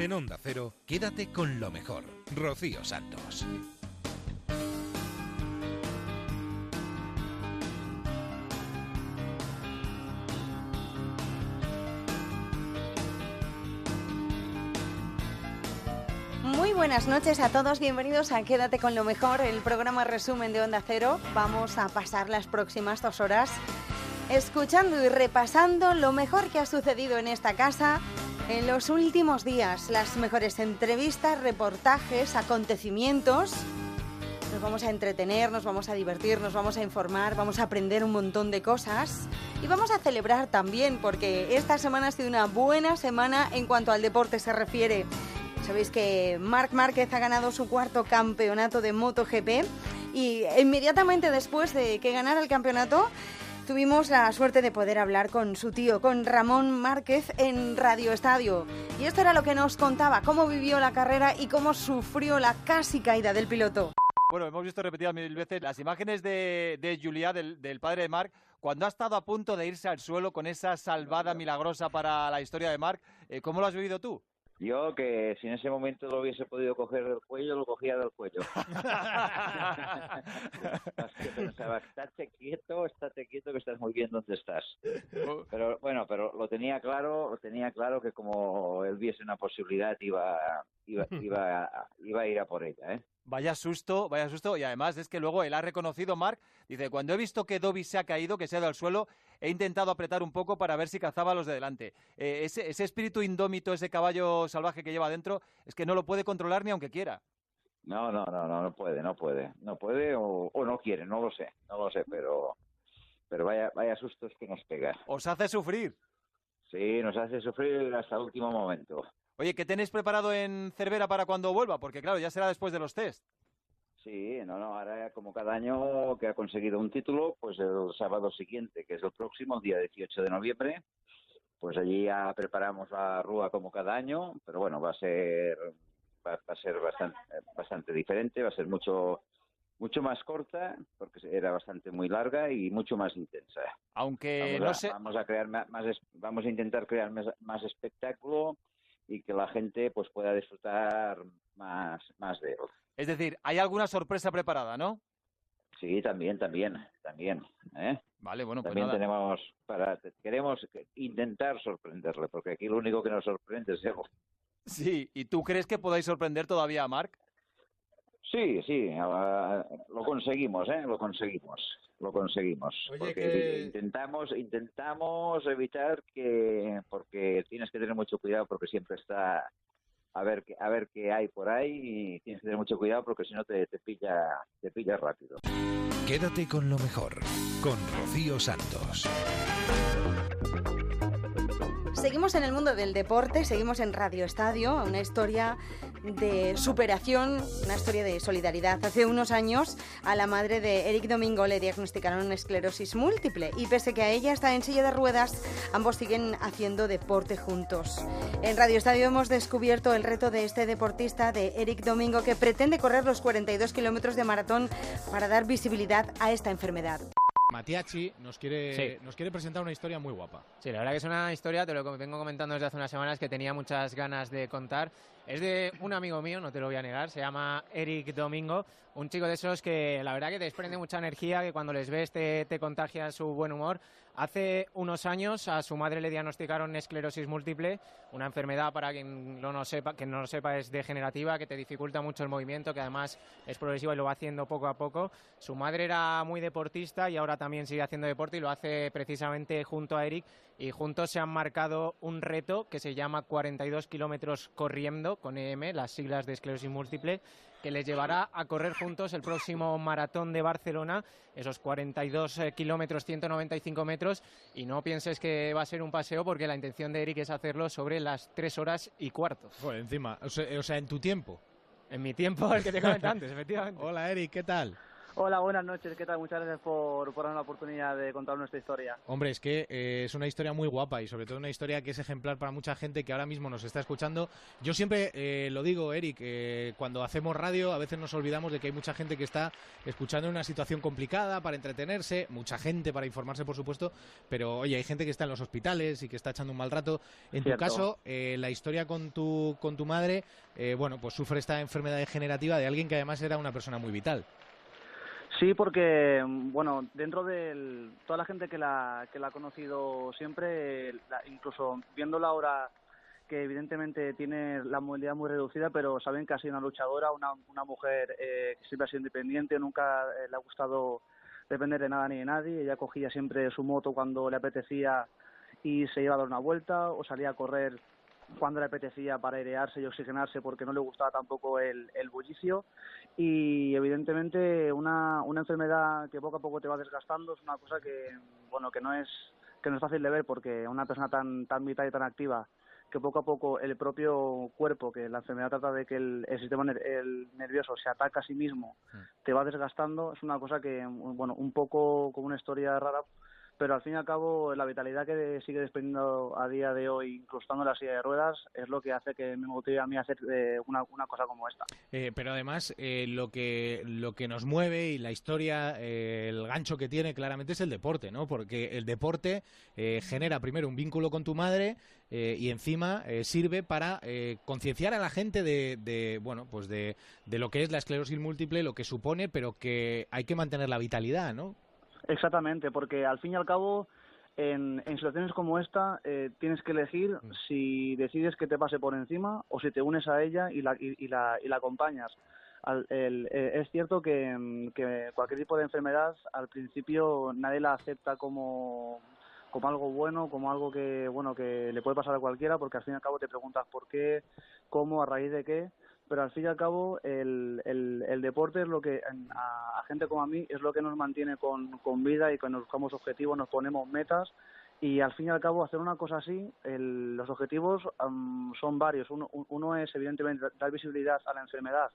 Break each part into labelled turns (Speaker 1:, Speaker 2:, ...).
Speaker 1: En Onda Cero, quédate con lo mejor. Rocío Santos.
Speaker 2: Muy buenas noches a todos, bienvenidos a Quédate con lo mejor, el programa resumen de Onda Cero. Vamos a pasar las próximas dos horas escuchando y repasando lo mejor que ha sucedido en esta casa en los últimos días, las mejores entrevistas, reportajes, acontecimientos. Nos vamos a entretener, nos vamos a divertir, nos vamos a informar, vamos a aprender un montón de cosas y vamos a celebrar también porque esta semana ha sido una buena semana en cuanto al deporte se refiere. Sabéis que Marc Márquez ha ganado su cuarto campeonato de MotoGP y inmediatamente después de que ganara el campeonato tuvimos la suerte de poder hablar con su tío, con Ramón Márquez en Radio Estadio. Y esto era lo que nos contaba, cómo vivió la carrera y cómo sufrió la casi caída del piloto.
Speaker 3: Bueno, hemos visto repetidas mil veces las imágenes de, de Julia, del, padre de Marc, cuando ha estado a punto de irse al suelo con esa salvada milagrosa para la historia de Marc. Eh, ¿Cómo lo has vivido tú?
Speaker 4: Yo que si en ese momento lo hubiese podido coger del cuello, lo cogía del cuello. pensaba, estate quieto, estate quieto que estás muy bien donde estás. Pero bueno, pero lo tenía claro, lo tenía claro que como él viese una posibilidad iba, iba, iba, iba a ir a por ella, ¿eh?
Speaker 3: Vaya susto, vaya susto. Y además es que luego él ha reconocido, Marc, dice, cuando he visto que Dobby se ha caído, que se ha ido al suelo, he intentado apretar un poco para ver si cazaba a los de delante. Eh, ese, ese espíritu indómito, ese caballo salvaje que lleva dentro, es que no lo puede controlar ni aunque quiera.
Speaker 4: No, no, no, no, no puede, no puede. No puede o, o no quiere, no lo sé, no lo sé, pero, pero vaya, vaya sustos que nos pega.
Speaker 3: Os hace sufrir.
Speaker 4: Sí, nos hace sufrir hasta el último momento.
Speaker 3: Oye, ¿qué tenéis preparado en Cervera para cuando vuelva? Porque claro, ya será después de los test.
Speaker 4: Sí, no, no, ahora como cada año que ha conseguido un título, pues el sábado siguiente, que es el próximo, día 18 de noviembre, pues allí ya preparamos la rúa como cada año, pero bueno, va a ser va, va a ser bastante bastante diferente, va a ser mucho mucho más corta porque era bastante muy larga y mucho más intensa.
Speaker 3: Aunque
Speaker 4: vamos,
Speaker 3: no
Speaker 4: a,
Speaker 3: sé,
Speaker 4: vamos a crear más, es- vamos a intentar crear más, más espectáculo y que la gente pues pueda disfrutar más más de él.
Speaker 3: es decir, hay alguna sorpresa preparada, ¿no?
Speaker 4: Sí, también, también, también. ¿eh?
Speaker 3: Vale, bueno, pues
Speaker 4: también
Speaker 3: nada.
Speaker 4: tenemos para queremos que- intentar sorprenderle porque aquí lo único que nos sorprende es él.
Speaker 3: Sí, ¿y tú crees que podáis sorprender todavía a Marc?
Speaker 4: Sí, sí, lo conseguimos, ¿eh? Lo conseguimos, lo conseguimos.
Speaker 5: Oye,
Speaker 4: porque
Speaker 5: que-
Speaker 4: intentamos, intentamos evitar que, porque tienes que tener mucho cuidado porque siempre está a ver qué, a ver qué hay por ahí y tienes que tener mucho cuidado porque si no te, te pilla, te pilla rápido.
Speaker 1: Quédate con lo mejor. Con Rocío Santos.
Speaker 2: Seguimos en el mundo del deporte, seguimos en Radio Estadio, una historia de superación, una historia de solidaridad. Hace unos años a la madre de Eric Domingo le diagnosticaron esclerosis múltiple y pese que a ella está en silla de ruedas, ambos siguen haciendo deporte juntos. En Radio Estadio hemos descubierto el reto de este deportista, de Eric Domingo, que pretende correr los 42 kilómetros de maratón para dar visibilidad a esta enfermedad.
Speaker 5: Matiachi nos quiere,
Speaker 6: Sí.
Speaker 5: nos quiere presentar una historia muy guapa.
Speaker 6: Sí, la verdad que es una historia, te lo vengo comentando desde hace unas semanas, que tenía muchas ganas de contar. Es de un amigo mío, no te lo voy a negar, se llama Eric Domingo, un chico de esos que la verdad que te desprende mucha energía, que cuando les ves te, te contagia su buen humor. Hace unos años a su madre le diagnosticaron esclerosis múltiple, una enfermedad para quien no sepa, que no lo sepa es degenerativa, que te dificulta mucho el movimiento, que además es progresiva y lo va haciendo poco a poco. Su madre era muy deportista y ahora también sigue haciendo deporte y lo hace precisamente junto a Eric y juntos se han marcado un reto que se llama 42 kilómetros corriendo con EM, las siglas de esclerosis múltiple, que les llevará a correr juntos el próximo maratón de Barcelona, esos 42 eh, kilómetros, 195 metros, y no pienses que va a ser un paseo porque la intención de Eric es hacerlo sobre las 3 horas y cuarto.
Speaker 5: Joder, encima, o sea, o sea, en tu tiempo.
Speaker 6: En mi tiempo, el que te comenté antes, efectivamente.
Speaker 5: Hola Eric, ¿qué tal?
Speaker 7: Hola, buenas noches. ¿Qué tal? Muchas gracias por, por darnos la oportunidad de contar nuestra historia.
Speaker 5: Hombre, es que eh, es una historia muy guapa y sobre todo una historia que es ejemplar para mucha gente que ahora mismo nos está escuchando. Yo siempre eh, lo digo, Eric, eh, cuando hacemos radio a veces nos olvidamos de que hay mucha gente que está escuchando en una situación complicada para entretenerse, mucha gente para informarse, por supuesto, pero oye, hay gente que está en los hospitales y que está echando un mal rato. En tu caso, eh, la historia con tu, con tu madre, eh, bueno, pues sufre esta enfermedad degenerativa de alguien que además era una persona muy vital.
Speaker 7: Sí, porque, bueno, dentro de toda la gente que la, que la ha conocido siempre, la- incluso viéndola ahora que evidentemente tiene la movilidad muy reducida, pero saben que ha sido una luchadora, una, una mujer eh, que siempre ha sido independiente, nunca eh, le ha gustado depender de nada ni de nadie. Ella cogía siempre su moto cuando le apetecía y se iba a dar una vuelta o salía a correr cuando le apetecía para airearse y oxigenarse porque no le gustaba tampoco el, el bullicio. Y evidentemente una, una enfermedad que poco a poco te va desgastando es una cosa que bueno que no es que no es fácil de ver porque una persona tan tan vital y tan activa que poco a poco el propio cuerpo, que la enfermedad trata de que el, el sistema ner- el nervioso se ataca a sí mismo, te va desgastando, es una cosa que, bueno, un poco como una historia rara, pero al fin y al cabo la vitalidad que sigue desprendiendo a día de hoy, en la silla de ruedas, es lo que hace que me motive a mí hacer eh, una, una cosa como esta.
Speaker 5: Eh, pero además eh, lo que lo que nos mueve y la historia, eh, el gancho que tiene claramente es el deporte, ¿no? Porque el deporte eh, genera primero un vínculo con tu madre y encima sirve para concienciar a la gente de, de, bueno pues de, de lo que es la esclerosis múltiple, lo que supone, pero que hay que mantener la vitalidad, ¿no?
Speaker 7: Exactamente, porque al fin y al cabo, en, en situaciones como esta, eh, tienes que elegir si decides que te pase por encima o si te unes a ella y la, y, y la, y la acompañas. Al- el- eh, es cierto que, mm, que cualquier tipo de enfermedad, al principio nadie la acepta como como algo bueno, como algo que bueno que le puede pasar a cualquiera, porque al fin y al cabo te preguntas por qué, cómo, a raíz de qué, pero al fin y al cabo el, el, el deporte es lo que a, a gente como a mí es lo que nos mantiene con, con vida y que nos buscamos objetivos, nos ponemos metas y al fin y al cabo hacer una cosa así, el- los objetivos am, son varios. Uno, uno es evidentemente dar visibilidad a la enfermedad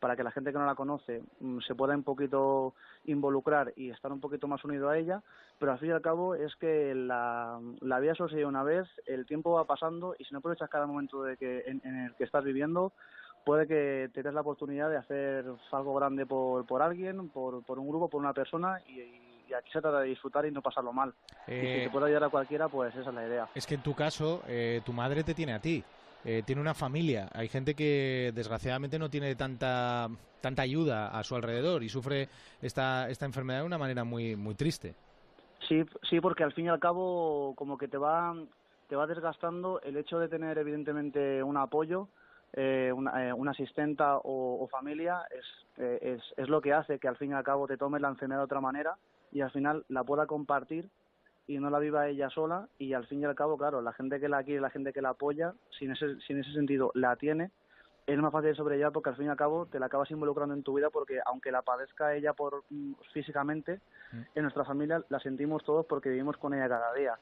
Speaker 7: para que la gente que no la conoce mm, se pueda un poquito involucrar y estar un poquito más unido a ella, pero al fin y al cabo es que la, la vida solo se una vez, el tiempo va pasando y si no aprovechas cada momento de que, en, en el que estás viviendo, puede que te des la oportunidad de hacer algo grande por, por alguien, por, por un grupo, por una persona y, y aquí se trata de disfrutar y no pasarlo mal. y si
Speaker 5: Eh,
Speaker 7: te puede ayudar a cualquiera, pues esa es la idea.
Speaker 5: Es que en tu caso, eh, tu madre te tiene a ti, eh, tiene una familia. Hay gente que desgraciadamente no tiene tanta tanta ayuda a su alrededor y sufre esta, esta enfermedad de una manera muy muy triste.
Speaker 7: Sí, sí, porque al fin y al cabo como que te va te va desgastando el hecho de tener evidentemente un apoyo, eh, una, eh, una asistenta o, o familia es, eh, es es lo que hace que al fin y al cabo te tomes la enfermedad de otra manera y al final la pueda compartir y no la viva ella sola y al fin y al cabo claro la gente que la quiere la gente que la apoya sin ese sin ese sentido la tiene es más fácil de sobrellevar porque al fin y al cabo te la acabas involucrando en tu vida porque aunque la padezca ella por mm, físicamente en nuestra familia la sentimos todos porque vivimos con ella cada día.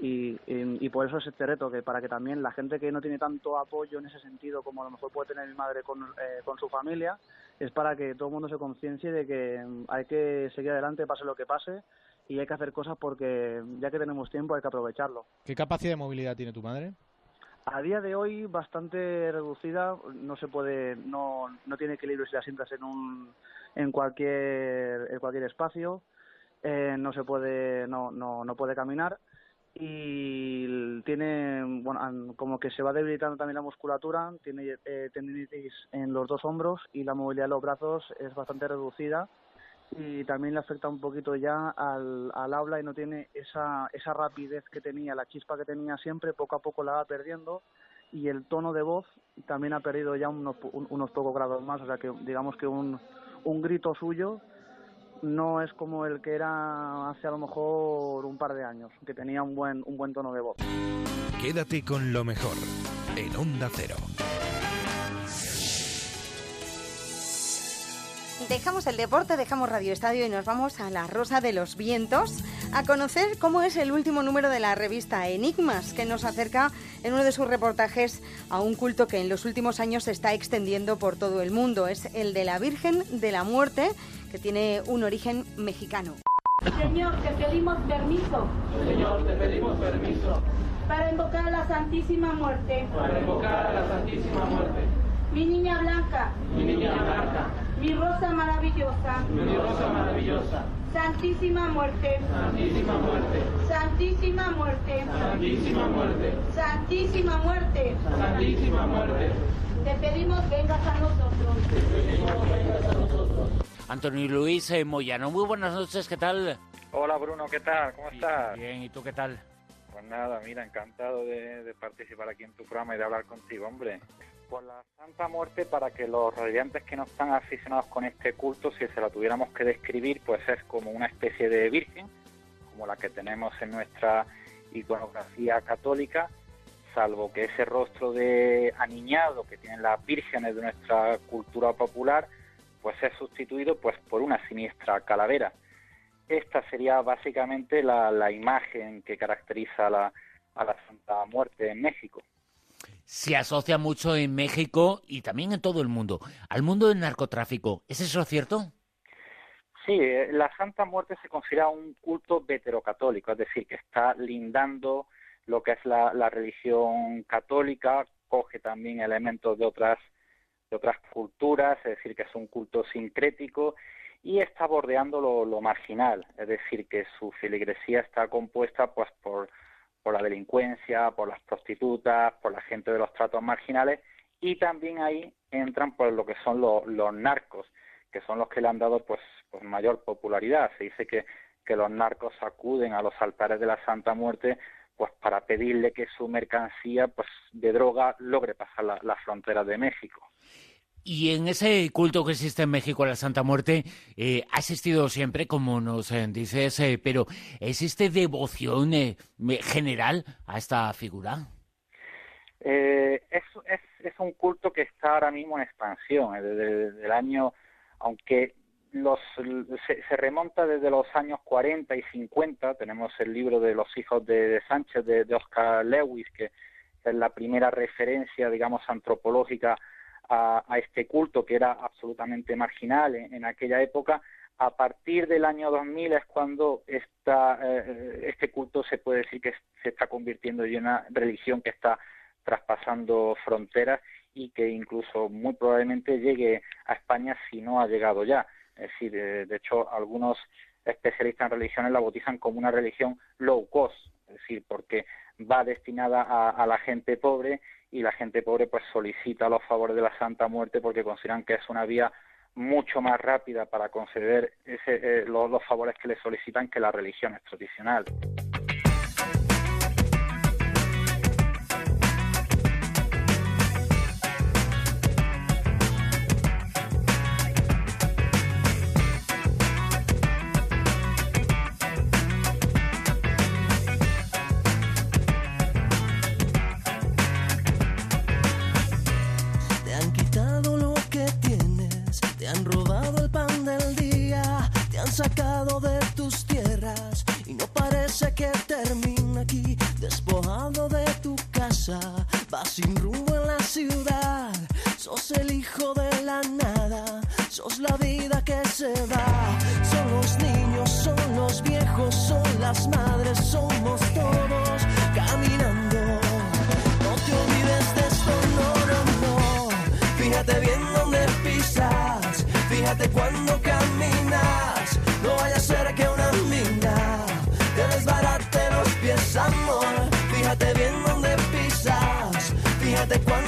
Speaker 7: Y, y, y por eso es este reto, que para que también la gente que no tiene tanto apoyo en ese sentido como a lo mejor puede tener mi madre con, eh, con su familia, es para que todo el mundo se conciencie de que mm, hay que seguir adelante pase lo que pase y hay que hacer cosas porque ya que tenemos tiempo hay que aprovecharlo.
Speaker 5: ¿Qué capacidad de movilidad tiene tu madre?
Speaker 7: A día de hoy bastante reducida, no se puede, no, no tiene equilibrio si la sientas en un, en cualquier, en cualquier espacio, eh, no se puede, no, no, no puede caminar y tiene, bueno, como que se va debilitando también la musculatura, tiene eh, tendinitis en los dos hombros y la movilidad de los brazos es bastante reducida y también le afecta un poquito ya al, al habla y no tiene esa, esa rapidez que tenía, la chispa que tenía siempre, poco a poco la va perdiendo y el tono de voz también ha perdido ya unos, unos pocos grados más, o sea que digamos que un, un grito suyo no es como el que era hace a lo mejor un par de años, que tenía un buen, un buen tono de voz.
Speaker 1: Quédate con lo mejor en Onda Cero.
Speaker 2: Dejamos el deporte, dejamos Radio Estadio y nos vamos a la Rosa de los Vientos a conocer cómo es el último número de la revista Enigmas, que nos acerca en uno de sus reportajes a un culto que en los últimos años se está extendiendo por todo el mundo. Es el de la Virgen de la Muerte, que tiene un origen mexicano.
Speaker 8: Señor, te pedimos permiso.
Speaker 9: Señor, te pedimos permiso.
Speaker 8: Para invocar a la Santísima Muerte.
Speaker 9: Para invocar a la Santísima Muerte.
Speaker 8: Mi niña blanca.
Speaker 9: Mi niña blanca.
Speaker 8: Mi rosa maravillosa.
Speaker 9: Mi rosa maravillosa.
Speaker 8: Santísima Muerte.
Speaker 9: Santísima Muerte.
Speaker 8: Santísima Muerte.
Speaker 9: Santísima Muerte.
Speaker 8: Santísima Muerte.
Speaker 9: Santísima Muerte.
Speaker 8: Te pedimos vengas a nosotros.
Speaker 10: Antonio Luis eh, Moyano, muy buenas noches, ¿qué tal?
Speaker 11: Hola Bruno, ¿qué tal? ¿Cómo estás?
Speaker 10: Bien, ¿y tú qué tal?
Speaker 11: Pues nada, mira, encantado de, de participar aquí en tu programa y de hablar contigo, hombre. Pues la Santa Muerte, para que los radiantes que no están aficionados con este culto, si se la tuviéramos que describir, pues es como una especie de virgen, como la que tenemos en nuestra iconografía católica, salvo que ese rostro de aniñado que tienen las vírgenes de nuestra cultura popular, pues es sustituido pues por una siniestra calavera. Esta sería básicamente la, la imagen que caracteriza a la, a la Santa Muerte en México.
Speaker 10: Se asocia mucho en México y también en todo el mundo al mundo del narcotráfico. ¿Es eso cierto?
Speaker 11: Sí, eh, la Santa Muerte se considera un culto veterocatólico, es decir, que está lindando lo que es la, la religión católica, coge también elementos de otras de otras culturas, es decir, que es un culto sincrético y está bordeando lo, lo marginal, es decir, que su filigresía está compuesta pues por, por la delincuencia, por las prostitutas, por la gente de los tratos marginales y también ahí entran pues lo que son los, los narcos, que son los que le han dado pues, pues mayor popularidad. Se dice que, que los narcos acuden a los altares de la Santa Muerte pues para pedirle que su mercancía pues de droga logre pasar la, las fronteras de México.
Speaker 10: Y en ese culto que existe en México, la Santa Muerte, eh, ha existido siempre, como nos eh, dices, eh, pero ¿existe devoción eh, general a esta figura?
Speaker 11: Eh, es, es, es, un culto que está ahora mismo en expansión, desde, desde el año, aunque los, se, remonta desde los años 40 y 50, tenemos el libro de los hijos de, Sánchez, de, de Oscar Lewis, que es la primera referencia, digamos, antropológica a, este culto que era absolutamente marginal en, en, aquella época. A partir del año 2000 es cuando esta, eh, este culto se puede decir que se está convirtiendo en una religión que está traspasando fronteras y que incluso muy probablemente llegue a España si no ha llegado ya. Es decir, de, de hecho, algunos especialistas en religiones la bautizan como una religión low cost, es decir, porque va destinada a, la gente pobre y la gente pobre pues solicita los favores de la Santa Muerte porque consideran que es una vía mucho más rápida para conceder ese, eh, los, los favores que le solicitan que las religiones tradicionales.
Speaker 12: sacado sin rumbo en la ciudad, sos el hijo de la nada, sos la vida que se va, son los niños, son los viejos, son las madres, somos todos caminando, no te olvides de esto, no, no, no, fíjate bien dónde pisas, fíjate cuando caminas. No vaya a ser que una mina te desbarate los pies, amor. Pisas, fíjate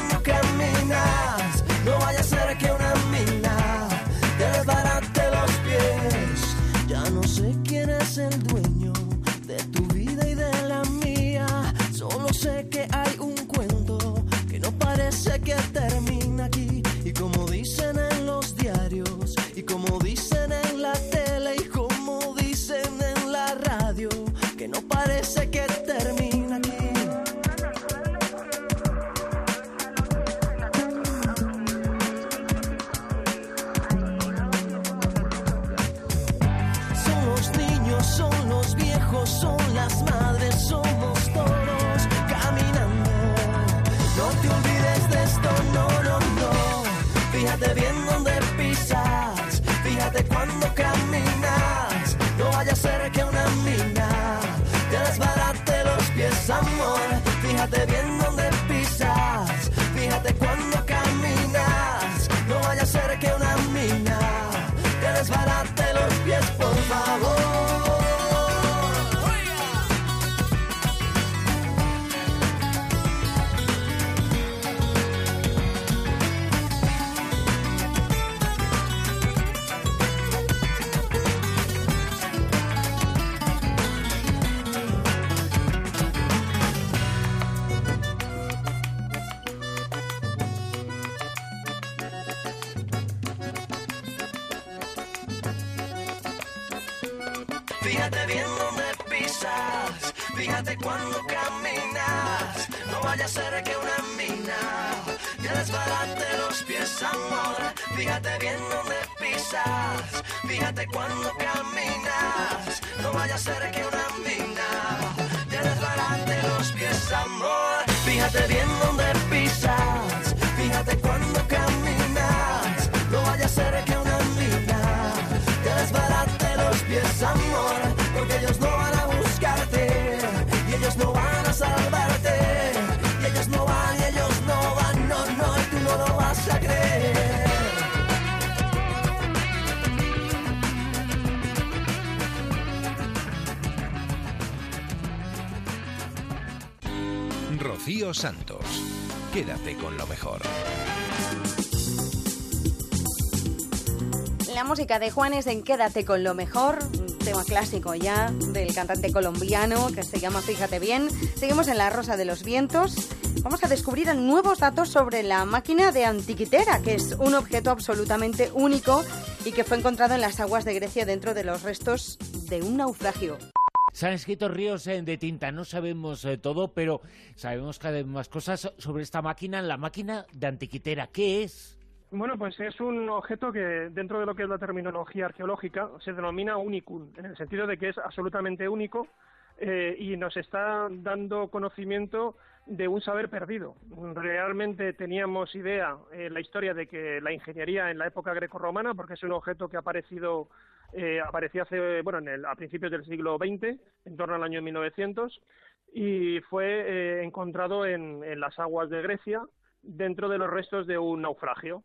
Speaker 1: Con lo mejor.
Speaker 2: La música de Juanes en Quédate con lo mejor, un tema clásico ya del cantante colombiano que se llama Fíjate bien. Seguimos en La Rosa de los Vientos. Vamos a descubrir nuevos datos sobre la máquina de Antiquitera, que es un objeto absolutamente único y que fue encontrado en las aguas de Grecia dentro de los restos de un naufragio.
Speaker 10: Se han escrito ríos eh, de tinta, no sabemos eh, todo, pero sabemos cada vez más cosas sobre esta máquina, la máquina de Antiquitera. ¿Qué es?
Speaker 13: Bueno, pues es un objeto que dentro de lo que es la terminología arqueológica se denomina unicum, en el sentido de que es absolutamente único eh, y nos está dando conocimiento de un saber perdido. Realmente teníamos idea en la historia de que la ingeniería en la época grecorromana, porque es un objeto que ha aparecido eh, apareció hace, bueno, en el, a principios del siglo XX, en torno al año 1900, y fue eh, encontrado en, en, las aguas de Grecia dentro de los restos de un naufragio.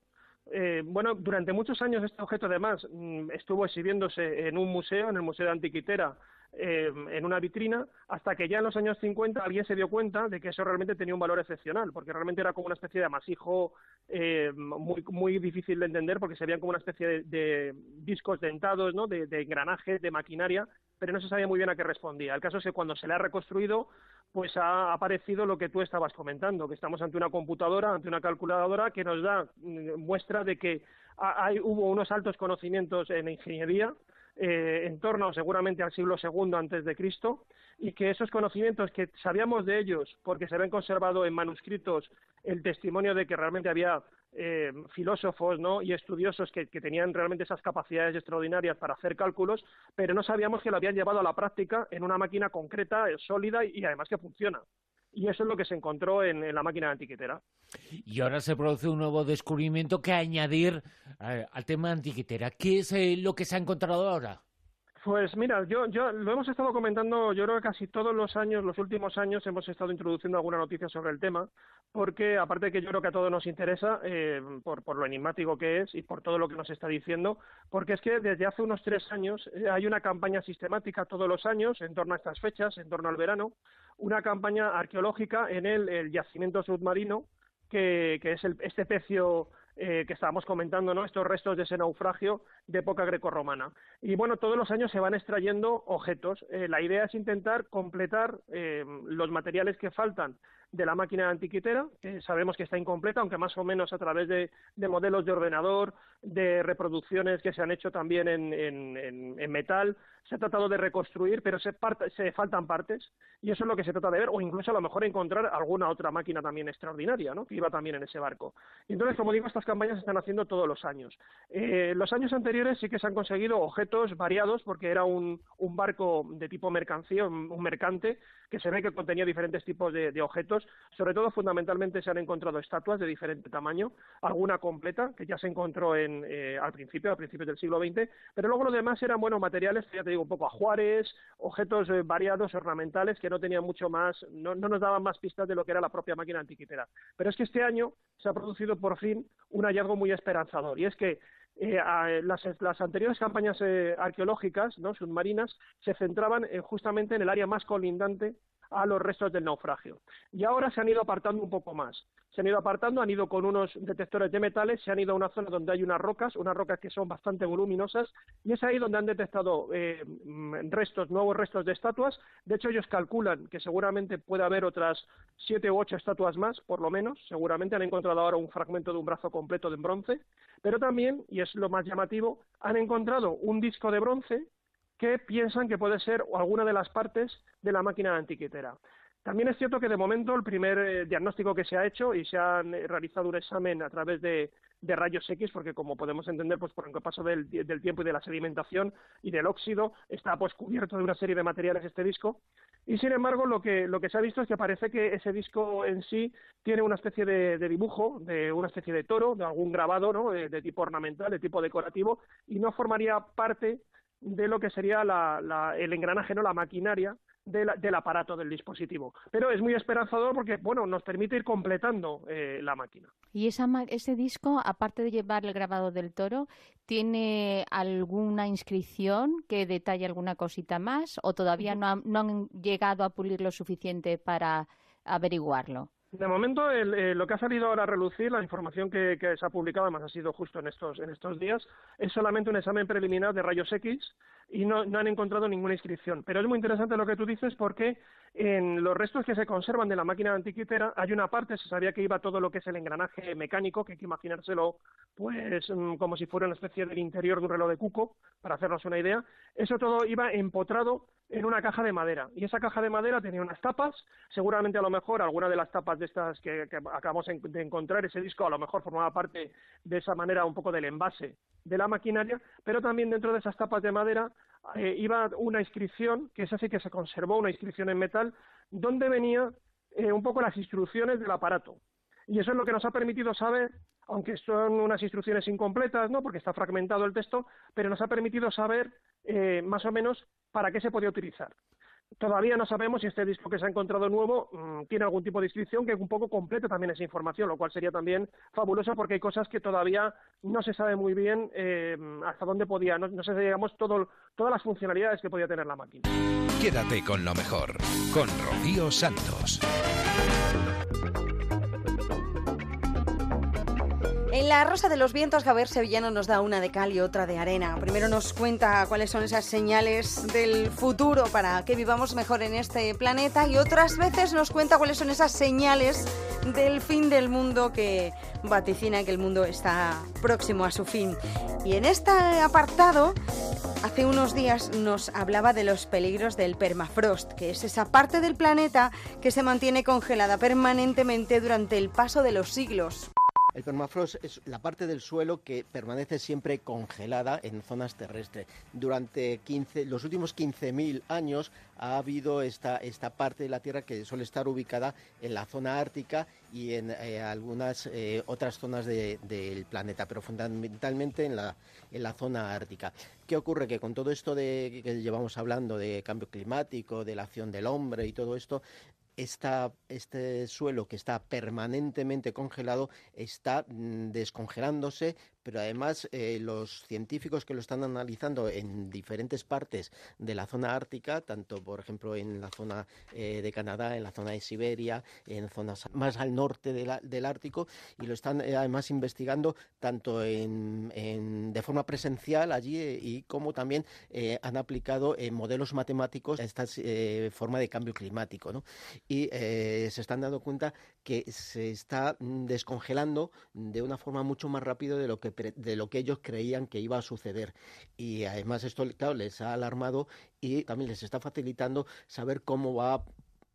Speaker 13: Eh, bueno, durante muchos años este objeto además mm, estuvo exhibiéndose en un museo, en el Museo de Antiquitera, eh, en una vitrina, hasta que ya en los años 50 alguien se dio cuenta de que eso realmente tenía un valor excepcional, porque realmente era como una especie de amasijo eh, muy, muy difícil de entender, porque se veían como una especie de, de discos dentados, ¿no? de, de engranajes, de maquinaria, pero no se sabía muy bien a qué respondía. El caso es que cuando se le ha reconstruido, pues ha aparecido lo que tú estabas comentando, que estamos ante una computadora, ante una calculadora que nos da mm, muestra de que hay, hubo unos altos conocimientos en ingeniería, eh, en torno seguramente al siglo II antes de Cristo y que esos conocimientos que sabíamos de ellos porque se habían conservado en manuscritos el testimonio de que realmente había eh, filósofos ¿no? y estudiosos que, tenían realmente esas capacidades extraordinarias para hacer cálculos, pero no sabíamos que lo habían llevado a la práctica en una máquina concreta, eh, sólida y, además que funciona y eso es lo que se encontró en, la máquina antiquitera.
Speaker 10: Y ahora se produce un nuevo descubrimiento que añadir eh, al tema antiquitera. ¿Qué es eh, lo que se ha encontrado ahora?
Speaker 13: Pues mira, yo, yo lo hemos estado comentando, yo creo que casi todos los años, los últimos años, hemos estado introduciendo alguna noticia sobre el tema, porque aparte de que yo creo que a todos nos interesa, eh, por, lo enigmático que es y por todo lo que nos está diciendo, porque es que desde hace unos tres años eh, hay una campaña sistemática todos los años, en torno a estas fechas, en torno al verano, una campaña arqueológica en el, el yacimiento submarino, que, que es el, este pecio eh, que estábamos comentando, ¿no? Estos restos de ese naufragio de época grecorromana. Y bueno, todos los años se van extrayendo objetos. Eh, la idea es intentar completar eh, los materiales que faltan de la máquina antiquitera, que sabemos que está incompleta, aunque más o menos a través de, de modelos de ordenador, de reproducciones que se han hecho también en, metal, se ha tratado de reconstruir, pero se, se, faltan partes, y eso es lo que se trata de ver, o incluso a lo mejor encontrar alguna otra máquina también extraordinaria, ¿no? que iba también en ese barco. Entonces, como digo, estas campañas se están haciendo todos los años. Eh, los años anteriores sí que se han conseguido objetos variados, porque era un, un barco de tipo mercancía, un, un, mercante, que se ve que contenía diferentes tipos de, de objetos, sobre todo fundamentalmente se han encontrado estatuas de diferente tamaño, alguna completa, que ya se encontró en, eh, al principio, a principios del siglo XX, pero luego lo demás eran, bueno, materiales, ya te digo, un poco ajuares, objetos eh, variados, ornamentales, que no tenían mucho más, no, no, nos daban más pistas de lo que era la propia máquina antiquitera. Pero es que este año se ha producido por fin un hallazgo muy esperanzador, y es que eh, las, las, anteriores campañas eh, arqueológicas ¿no? submarinas se centraban en, justamente en el área más colindante a los restos del naufragio. Y ahora se han ido apartando un poco más. Se han ido apartando, han ido con unos detectores de metales, se han ido a una zona donde hay unas rocas, unas rocas que son bastante voluminosas, y es ahí donde han detectado eh, restos, nuevos restos de estatuas. De hecho, ellos calculan que seguramente puede haber otras siete u ocho estatuas más, por lo menos. Seguramente han encontrado ahora un fragmento de un brazo completo de bronce, pero también, y es lo más llamativo, han encontrado un disco de bronce que piensan que puede ser alguna de las partes de la máquina antiquitera. También es cierto que de momento el primer eh, diagnóstico que se ha hecho y se ha eh, realizado un examen a través de, rayos X, porque como podemos entender, pues por el paso del, tiempo y de la sedimentación y del óxido, está pues cubierto de una serie de materiales este disco. Y sin embargo, lo que, lo que se ha visto es que parece que ese disco en sí tiene una especie de, dibujo, de una especie de toro, de algún grabado, ¿no? de, de tipo ornamental, de tipo decorativo, y no formaría parte de lo que sería el engranaje, no la maquinaria del aparato del dispositivo. Pero es muy esperanzador porque, bueno, nos permite ir completando eh, la máquina.
Speaker 14: ¿Y esa, ese disco, aparte de llevar el grabado del toro, tiene alguna inscripción que detalle alguna cosita más o todavía no, no han llegado a pulir lo suficiente para averiguarlo?
Speaker 13: De momento, eh, lo que ha salido ahora a relucir, la información que, se ha publicado, además ha sido justo en estos, en estos días, es solamente un examen preliminar de rayos X y no, han encontrado ninguna inscripción. Pero es muy interesante lo que tú dices porque en los restos que se conservan de la máquina antiquitera hay una parte, se sabía que iba todo lo que es el engranaje mecánico, que hay que imaginárselo pues mm, como si fuera una especie del interior de un reloj de cuco, para hacernos una idea. Eso todo iba empotrado en una caja de madera. Y esa caja de madera tenía unas tapas, seguramente a lo mejor alguna de las tapas de estas que, acabamos de encontrar, ese disco a lo mejor formaba parte de esa manera un poco del envase de la maquinaria, pero también dentro de esas tapas de madera eh, iba una inscripción, que es así que se conservó, una inscripción en metal, donde venía eh, un poco las instrucciones del aparato. Y eso es lo que nos ha permitido saber, aunque son unas instrucciones incompletas, ¿no? porque está fragmentado el texto, pero nos ha permitido saber eh, más o menos para qué se podía utilizar. Todavía no sabemos si este disco que se ha encontrado nuevo mm, tiene algún tipo de inscripción que un poco complete también esa información, lo cual sería también fabuloso porque hay cosas que todavía no se sabe muy bien eh, hasta dónde podía, no, no sé, digamos, todo, todas las funcionalidades que podía tener la máquina.
Speaker 1: Quédate con lo mejor, con Rocío Santos.
Speaker 2: En la Rosa de los Vientos, Javier Sevillano nos da una de cal y otra de arena. Primero nos cuenta cuáles son esas señales del futuro para que vivamos mejor en este planeta y otras veces nos cuenta cuáles son esas señales del fin del mundo que vaticina que el mundo está próximo a su fin. Y en este apartado, hace unos días nos hablaba de los peligros del permafrost, que es esa parte del planeta que se mantiene congelada permanentemente durante el paso de los siglos.
Speaker 15: El permafrost es la parte del suelo que permanece siempre congelada en zonas terrestres. Durante 15, los últimos 15.000 años ha habido esta, esta parte de la Tierra que suele estar ubicada en la zona ártica y en eh, algunas eh, otras zonas del planeta, pero fundamentalmente en la, en la zona ártica. ¿Qué ocurre? Que con todo esto de que llevamos hablando de cambio climático, de la acción del hombre y todo esto, este suelo que está permanentemente congelado está mm, descongelándose pero además eh, los científicos que lo están analizando en diferentes partes de la zona ártica, tanto por ejemplo en la zona eh, de Canadá, en la zona de Siberia, en zonas más al norte del Ártico, y lo están eh, además investigando tanto en, de forma presencial allí y como también han aplicado modelos matemáticos a esta forma de cambio climático. ¿no? Y se están dando cuenta que se está mm, descongelando de una forma mucho más rápida de lo que de lo que ellos creían que iba a suceder. Y además esto les ha alarmado y también les está facilitando saber cómo va a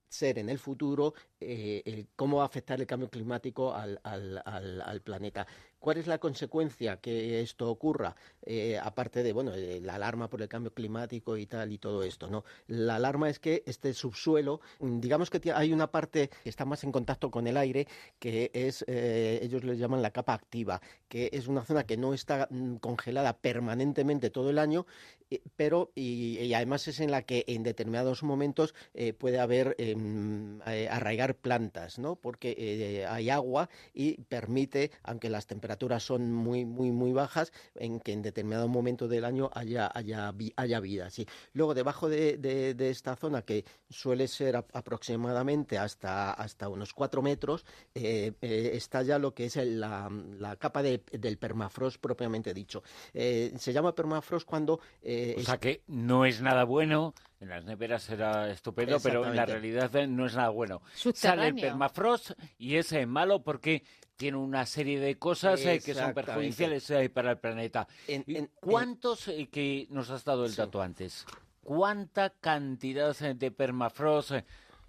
Speaker 15: ser en el futuro, eh, cómo va a afectar el cambio climático al, al, al planeta. ¿Cuál es la consecuencia que esto ocurra? Eh, aparte de, bueno, la alarma por el cambio climático y tal y todo esto, ¿no? La alarma es que este subsuelo, mm, digamos que hay una parte que está más en contacto con el aire, que es, eh, ellos le llaman la capa activa, que es una zona que no está mm, congelada permanentemente todo el año, eh, pero y, además es en la que en determinados momentos puede haber em, arraigar plantas, ¿no? Porque hay agua y permite, aunque las temperaturas temperaturas son muy, muy, muy bajas, en que en determinado momento del año haya, haya, haya vida. Sí. Luego, debajo de, de, esta zona, que suele ser aproximadamente hasta, hasta unos cuatro metros, eh, eh, está ya lo que es la, la capa de, del permafrost propiamente dicho. Eh, se llama permafrost cuando...
Speaker 10: o sea que no es nada bueno en las neveras será estupendo, pero en la realidad no es nada bueno. Sale el permafrost y es malo porque tiene una serie de cosas eh, que son perjudiciales eh, para el planeta. ¿Y ¿Cuántos, eh, que nos has dado el dato antes, cuánta cantidad de permafrost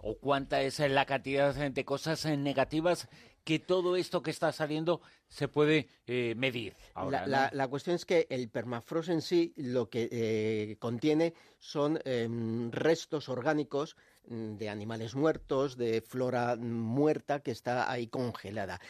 Speaker 10: o cuánta es la cantidad de cosas negativas que todo esto que está saliendo se puede eh, medir? Ahora,
Speaker 15: la, la-
Speaker 10: ¿no?
Speaker 15: la cuestión es que el permafrost en sí lo que eh, contiene son em, restos orgánicos mm, de animales muertos, de flora muerta que está ahí congelada.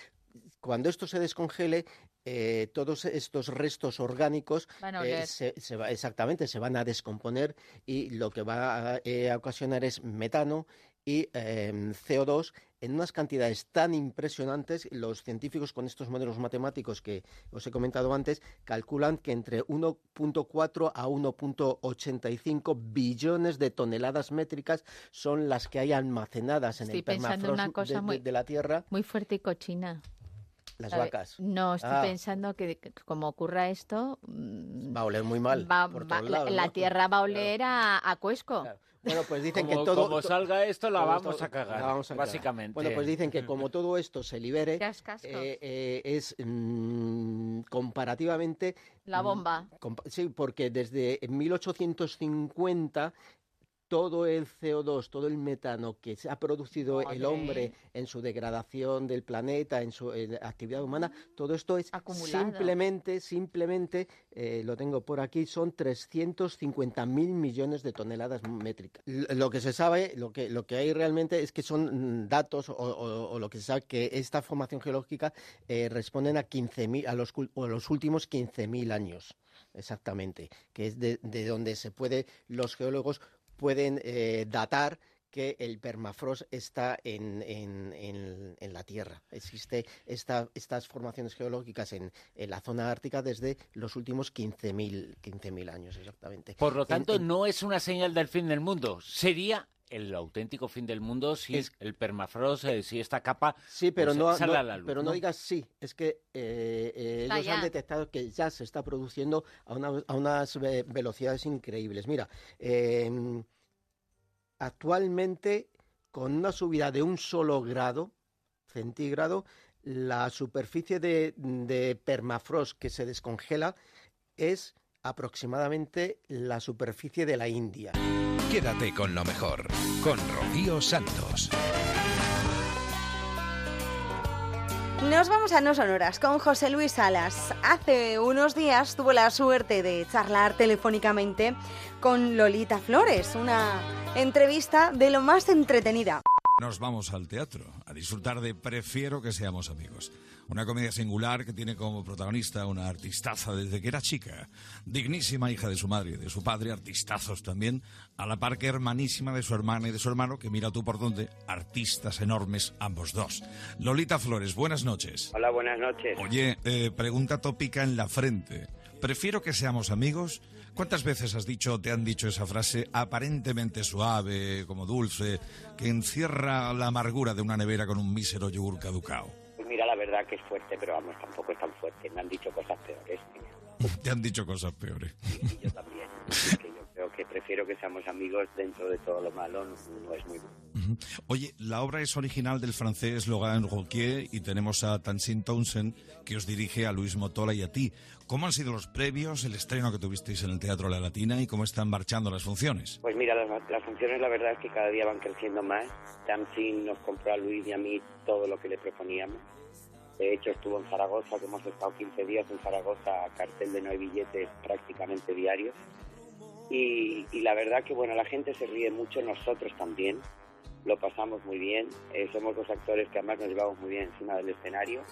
Speaker 15: Cuando esto se descongele, eh, todos estos restos orgánicos
Speaker 14: Van a
Speaker 15: eh, se, se va- exactamente se van a descomponer y lo que va a, eh, a ocasionar es metano y em, CO2 en unas cantidades tan impresionantes, los científicos con estos modelos matemáticos que os he comentado antes calculan que entre 1.4 a 1.85 billones de toneladas métricas son las que hay almacenadas en
Speaker 14: Estoy
Speaker 15: el permafrost de-
Speaker 14: muy-
Speaker 15: de la Tierra.
Speaker 14: Muy fuerte y cochina.
Speaker 15: Las vacas.
Speaker 14: No, estoy
Speaker 15: Ah.
Speaker 14: pensando que, que como ocurra esto, mm,
Speaker 15: Va a oler muy mal
Speaker 14: va-
Speaker 15: por
Speaker 14: va- la,
Speaker 15: lados,
Speaker 14: la
Speaker 15: ¿no?
Speaker 14: tierra va a oler a, a cuesco.
Speaker 15: Bueno, pues dicen
Speaker 10: Como-
Speaker 15: que todo...
Speaker 10: como salga esto, la
Speaker 15: todo
Speaker 10: vamos a cagar,
Speaker 15: la vamos a cagar.
Speaker 10: básicamente.
Speaker 15: Bueno, pues dicen que como todo esto se libere,
Speaker 14: Cascascos.
Speaker 15: eh, eh, es mm, comparativamente...
Speaker 14: La
Speaker 15: mm,
Speaker 14: bomba.
Speaker 15: compa- sí, porque desde 1850 todo el CO2, todo el metano que se ha producido el hombre en su degradación del planeta, en su en actividad humana, todo esto es
Speaker 14: Acumulado.
Speaker 15: simplemente, simplemente, eh, lo tengo por aquí, son 350 mil millones de toneladas métricas. Lo que se sabe, lo que, lo que hay realmente es que son mm, datos o, o- o lo que se sabe que esta formación geológica eh, responden a 15.000, a los, o los últimos 15.000 años, exactamente, que es de, de donde se puede, los geólogos pueden eh, datar que el permafrost está en, en- en- en la Tierra. Existe esta- estas formaciones geológicas en, en la zona ártica desde los últimos 15.000 15.000 años, exactamente.
Speaker 10: Por lo tanto,
Speaker 15: en-
Speaker 10: no es una señal del fin del mundo. Sería el auténtico fin del mundo si
Speaker 15: Es-
Speaker 10: el permafrost, eh, si esta capa
Speaker 15: Sí, pero
Speaker 10: pues,
Speaker 15: no,
Speaker 10: sale
Speaker 15: no-
Speaker 10: a la luz.
Speaker 15: pero no digas sí, es que eh, eh, ellos han detectado que ya se está produciendo a, una- a unas ve- velocidades increíbles. Mira, eh, actualmente con una subida de un solo grado centígrado, la superficie de, permafrost que se descongela es aproximadamente la superficie de la India.
Speaker 1: Quédate con lo mejor, con Rocío Santos.
Speaker 2: Nos vamos a No Sonoras con José Luis Salas. Hace unos días tuvo la suerte de charlar telefónicamente con Lolita Flores, una entrevista de lo más entretenida.
Speaker 16: Nos vamos al teatro a disfrutar de Prefiero que seamos amigos. Una comedia singular que tiene como protagonista una artistaza desde que era chica, dignísima hija de su madre y de su padre, artistazos también, a la par que hermanísima de su hermana y de su hermano, que mira tú por dónde, artistas enormes ambos dos. Lolita Flores, buenas noches.
Speaker 17: Hola, buenas noches.
Speaker 16: Oye, eh, pregunta tópica en la frente. Prefiero que seamos amigos. ¿Cuántas veces has dicho, te han dicho esa frase aparentemente suave, como dulce, que encierra la amargura de una nevera con un mísero yogur caducao?
Speaker 17: Verdad que es fuerte, pero vamos, tampoco es tan fuerte. Me han dicho cosas peores.
Speaker 16: Te han dicho cosas peores.
Speaker 17: Y yo también. Que yo creo que prefiero que seamos amigos dentro de todo lo malo. No, no es muy bueno.
Speaker 16: Oye, la obra es original del francés Logan Rouquier y tenemos a Tansin Townsend que os dirige a Luis Motola y a ti. ¿Cómo han sido los previos, el estreno que tuvisteis en el Teatro La Latina y cómo están marchando las funciones?
Speaker 17: Pues mira, las, las funciones la verdad es que cada día van creciendo más. Tamsin nos compró a Luis y a mí todo lo que le proponíamos. De hecho, estuvo en Zaragoza, que hemos estado 15 días en Zaragoza, cartel de no hay billetes prácticamente diarios. Y, y la verdad que, bueno, la gente se ríe mucho, nosotros también. Lo pasamos muy bien. Eh, somos dos actores que además nos llevamos muy bien encima del escenario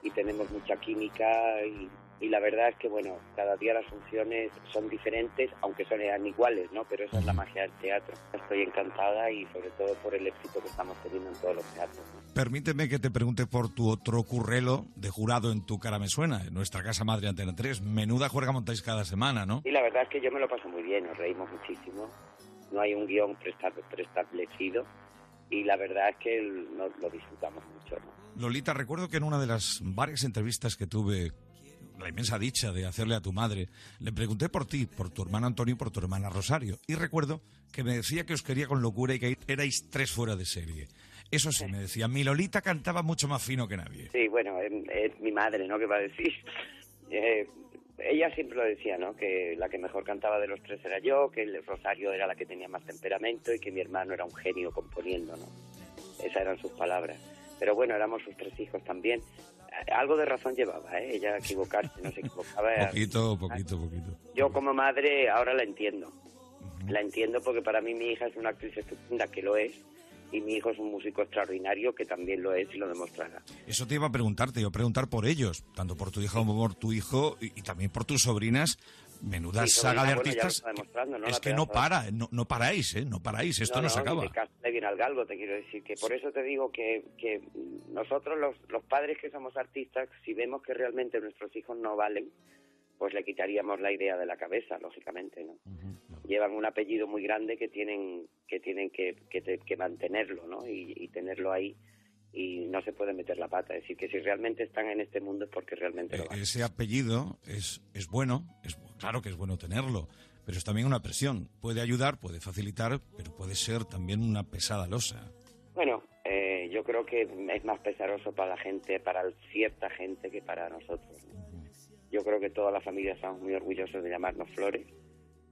Speaker 17: y tenemos mucha química y, y la verdad es que, bueno, cada día las funciones son diferentes, aunque son iguales, ¿no? Pero esa es la magia del teatro. Estoy encantada y sobre todo por el éxito que estamos teniendo en todos los teatros. ¿no?
Speaker 16: Permíteme que te pregunte por tu otro currelo de jurado en Tu cara me suena, en nuestra casa madre Antena 3. Menuda juerga montáis cada semana, ¿no?
Speaker 17: Y la verdad es que yo me lo paso muy bien, nos reímos muchísimo. No hay un guion preestablecido y la verdad es que el- no- lo disfrutamos mucho, ¿no?
Speaker 16: Lolita, recuerdo que en una de las varias entrevistas que tuve, la inmensa dicha de hacerle a tu madre, le pregunté por ti, por tu hermano Antonio y por tu hermana Rosario. Y recuerdo que me decía que os quería con locura y que erais tres fuera de serie. Eso sí, me decía, mi Lolita cantaba mucho más fino que nadie.
Speaker 17: Sí, bueno, es, mi madre, ¿no? ¿Qué va a decir? Eh, ella siempre lo decía, ¿no? Que la que mejor cantaba de los tres era yo, que el Rosario era la que tenía más temperamento y que mi hermano era un genio componiendo, ¿no? Esas eran sus palabras. Pero bueno, éramos sus tres hijos también. Algo de razón llevaba, ¿eh? Ella equivocarse, no se equivocaba.
Speaker 16: Poquito, poquito, poquito.
Speaker 17: Yo como madre ahora la entiendo. La entiendo porque para mí mi hija es una actriz estupenda, que lo es, y mi hijo es un músico extraordinario, que también lo es y lo demostrará.
Speaker 16: Eso te iba a preguntarte, iba a preguntar por ellos, tanto por tu hija como por tu hijo y, y también por tus sobrinas. Menuda
Speaker 17: Sí,
Speaker 16: saga de
Speaker 17: bueno,
Speaker 16: artistas.
Speaker 17: ¿no?
Speaker 16: es que no para, no, no paráis, ¿eh? No paráis, esto no, se acaba.
Speaker 17: le viene al galgo, te quiero decir. Que por eso te digo que, que nosotros, los, los padres que somos artistas, si vemos que realmente nuestros hijos no valen, pues le quitaríamos la idea de la cabeza, lógicamente, ¿no? Llevan un apellido muy grande que tienen que tienen que, que, que mantenerlo, ¿no? Y, y tenerlo ahí y no se puede meter la pata. Es decir, que si realmente están en este mundo es porque realmente lo
Speaker 16: Eh. Ese apellido es, es bueno, es claro que es bueno tenerlo, pero es también una presión. Puede ayudar, puede facilitar, pero puede ser también una pesada losa.
Speaker 17: Bueno, eh, yo creo que es más pesaroso para la gente, para cierta gente que para nosotros. ¿no? Yo creo que toda la familia estamos muy orgullosos de llamarnos Flores.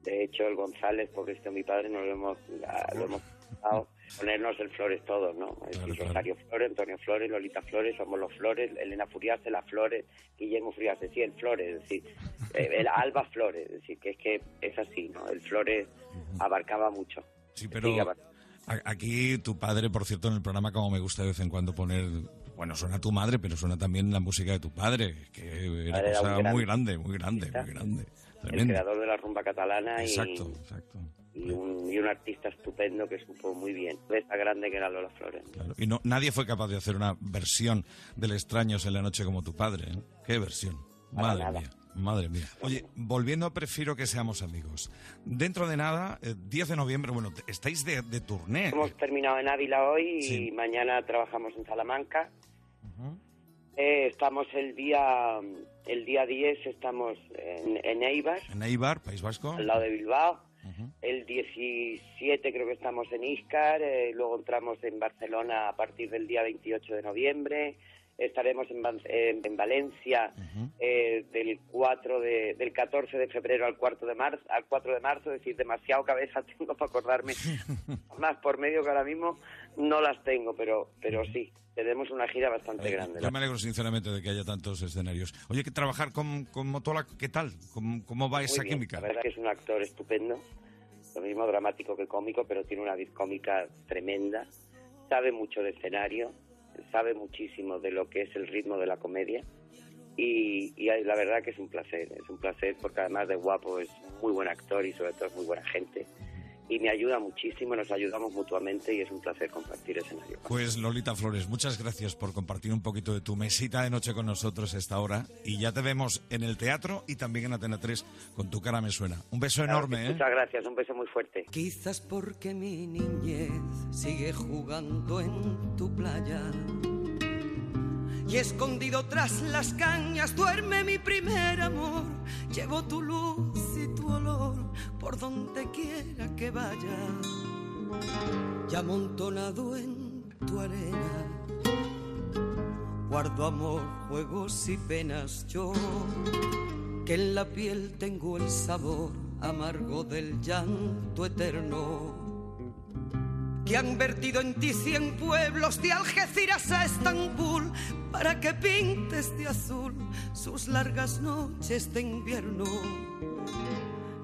Speaker 17: De hecho, el González, porque este mi padre, nos lo hemos, la- lo hemos ponernos el Flores todos, ¿no? Es decir, Rosario Flores, Antonio Flores, Lolita Flores, somos los Flores, Elena Furiase, las Flores, Guillermo Furiase, sí, el Flores, es decir, eh, el Alba Flores, es decir, que es que es así, ¿no? El Flores abarcaba mucho.
Speaker 16: Sí, pero aquí tu padre, por cierto, en el programa, como me gusta de vez en cuando poner, bueno, suena tu madre, pero suena también la música de tu padre, que era cosa muy grande, muy grande, muy grande.
Speaker 17: el
Speaker 16: Tremendo.
Speaker 17: creador de la rumba catalana y,
Speaker 16: Exacto, exacto.
Speaker 17: y un, un artista estupendo que supo muy bien. De esta grande que era Lola Flores.
Speaker 16: Claro. Y no, nadie fue capaz de hacer una versión del Extraños en la noche como tu padre. ¿eh? ¿Qué versión? Madre
Speaker 17: nada.
Speaker 16: mía. Madre mía. Oye, volviendo a Prefiero que seamos amigos. Dentro de nada, eh, 10 de noviembre, bueno, estáis de, de turné.
Speaker 17: Hemos terminado en Ávila hoy y mañana trabajamos en Salamanca. Eh, estamos el día el día 10 estamos en, en Eibar,
Speaker 16: En Eibar, País Vasco.
Speaker 17: al lado de Bilbao. El 17 creo que estamos en Iscar, eh, luego entramos en Barcelona a partir del día 28 de noviembre. Estaremos en, en- en Valencia eh, del 4 de, del 14 de febrero al 4 de marzo, al 4 de marzo, es decir, demasiado cabeza tengo para acordarme más por medio que ahora mismo no las tengo, pero pero sí, tenemos una gira bastante grande.
Speaker 16: Yo me alegro sinceramente de que haya tantos escenarios. Oye, que trabajar con, con Motola, ¿qué tal? ¿Cómo, cómo va
Speaker 17: Muy
Speaker 16: esa
Speaker 17: bien,
Speaker 16: química?
Speaker 17: La verdad que es un actor estupendo, lo mismo dramático que cómico, pero tiene una vis cómica tremenda, sabe mucho de escenario, sabe muchísimo de lo que es el ritmo de la comedia. Y, y la verdad que es un placer, es un placer porque además de guapo es muy buen actor y sobre todo es muy buena gente y me ayuda muchísimo, nos ayudamos mutuamente y es un placer compartir escenario.
Speaker 16: Pues Lolita Flores, muchas gracias por compartir un poquito de tu mesita de noche con nosotros a esta hora. Y ya te vemos en el teatro y también en Atena 3 con tu cara me suena. Un beso enorme, ¿eh?
Speaker 17: Muchas gracias, un beso muy fuerte.
Speaker 18: Quizás porque mi niñez sigue jugando en tu playa. Y escondido tras las cañas duerme mi primer amor. Llevo tu luz por donde quiera que vaya. Y amontonado en tu arena. Guardo amor, juegos y penas yo. Que en la piel tengo el sabor amargo del llanto eterno que han vertido en ti cien pueblos de Algeciras a Estambul para que pintes de azul sus largas noches de invierno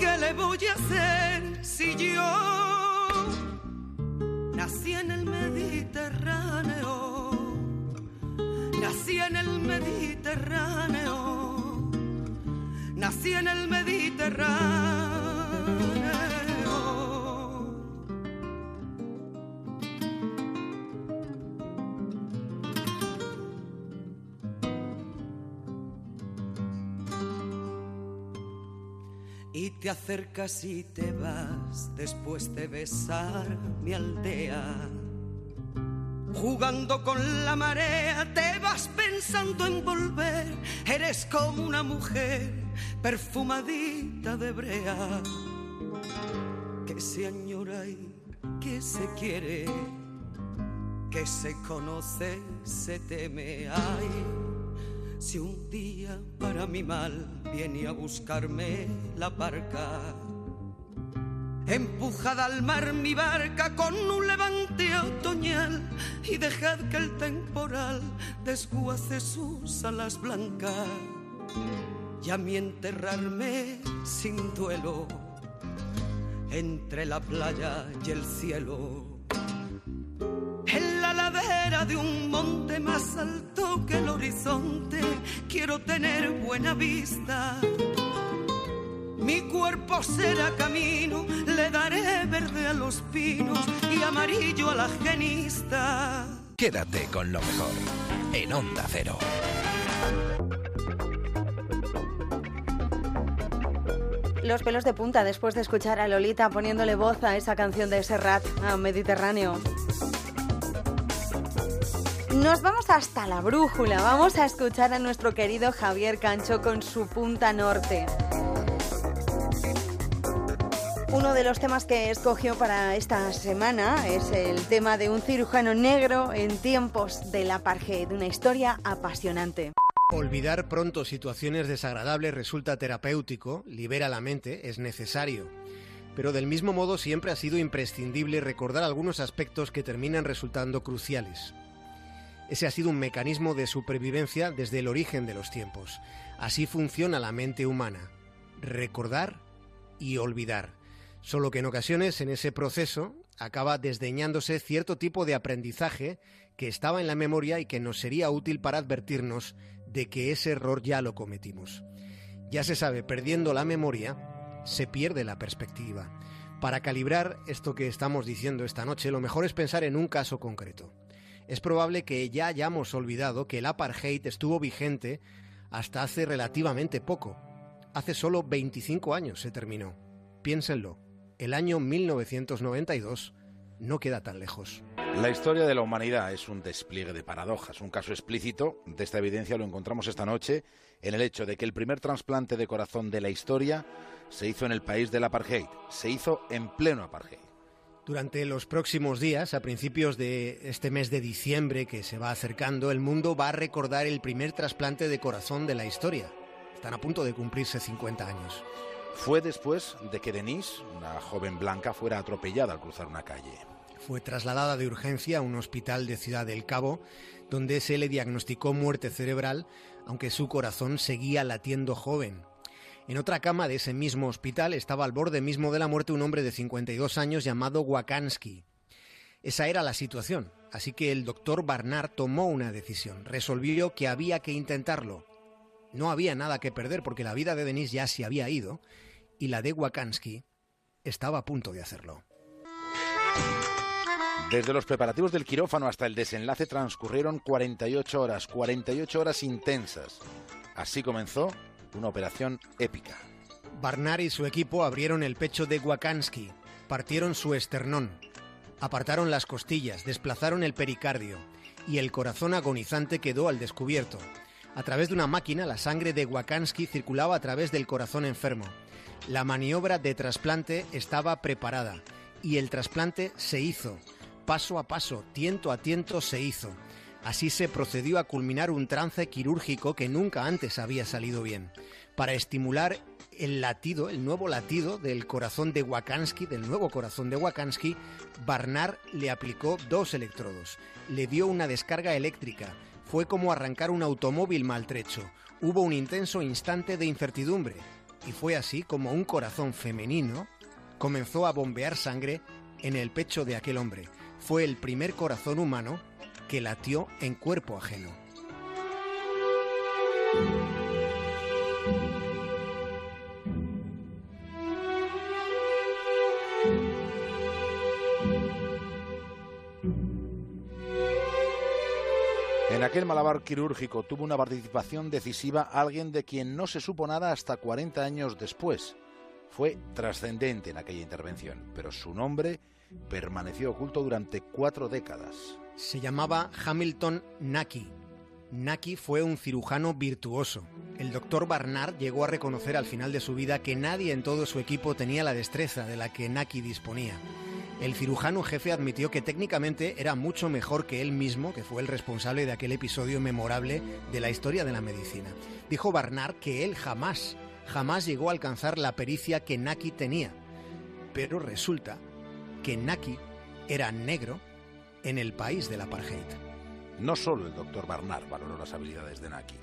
Speaker 18: ¿Qué le voy a hacer si yo nací en el Mediterráneo? Nací en el Mediterráneo. Nací en el Mediterráneo. Y te acercas y te vas después de besar mi aldea. Jugando con la marea te vas pensando en volver, eres como una mujer perfumadita de brea que se añora y que se quiere, que se conoce, se teme. Ay, si un día para mi mal viene a buscarme la barca, empujad al mar mi barca con un levante otoñal y dejad que el temporal desguace sus alas blancas y a mí enterrarme sin duelo entre la playa y el cielo. De un monte más alto que el horizonte quiero tener buena vista. Mi cuerpo será camino, le daré verde a los pinos y amarillo a la genista.
Speaker 19: Quédate con lo mejor en Onda Cero.
Speaker 2: Los pelos de punta después de escuchar a Lolita poniéndole voz a esa canción de Serrat, a Mediterráneo. Nos vamos hasta la brújula, vamos a escuchar a nuestro querido Javier Cancho con su punta norte. Uno de los temas que escogió para esta semana es el tema de un cirujano negro en tiempos del apartheid, una historia apasionante.
Speaker 20: Olvidar pronto situaciones desagradables resulta terapéutico, libera la mente, es necesario. Pero del mismo modo siempre ha sido imprescindible recordar algunos aspectos que terminan resultando cruciales. Ese ha sido un mecanismo de supervivencia desde el origen de los tiempos. Así funciona la mente humana. Recordar y olvidar. Solo que en ocasiones en ese proceso acaba desdeñándose cierto tipo de aprendizaje que estaba en la memoria y que nos sería útil para advertirnos de que ese error ya lo cometimos. Ya se sabe, perdiendo la memoria, se pierde la perspectiva. Para calibrar esto que estamos diciendo esta noche, lo mejor es pensar en un caso concreto. Es probable que ya hayamos olvidado que el apartheid estuvo vigente hasta hace relativamente poco. Hace solo 25 años se terminó. Piénsenlo, el año 1992 no queda tan lejos.
Speaker 21: La historia de la humanidad es un despliegue de paradojas. Un caso explícito de esta evidencia lo encontramos esta noche en el hecho de que el primer trasplante de corazón de la historia se hizo en el país del apartheid. Se hizo en pleno apartheid.
Speaker 20: Durante los próximos días, a principios de este mes de diciembre que se va acercando, el mundo va a recordar el primer trasplante de corazón de la historia. Están a punto de cumplirse 50 años.
Speaker 21: Fue después de que Denise, una joven blanca, fuera atropellada al cruzar una calle
Speaker 20: fue trasladada de urgencia a un hospital de Ciudad del Cabo, donde se le diagnosticó muerte cerebral, aunque su corazón seguía latiendo joven. En otra cama de ese mismo hospital estaba al borde mismo de la muerte un hombre de 52 años llamado Wakansky. Esa era la situación, así que el doctor Barnard tomó una decisión, resolvió que había que intentarlo. No había nada que perder porque la vida de Denise ya se había ido y la de Wakansky estaba a punto de hacerlo.
Speaker 21: Desde los preparativos del quirófano hasta el desenlace transcurrieron 48 horas, 48 horas intensas. Así comenzó una operación épica.
Speaker 20: Barnard y su equipo abrieron el pecho de Wakansky, partieron su esternón, apartaron las costillas, desplazaron el pericardio y el corazón agonizante quedó al descubierto. A través de una máquina, la sangre de Wakansky circulaba a través del corazón enfermo. La maniobra de trasplante estaba preparada y el trasplante se hizo paso a paso, tiento a tiento se hizo. Así se procedió a culminar un trance quirúrgico que nunca antes había salido bien, para estimular el latido, el nuevo latido del corazón de Wakansky, del nuevo corazón de Wakansky, Barnard le aplicó dos electrodos, le dio una descarga eléctrica, fue como arrancar un automóvil maltrecho, hubo un intenso instante de incertidumbre, y fue así como un corazón femenino comenzó a bombear sangre en el pecho de aquel hombre, fue el primer corazón humano que latió en cuerpo ajeno.
Speaker 21: En aquel malabar quirúrgico tuvo una participación decisiva alguien de quien no se supo nada hasta 40 años después. Fue trascendente en aquella intervención, pero su nombre permaneció oculto durante cuatro décadas.
Speaker 20: Se llamaba Hamilton Naki. Naki fue un cirujano virtuoso. El doctor Barnard llegó a reconocer al final de su vida que nadie en todo su equipo tenía la destreza de la que Naki disponía. El cirujano jefe admitió que técnicamente era mucho mejor que él mismo, que fue el responsable de aquel episodio memorable de la historia de la medicina. Dijo Barnard que él jamás, jamás llegó a alcanzar la pericia que Naki tenía. Pero resulta que Naki era negro en el país del apartheid.
Speaker 21: No solo el doctor Barnard valoró las habilidades de Naki.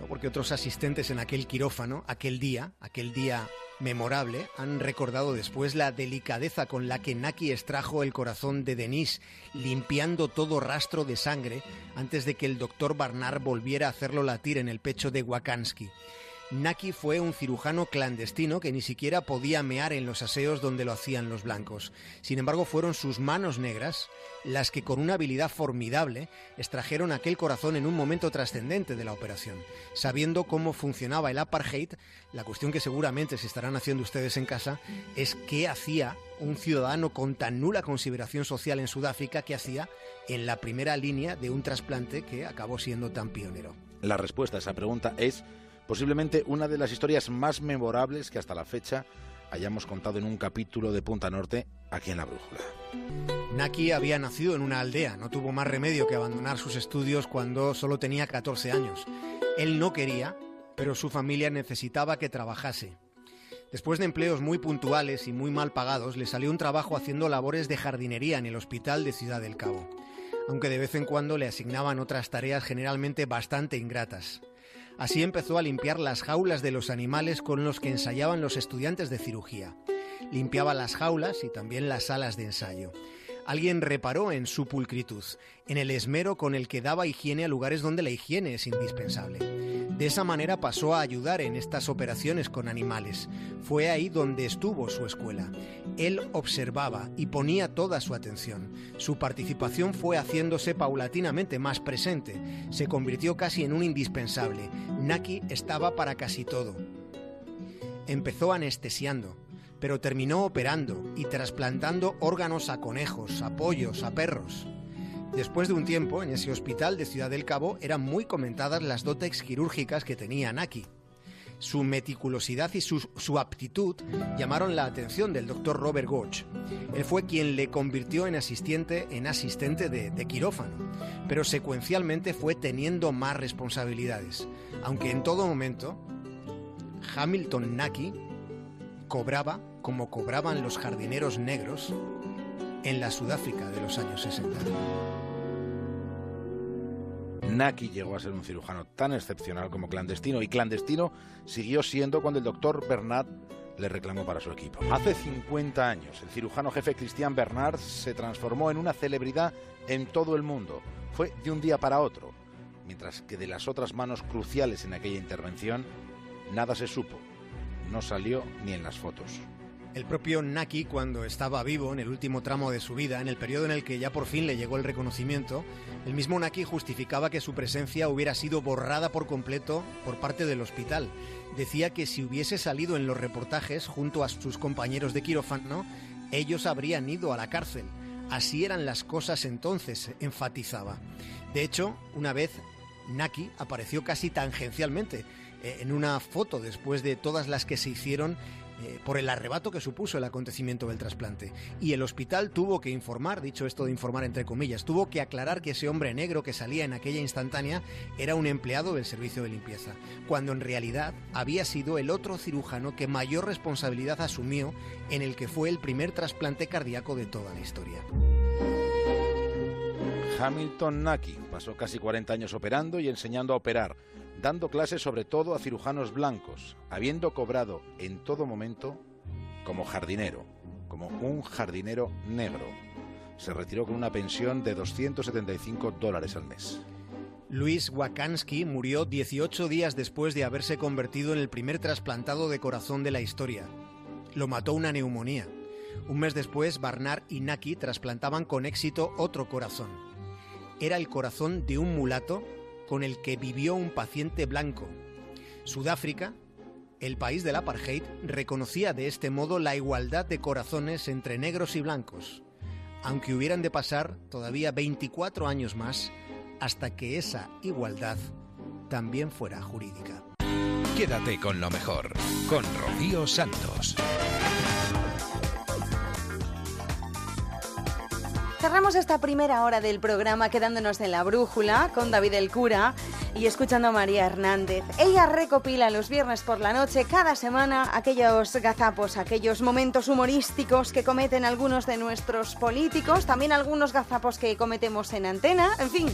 Speaker 20: No, porque otros asistentes en aquel quirófano, aquel día, aquel día memorable, han recordado después la delicadeza con la que Naki extrajo el corazón de Denise, limpiando todo rastro de sangre antes de que el doctor Barnard volviera a hacerlo latir en el pecho de Wakansky. Naki fue un cirujano clandestino que ni siquiera podía mear en los aseos donde lo hacían los blancos. Sin embargo, fueron sus manos negras las que con una habilidad formidable extrajeron aquel corazón en un momento trascendente de la operación. Sabiendo cómo funcionaba el apartheid, la cuestión que seguramente se estarán haciendo ustedes en casa es qué hacía un ciudadano con tan nula consideración social en Sudáfrica que hacía en la primera línea de un trasplante que acabó siendo tan pionero.
Speaker 21: La respuesta a esa pregunta es posiblemente una de las historias más memorables que hasta la fecha hayamos contado en un capítulo de Punta Norte aquí en La Brújula.
Speaker 20: Naki había nacido en una aldea, no tuvo más remedio que abandonar sus estudios cuando solo tenía 14 años. Él no quería, pero su familia necesitaba que trabajase. Después de empleos muy puntuales y muy mal pagados, le salió un trabajo haciendo labores de jardinería en el hospital de Ciudad del Cabo, aunque de vez en cuando le asignaban otras tareas generalmente bastante ingratas. Así empezó a limpiar las jaulas de los animales con los que ensayaban los estudiantes de cirugía. Limpiaba las jaulas y también las salas de ensayo. Alguien reparó en su pulcritud, en el esmero con el que daba higiene a lugares donde la higiene es indispensable. De esa manera pasó a ayudar en estas operaciones con animales. Fue ahí donde estuvo su escuela. Él observaba y ponía toda su atención. Su participación fue haciéndose paulatinamente más presente. Se convirtió casi en un indispensable. Naki estaba para casi todo. Empezó anestesiando, pero terminó operando y trasplantando órganos a conejos, a pollos, a perros. Después de un tiempo en ese hospital de Ciudad del Cabo eran muy comentadas las dotes quirúrgicas que tenía Naki. Su meticulosidad y su, su, aptitud llamaron la atención del doctor Robert Gorge. Él fue quien le convirtió en asistente, en asistente de, de quirófano, pero secuencialmente fue teniendo más responsabilidades, aunque en todo momento Hamilton Naki cobraba como cobraban los jardineros negros en la Sudáfrica de los años 60.
Speaker 21: Naki llegó a ser un cirujano tan excepcional como clandestino y clandestino siguió siendo cuando el doctor Bernard le reclamó para su equipo. Hace 50 años, el cirujano jefe Christian Bernard se transformó en una celebridad en todo el mundo. Fue de un día para otro, mientras que de las otras manos cruciales en aquella intervención, nada se supo. No salió ni en las fotos.
Speaker 20: El propio Naki, cuando estaba vivo en el último tramo de su vida, en el periodo en el que ya por fin le llegó el reconocimiento, el mismo Naki justificaba que su presencia hubiera sido borrada por completo por parte del hospital. Decía que si hubiese salido en los reportajes junto a sus compañeros de quirófano, ellos habrían ido a la cárcel. Así eran las cosas entonces, enfatizaba. De hecho, una vez Naki apareció casi tangencialmente eh, en una foto después de todas las que se hicieron eh, por el arrebato que supuso el acontecimiento del trasplante. Y el hospital tuvo que informar, dicho esto de informar entre comillas, tuvo que aclarar que ese hombre negro que salía en aquella instantánea era un empleado del servicio de limpieza, cuando en realidad había sido el otro cirujano que mayor responsabilidad asumió en el que fue el primer trasplante cardíaco de toda la historia.
Speaker 21: Hamilton Naki pasó casi 40 años operando y enseñando a operar, dando clases sobre todo a cirujanos blancos, habiendo cobrado en todo momento como jardinero, como un jardinero negro. Se retiró con una pensión de 275 dólares al mes.
Speaker 20: Luis Wakansky murió 18 días después de haberse convertido en el primer trasplantado de corazón de la historia. Lo mató una neumonía. Un mes después, Barnard y Naki trasplantaban con éxito otro corazón. Era el corazón de un mulato con el que vivió un paciente blanco. Sudáfrica El país del apartheid reconocía de este modo la igualdad de corazones entre negros y blancos, aunque hubieran de pasar todavía 24 años más hasta que esa igualdad también fuera jurídica.
Speaker 1: Quédate con lo mejor, con Rocío Santos.
Speaker 2: Cerramos esta primera hora del programa quedándonos en la brújula con David el Cura y escuchando a María Hernández. Ella recopila los viernes por la noche cada semana aquellos gazapos, aquellos momentos humorísticos que cometen algunos de nuestros políticos, también algunos gazapos que cometemos en antena, en fin,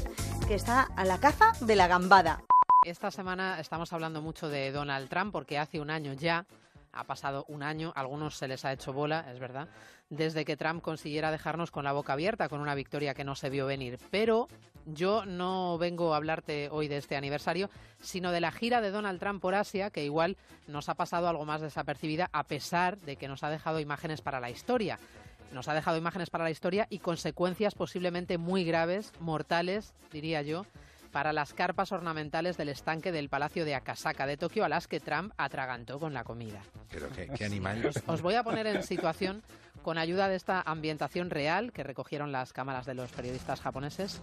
Speaker 2: que está a la caza de la gambada.
Speaker 22: Esta semana estamos hablando mucho de Donald Trump porque hace un año ya, ha pasado un año, a algunos se les ha hecho bola, es verdad, desde que Trump consiguiera dejarnos con la boca abierta con una victoria que no se vio venir. Pero yo no vengo a hablarte hoy de este aniversario, sino de la gira de Donald Trump por Asia, que igual nos ha pasado algo más desapercibida a pesar de que nos ha dejado imágenes para la historia nos ha dejado imágenes para la historia y consecuencias posiblemente muy graves, mortales, diría yo, para las carpas ornamentales del estanque del Palacio de Akasaka de Tokio, a las que Trump atragantó con la comida.
Speaker 21: Pero qué, qué animal.
Speaker 22: Os, os voy a poner en situación con ayuda de esta ambientación real que recogieron las cámaras de los periodistas japoneses.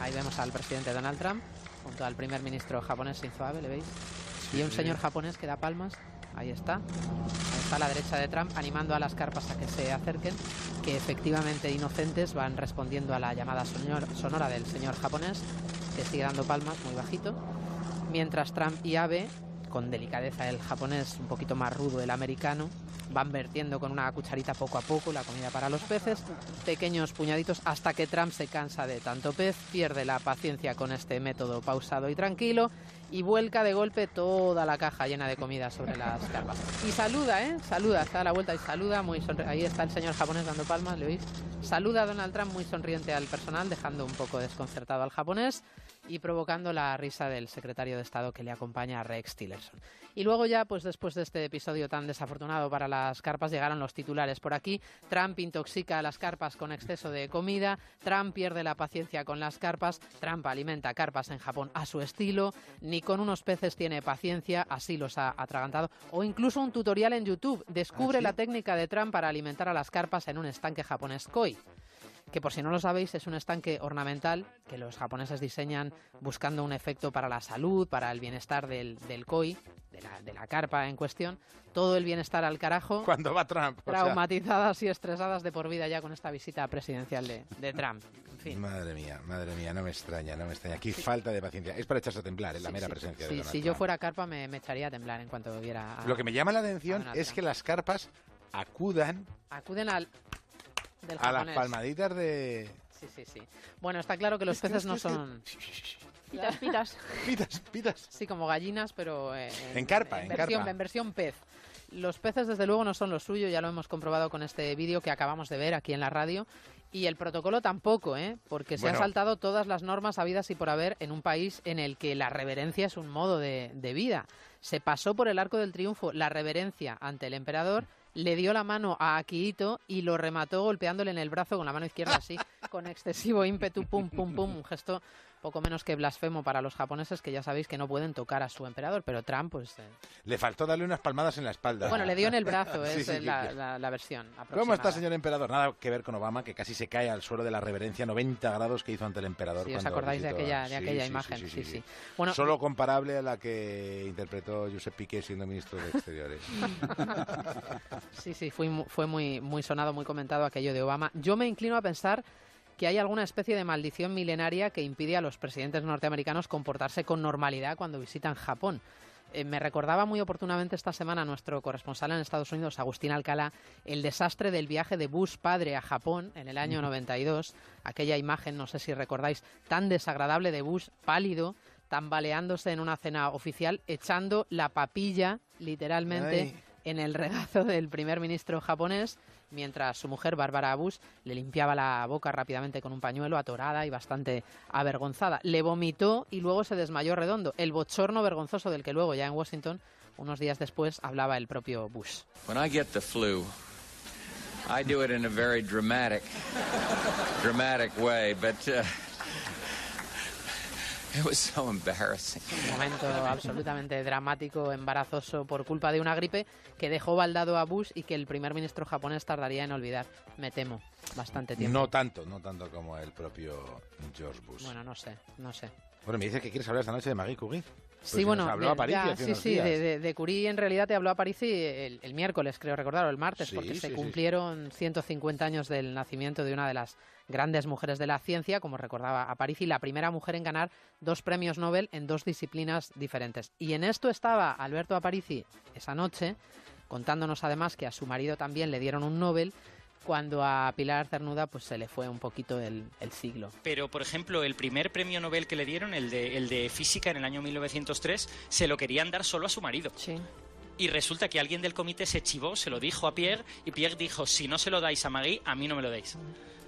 Speaker 22: Ahí vemos al presidente Donald Trump junto al primer ministro japonés Shinzo Abe, ¿le veis? Y un señor japonés que da palmas. Ahí está. Ahí está a la derecha de Trump animando a las carpas a que se acerquen, que efectivamente inocentes van respondiendo a la llamada sonor- sonora del señor japonés, que sigue dando palmas muy bajito. Mientras Trump y Abe, con delicadeza el japonés, un poquito más rudo el americano, van vertiendo con una cucharita poco a poco la comida para los peces, pequeños puñaditos hasta que Trump se cansa de tanto pez, pierde la paciencia con este método pausado y tranquilo y vuelca de golpe toda la caja llena de comida sobre las carpas. Y saluda, ¿eh? Saluda, está a la vuelta y saluda, muy ahí está el señor japonés dando palmas, ¿le oís? Saluda a Donald Trump muy sonriente al personal, dejando un poco desconcertado al japonés y provocando la risa del secretario de Estado que le acompaña a Rex Tillerson. Y luego ya, pues después de este episodio tan desafortunado para las carpas, llegaron los titulares por aquí. Trump intoxica a las carpas con exceso de comida, Trump pierde la paciencia con las carpas, Trump alimenta carpas en Japón a su estilo, ni con unos peces tiene paciencia, así los ha atragantado, o incluso un tutorial en YouTube descubre la técnica de Trump para alimentar a las carpas en un estanque japonés koi que por si no lo sabéis es un estanque ornamental que los japoneses diseñan buscando un efecto para la salud, para el bienestar del, del koi, de la, de la carpa en cuestión, todo el bienestar al carajo.
Speaker 21: Cuando va Trump. o sea,
Speaker 22: Traumatizadas y estresadas de por vida ya con esta visita presidencial de, de Trump. En fin.
Speaker 21: Madre mía, madre mía, no me extraña, no me extraña. Qué falta de paciencia. Es para echarse a temblar, es la mera presencia de
Speaker 22: Sí,
Speaker 21: Donald
Speaker 22: si yo fuera carpa me, me echaría a temblar en cuanto viera a-
Speaker 21: Lo que me llama la atención es que las carpas acudan
Speaker 22: Acuden al... Del
Speaker 21: a las palmaditas de...
Speaker 22: Sí, sí, sí. Bueno, está claro que los
Speaker 21: Es que,
Speaker 22: peces
Speaker 21: es que,
Speaker 22: no
Speaker 21: es que-
Speaker 22: son...
Speaker 14: Pitas, pitas.
Speaker 21: Pitas, pitas.
Speaker 22: Sí, como gallinas, pero eh,
Speaker 21: En carpa, en
Speaker 22: versión,
Speaker 21: carpa.
Speaker 22: en versión pez. Los peces, desde luego, no son lo suyo, ya lo hemos comprobado con este vídeo que acabamos de ver aquí en la radio. Y el protocolo tampoco, ¿eh? porque se
Speaker 21: Bueno.
Speaker 22: han saltado todas las normas habidas y por haber en un país en el que la reverencia es un modo de, de vida. Se pasó por el arco del triunfo la reverencia ante el emperador, le dio la mano a Akihito y lo remató golpeándole en el brazo con la mano izquierda así, con excesivo ímpetu, pum, pum, pum, un gesto poco menos que blasfemo para los japoneses que ya sabéis que no pueden tocar a su emperador, pero Trump pues... eh,
Speaker 21: Le faltó darle unas palmadas en la espalda.
Speaker 22: bueno, le dio en el brazo,
Speaker 21: Sí,
Speaker 22: es
Speaker 21: sí, sí,
Speaker 22: la,
Speaker 21: sí.
Speaker 22: la- la versión
Speaker 21: ¿Cómo está, señor emperador? Nada que ver con Obama, que casi se cae al suelo de la reverencia 90 grados que hizo ante el emperador.
Speaker 22: Si os acordáis de
Speaker 21: visitó
Speaker 22: aquella,
Speaker 21: a-
Speaker 22: de
Speaker 21: Sí,
Speaker 22: aquella
Speaker 21: sí,
Speaker 22: imagen, sí, sí.
Speaker 21: sí.
Speaker 22: Bueno,
Speaker 21: Solo comparable a la que interpretó Josep Piqué siendo ministro de Exteriores.
Speaker 22: Sí, sí, fue, fue muy, muy sonado, muy comentado aquello de Obama. Yo me inclino a pensar que hay alguna especie de maldición milenaria que impide a los presidentes norteamericanos comportarse con normalidad cuando visitan Japón. Eh, me recordaba muy oportunamente esta semana nuestro corresponsal en Estados Unidos, Agustín Alcalá, el desastre del viaje de Bush padre a Japón en el año 92. Aquella imagen, no sé si recordáis, tan desagradable de Bush pálido, tambaleándose en una cena oficial, echando la papilla, literalmente,
Speaker 21: Ay.
Speaker 22: en el regazo del primer ministro japonés, mientras su mujer, Bárbara Bush, le limpiaba la boca rápidamente con un pañuelo, atorada y bastante avergonzada. Le vomitó y luego se desmayó redondo. El bochorno vergonzoso del que luego, ya en Washington, unos días después, hablaba el propio Bush.
Speaker 23: When I get the flu, I do it in a very dramatic, dramatic way. But uh, It was so embarrassing.
Speaker 22: Un momento absolutamente dramático, embarazoso por culpa de una gripe que dejó baldado a Bush y que el primer ministro japonés tardaría en olvidar. Me temo, bastante tiempo.
Speaker 21: No tanto, no tanto como el propio George Bush.
Speaker 22: Bueno, no sé, no sé.
Speaker 21: Bueno, me dices que quieres hablar esta noche de Marie Curie. Pues
Speaker 22: Sí,
Speaker 21: si
Speaker 22: bueno,
Speaker 21: habló
Speaker 22: de-
Speaker 21: a París
Speaker 22: ya,
Speaker 21: hace
Speaker 22: sí,
Speaker 21: unos
Speaker 22: sí,
Speaker 21: días.
Speaker 22: de, de, de Curie en realidad te habló a París y el, el miércoles, creo recordar, o el martes,
Speaker 21: Sí,
Speaker 22: porque
Speaker 21: sí,
Speaker 22: se
Speaker 21: sí.
Speaker 22: cumplieron 150 años del nacimiento de una de las grandes mujeres de la ciencia, como recordaba a París, y la primera mujer en ganar dos premios Nobel en dos disciplinas diferentes. Y en esto estaba Alberto Aparici esa noche, contándonos además que a su marido también le dieron un Nobel, cuando a Pilar Cernuda pues se le fue un poquito el, el siglo.
Speaker 24: Pero, por ejemplo, el primer premio Nobel que le dieron, el de, el de física en el año 1903, se lo querían dar solo a su marido. Y resulta que alguien del comité se chivó, se lo dijo a Pierre, y Pierre dijo, si no se lo dais a Marie, a mí no me lo dais.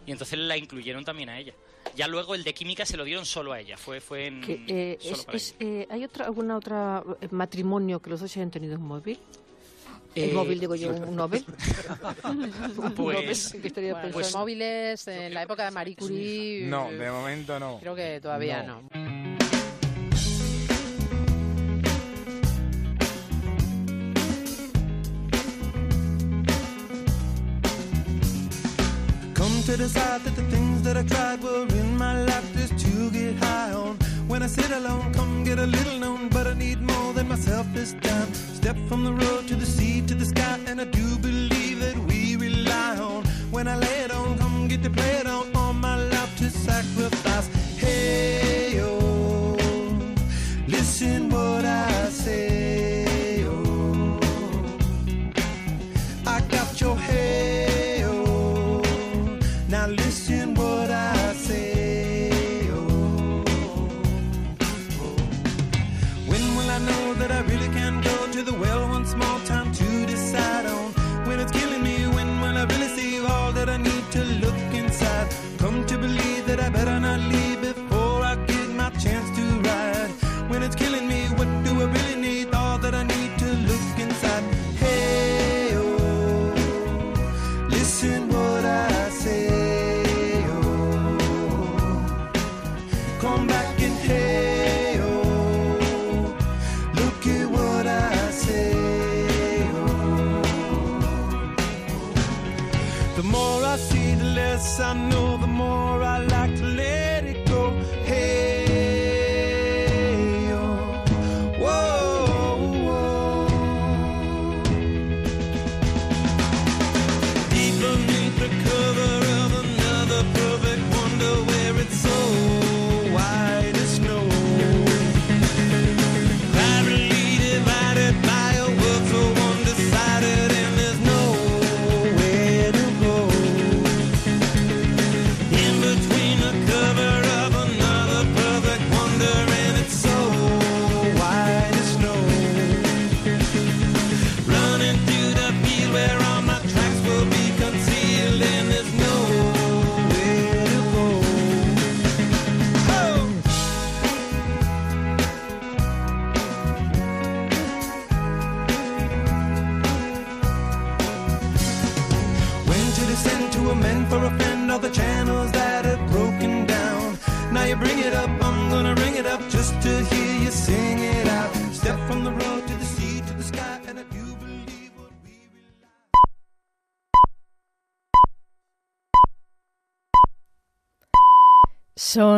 Speaker 24: Y entonces la incluyeron también a ella. Ya luego el de química se lo dieron solo a ella, fue, fue en,
Speaker 25: Que, eh,
Speaker 24: solo
Speaker 25: es-
Speaker 24: para
Speaker 25: es, eh, ¿Hay otra, alguna otra eh, matrimonio que los dos hayan tenido un móvil?
Speaker 24: Eh,
Speaker 25: el móvil, digo yo, un Nobel. Un
Speaker 24: Pues-
Speaker 25: Nobel, ¿qué estaría
Speaker 22: Bueno, los móviles en la época de Marie Curie...
Speaker 26: No, de momento no.
Speaker 22: Creo que todavía
Speaker 26: No.
Speaker 22: no.
Speaker 27: To decide that the things that I tried were in my life just to get high on. When I sit alone, come get a little known, but I need more than myself this time. Step from the road to the sea to the sky, and I do believe that we rely on. When I lay it on, come get to play it on, all my life to sacrifice. Hey, oh, listen what I say,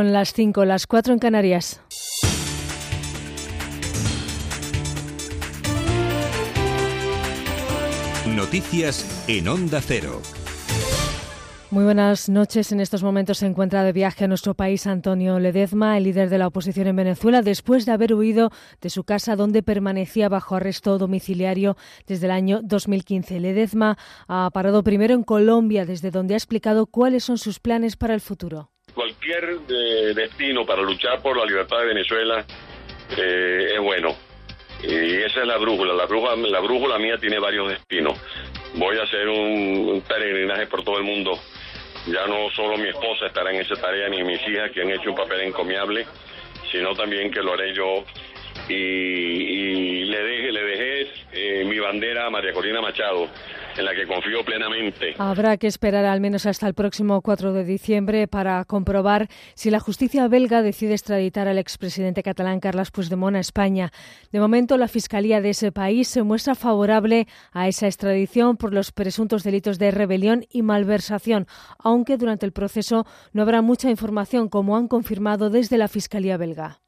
Speaker 28: Son las 5, las 4 en Canarias.
Speaker 1: Noticias en Onda Cero.
Speaker 28: Muy buenas noches. En estos momentos se encuentra de viaje a nuestro país Antonio Ledezma, el líder de la oposición en Venezuela, después de haber huido de su casa donde permanecía bajo arresto domiciliario desde el año 2015. Ledezma ha parado primero en Colombia, desde donde ha explicado cuáles son sus planes para el futuro.
Speaker 29: Cualquier eh, destino para luchar por la libertad de Venezuela eh, es bueno. Y esa es la brújula. La brújula, la brújula mía tiene varios destinos. Voy a hacer un, un peregrinaje por todo el mundo. Ya no solo mi esposa estará en esa tarea, ni mis hijas que han hecho un papel encomiable, sino también que lo haré yo. Y, le dejé, le dejé eh, mi bandera a María Corina Machado, en la que confío plenamente.
Speaker 28: Habrá que esperar al menos hasta el próximo 4 de diciembre para comprobar si la justicia belga decide extraditar al expresidente catalán Carles Puigdemont a España. De momento, la Fiscalía de ese país se muestra favorable a esa extradición por los presuntos delitos de rebelión y malversación, aunque durante el proceso no habrá mucha información, como han confirmado desde la Fiscalía belga.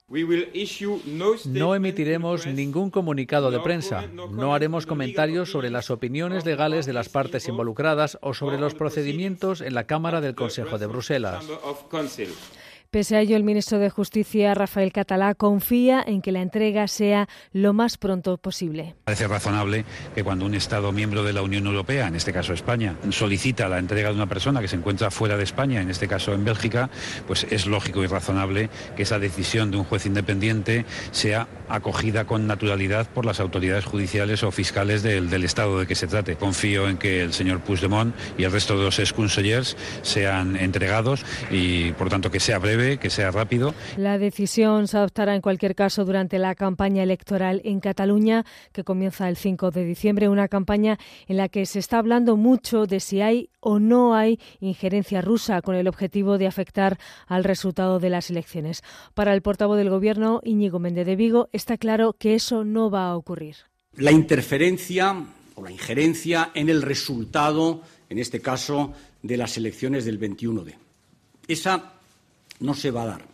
Speaker 30: No emitiremos ningún comunicado de prensa, no haremos comentarios sobre las opiniones legales de las partes involucradas o sobre los procedimientos en la Cámara del Consejo de Bruselas.
Speaker 28: Pese a ello, el ministro de Justicia, Rafael Catalá, confía en que la entrega sea lo más pronto posible.
Speaker 31: Parece razonable que cuando un Estado miembro de la Unión Europea, en este caso España, solicita la entrega de una persona que se encuentra fuera de España, en este caso en Bélgica, pues es lógico y razonable que esa decisión de un juez independiente sea acogida con naturalidad por las autoridades judiciales o fiscales del, del Estado de que se trate. Confío en que el señor Puigdemont y el resto de los exconsellers sean entregados y, por tanto, que sea breve que sea rápido.
Speaker 28: La decisión se adoptará en cualquier caso durante la campaña electoral en Cataluña, que comienza el 5 de diciembre, una campaña en la que se está hablando mucho de si hay o no hay injerencia rusa con el objetivo de afectar al resultado de las elecciones. Para el portavoz del Gobierno, Íñigo Méndez de Vigo, está claro que eso no va a ocurrir.
Speaker 32: La interferencia o la injerencia en el resultado, en este caso, de las elecciones del 21D. Esa no se va a dar,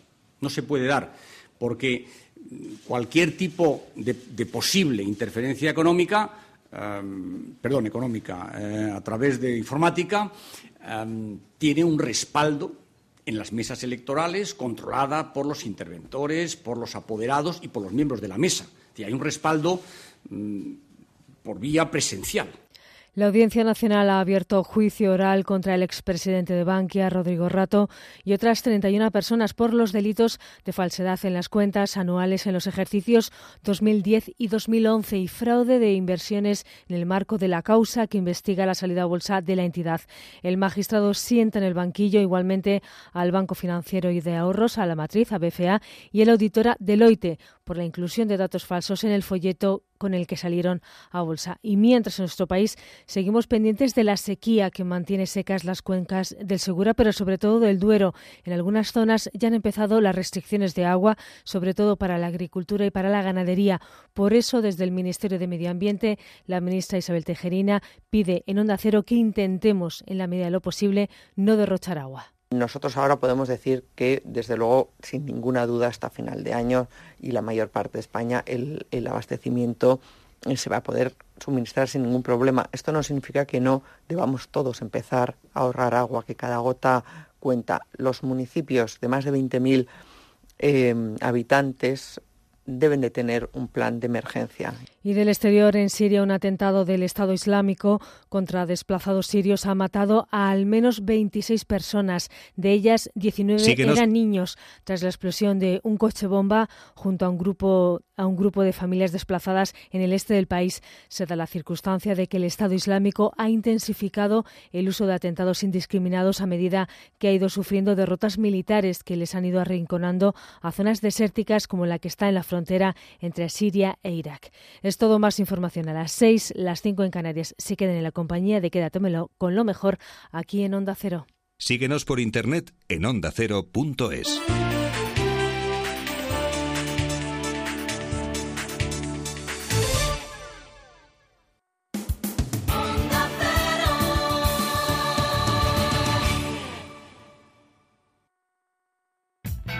Speaker 32: no se puede dar, porque cualquier tipo de, posible interferencia económica, em, perdón, económica, eh, a través de informática, em, tiene un respaldo en las mesas electorales controlada por los interventores, por los apoderados y por los miembros de la mesa. hay un respaldo mm, por vía presencial.
Speaker 28: La Audiencia Nacional ha abierto juicio oral contra el expresidente de Bankia, Rodrigo Rato, y otras 31 personas por los delitos de falsedad en las cuentas anuales en los ejercicios 2010 y 2011 y fraude de inversiones en el marco de la causa que investiga la salida a bolsa de la entidad. El magistrado sienta en el banquillo igualmente al Banco Financiero y de Ahorros, a la matriz, a BFA, y el auditora Deloitte por la inclusión de datos falsos en el folleto con el que salieron a bolsa. Y mientras en nuestro país seguimos pendientes de la sequía que mantiene secas las cuencas del Segura, pero sobre todo del Duero. En algunas zonas ya han empezado las restricciones de agua, sobre todo para la agricultura y para la ganadería. Por eso, desde el Ministerio de Medio Ambiente, la ministra Isabel Tejerina pide en Onda Cero que intentemos, en la medida de lo posible, no derrochar agua.
Speaker 33: Nosotros ahora podemos decir que, desde luego, sin ninguna duda, hasta final de año y la mayor parte de España, el, abastecimiento eh, se va a poder suministrar sin ningún problema. Esto no significa que no debamos todos empezar a ahorrar agua, que cada gota cuenta. Los municipios de más de 20.000 eh, habitantes deben de tener un plan de emergencia.
Speaker 28: Y del exterior, en Siria, un atentado del Estado Islámico contra desplazados sirios ha matado a al menos 26 personas. De ellas, 19 eran niños, tras la explosión de un coche bomba junto a un grupo a un grupo de familias desplazadas en el este del país. Se da la circunstancia de que el Estado Islámico ha intensificado el uso de atentados indiscriminados a medida que ha ido sufriendo derrotas militares que les han ido arrinconando a zonas desérticas como la que está en la frontera entre Siria e Irak. Es todo más información a las seis, las cinco en Canarias. Se queden en la compañía de Quédatemelo con lo mejor aquí en Onda Cero.
Speaker 1: Síguenos por internet en ondacero.es.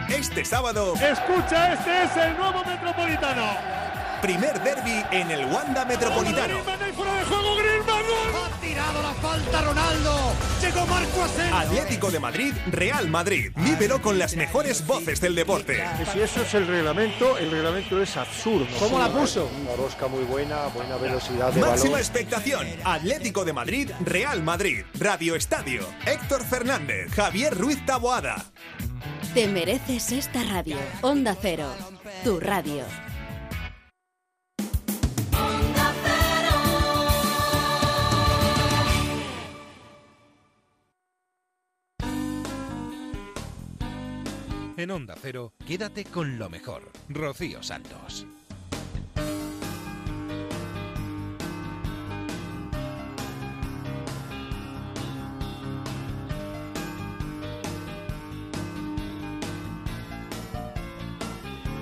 Speaker 1: Este sábado.
Speaker 26: Escucha, este es el nuevo Metropolitano
Speaker 1: primer derby en el Wanda Metropolitano.
Speaker 26: Ha tirado la falta Ronaldo. Llegó Marco Asensio.
Speaker 1: Atlético de Madrid, Real Madrid. Vívelo con las mejores voces del deporte.
Speaker 26: Si eso es el reglamento, el reglamento es absurdo. ¿Cómo la puso? Una rosca muy buena, buena velocidad de
Speaker 1: Máxima expectación. Atlético de Madrid, Real Madrid. Radio Estadio. Héctor Fernández, Javier Ruiz Taboada.
Speaker 34: Te mereces esta radio. Onda Cero. Tu radio.
Speaker 1: En Onda Cero, quédate con lo mejor. Rocío Santos.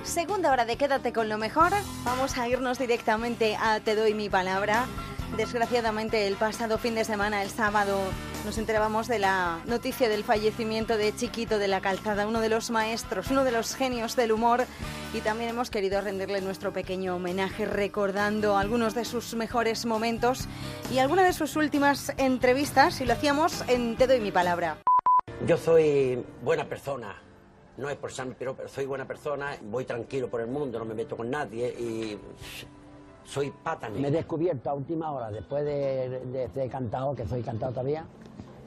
Speaker 2: Segunda hora de Quédate con lo mejor. Vamos a irnos directamente a Te doy mi palabra Desgraciadamente el pasado fin de semana, el sábado, nos enterábamos de la noticia del fallecimiento de Chiquito de la Calzada, uno de los maestros, uno de los genios del humor. Y también hemos querido rendirle nuestro pequeño homenaje recordando algunos de sus mejores momentos y algunas de sus últimas entrevistas. Y lo hacíamos en Te doy mi palabra.
Speaker 35: Yo soy buena persona, no es por ser pero soy buena persona, voy tranquilo por el mundo, no me meto con nadie y soy pata
Speaker 36: Me he descubierto a última hora, después de, ser cantado, que soy cantado todavía,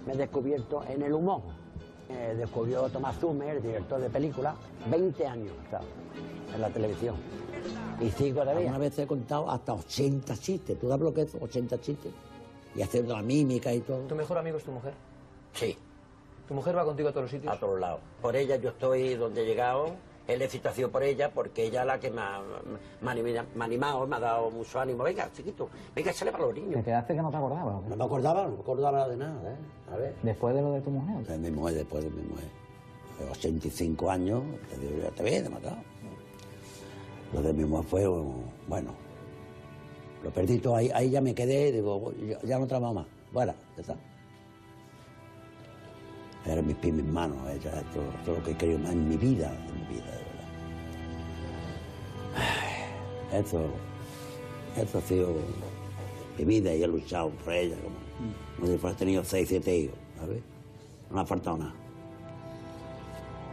Speaker 36: me he descubierto en el humor. Me descubrió Tomás Zumer, director de película, 20 años en la televisión. Y sigo todavía. Una vez he contado hasta 80 chistes, ¿tú sabes lo que es 80 chistes? Y haciendo la mímica y todo.
Speaker 37: ¿Tu mejor amigo es tu mujer?
Speaker 35: Sí.
Speaker 37: ¿Tu mujer va contigo a todos los sitios?
Speaker 35: A todos lados. Por ella yo estoy donde he llegado. Él he situación por ella porque ella es la que me ha, animado, me ha dado mucho ánimo. Venga, chiquito, venga, échale para los niños.
Speaker 37: ¿Te quedaste que no te acordabas?
Speaker 36: No me acordaba, no me acordaba de nada, ¿eh? A ver.
Speaker 37: ¿Después de lo de tu mujer?
Speaker 36: De mi mujer, después de mi mujer. 85 años, te digo, ya te ves, te matado. Lo de mi mujer fue, bueno, lo perdí todo, ahí, ahí ya me quedé, digo, ya no trabajo más. Bueno, ya está era mis pies, mis manos, era todo, lo que he querido más en mi vida, en mi vida, de verdad. Eso, eso ha sido mi vida y he luchado por ella, como, si fuera tenido seis, siete hijos, ¿sabes? No me ha faltado nada.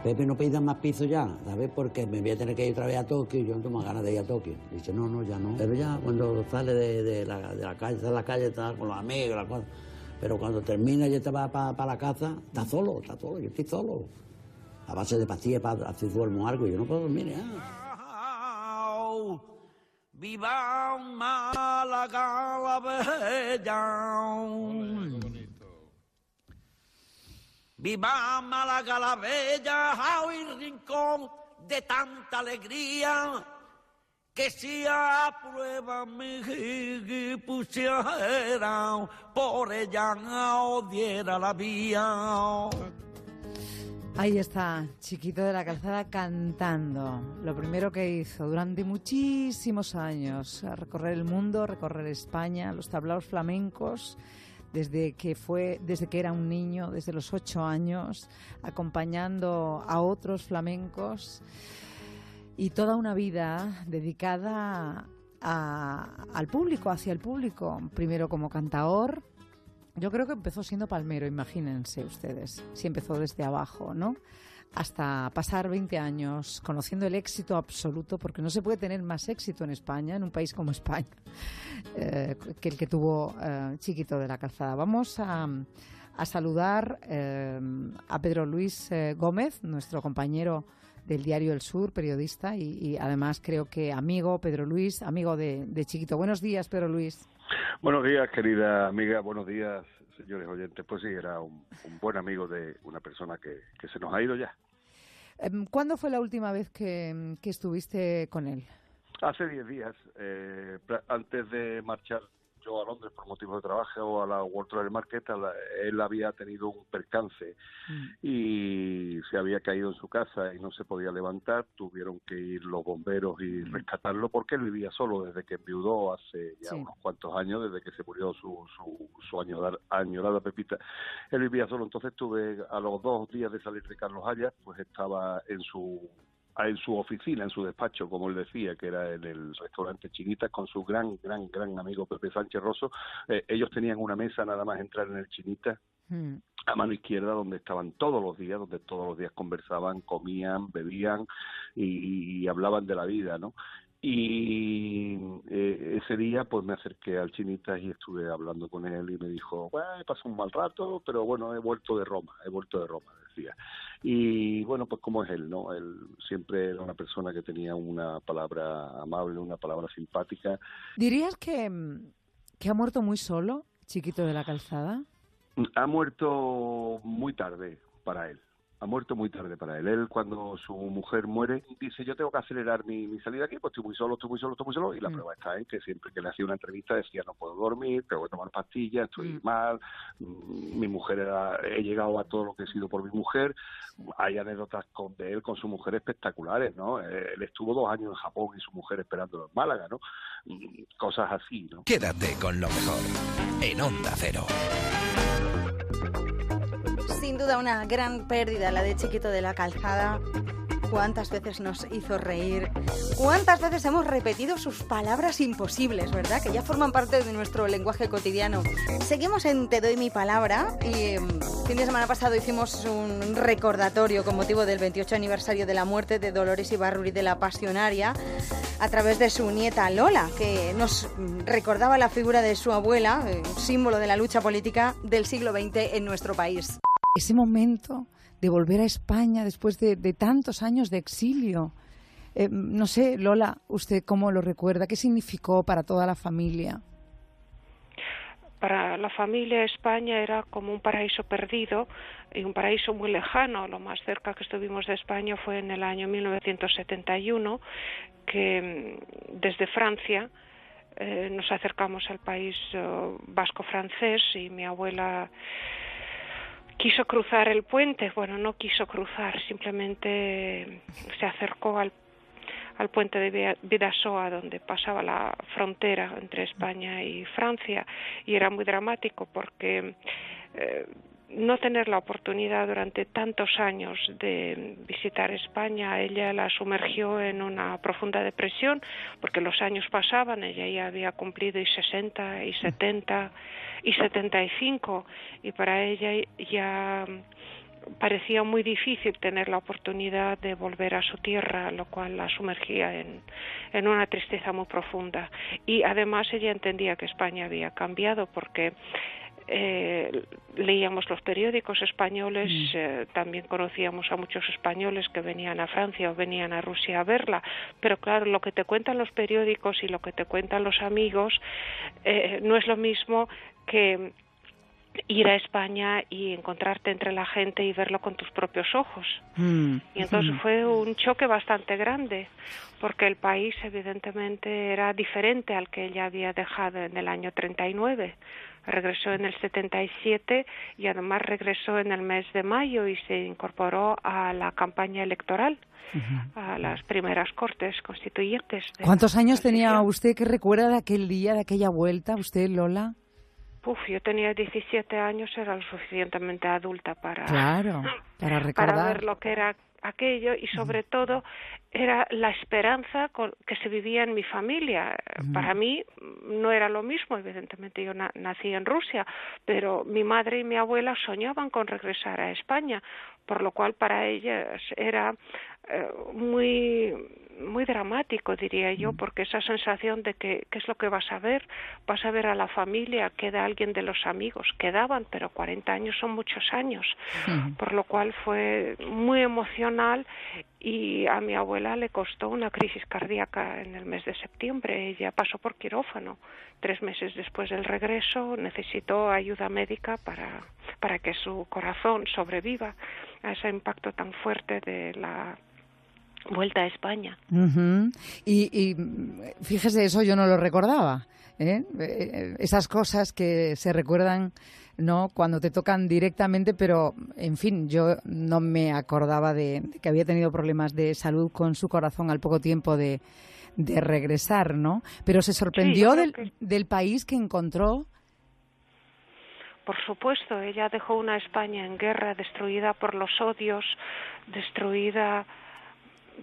Speaker 36: Pepe, no pidas más piso ya, ¿sabes? Porque me voy a tener que ir otra vez a Tokio y yo no tengo ganas de ir a Tokio. Dice, no, no, ya no. Pero ya cuando sale de, la, de la calle, sale a la calle, está con los amigos, la cosa pero cuando termina y te va para la casa, está solo, está solo, yo estoy solo. A base de pastillas para hacer duermo algo, yo no puedo dormir ¿eh?
Speaker 27: Viva Málaga la bella. Viva Málaga la bella, hoy rincón de tanta alegría que si aprueba mi pusiera por ella odiera la vía.
Speaker 38: Ahí está, chiquito de la calzada cantando. Lo primero que hizo durante muchísimos años, recorrer el mundo, recorrer España, los tablaos flamencos, desde que fue, desde que era un niño, desde los ocho años, acompañando a otros flamencos y toda una vida dedicada al público, hacia el público, primero como cantador. Yo creo que empezó siendo palmero, imagínense ustedes, si empezó desde abajo, ¿no? Hasta pasar 20 años conociendo el éxito absoluto, porque no se puede tener más éxito en España, en un país como España, eh, que el que tuvo eh, Chiquito de la Calzada. Vamos a, saludar eh, a Pedro Luis Gómez, nuestro compañero del diario El Sur, periodista y, además creo que amigo, Pedro Luis, amigo de, Chiquito. Buenos días, Pedro Luis.
Speaker 39: Buenos días, querida amiga. Buenos días, señores oyentes. Pues sí, era un, buen amigo de una persona que, se nos ha ido ya.
Speaker 38: Em, ¿Cuándo fue la última vez que, estuviste con él?
Speaker 39: Hace diez días, eh, antes de marchar yo a Londres por motivos de trabajo o a la World Travel Market, él había tenido un percance mm. y se había caído en su casa y no se podía levantar. Tuvieron que ir los bomberos y mm. rescatarlo porque él vivía solo desde que enviudó hace ya unos cuantos años, desde que se murió su, su, su añorada, Pepita. Él vivía solo, entonces tuve a los dos días de salir de Carlos Hayas, pues estaba en su en su oficina, en su despacho, como él decía, que era en el restaurante Chinitas, con su gran, gran, gran amigo Pepe Sánchez Rosso. Eh, ellos tenían una mesa nada más entrar en el Chinita, hmm. a mano izquierda, donde estaban todos los días, donde todos los días conversaban, comían, bebían y, hablaban de la vida, ¿no? Y eh, ese día pues me acerqué al Chinitas y estuve hablando con él y me dijo, bueno, pasó un mal rato, pero bueno, he vuelto de Roma, he vuelto de Roma. Y bueno, pues como es él, ¿no? Él siempre era una persona que tenía una palabra amable, una palabra simpática.
Speaker 38: ¿Dirías que, que ha muerto muy solo, chiquito de la calzada?
Speaker 39: Ha muerto muy tarde para él ha muerto muy tarde para él. Él, cuando su mujer muere, dice, yo tengo que acelerar mi, mi salida aquí, pues estoy muy solo, estoy muy solo, estoy muy solo. Y la mm. prueba está en que siempre que le hacía una entrevista decía, no puedo dormir, tengo que tomar pastillas, estoy mm. mal, mm, mi mujer era, he llegado a todo lo que he sido por mi mujer. Hay anécdotas con, de él con su mujer espectaculares, ¿no? Eh, él estuvo dos años en Japón y su mujer esperándolo en Málaga, ¿no? Cosas así, ¿no?
Speaker 19: Quédate con lo mejor en Onda Cero
Speaker 2: sin duda una gran pérdida la de Chiquito de la Calzada. Cuántas veces nos hizo reír, cuántas veces hemos repetido sus palabras imposibles, ¿verdad? Que ya forman parte de nuestro lenguaje cotidiano. Seguimos en Te doy mi palabra y el mm, fin de semana pasado hicimos un recordatorio con motivo del 28 aniversario de la muerte de Dolores Ibarruri de la Pasionaria a través de su nieta Lola, que nos mm, recordaba la figura de su abuela, eh, símbolo de la lucha política del siglo XX en nuestro país
Speaker 38: ese momento de volver a España después de, tantos años de exilio. Eh, no sé, Lola, ¿usted cómo lo recuerda? ¿Qué significó para toda la familia?
Speaker 25: Para la familia España era como un paraíso perdido y un paraíso muy lejano. Lo más cerca que estuvimos de España fue en el año 1971, que mm, desde Francia eh, nos acercamos al país eh, vasco-francés y mi abuela quiso cruzar el puente, bueno, no quiso cruzar, simplemente se acercó al, al puente de Vidasoa, donde pasaba la frontera entre España y Francia, y era muy dramático porque eh, no tener la oportunidad durante tantos años de visitar España, ella la sumergió en una profunda depresión, porque los años pasaban, ella ya había cumplido y 60 y 70 y 75 y para ella ya parecía muy difícil tener la oportunidad de volver a su tierra, lo cual la sumergía en, en una tristeza muy profunda. Y además ella entendía que España había cambiado porque eh, leíamos los periódicos españoles, mm. eh, también conocíamos a muchos españoles que venían a Francia o venían a Rusia a verla, pero claro, lo que te cuentan los periódicos y lo que te cuentan los amigos eh, no es lo mismo que ir a España y encontrarte entre la gente y verlo con tus propios ojos. Mm. Y entonces fue un choque bastante grande, porque el país evidentemente era diferente al que ella había dejado en el año 39 regresó en el 77 y además regresó en el mes de mayo y se incorporó a la campaña electoral, a las primeras cortes constituyentes.
Speaker 38: ¿Cuántos años tenía usted que recuerda de aquel día, de aquella vuelta, usted, Lola?
Speaker 25: Uf, yo tenía 17 años, era lo suficientemente adulta para,
Speaker 38: claro, para, recordar.
Speaker 25: para ver lo que era aquello y sobre todo era la esperanza que se vivía en mi familia. Para mí no era lo mismo, evidentemente yo nací en Rusia, pero mi madre y mi abuela soñaban con regresar a España, por lo cual para ellas era eh, muy muy dramático diría yo porque esa sensación de que qué es lo que vas a ver vas a ver a la familia queda alguien de los amigos quedaban pero 40 años son muchos años por lo cual fue muy emocional y a mi abuela le costó una crisis cardíaca en el mes de septiembre. Ella pasó por quirófano. Tres meses después del regreso necesitó ayuda médica para para que su corazón sobreviva a ese impacto tan fuerte de la vuelta a España.
Speaker 38: y, fíjese, eso yo no lo recordaba. ¿eh? Eh, esas cosas que se recuerdan no cuando te tocan directamente, pero en fin, yo no me acordaba de, que había tenido problemas de salud con su corazón al poco tiempo de, de regresar, ¿no? Pero se sorprendió del, del país que encontró.
Speaker 25: Por supuesto, ella dejó una España en guerra, destruida por los odios, destruida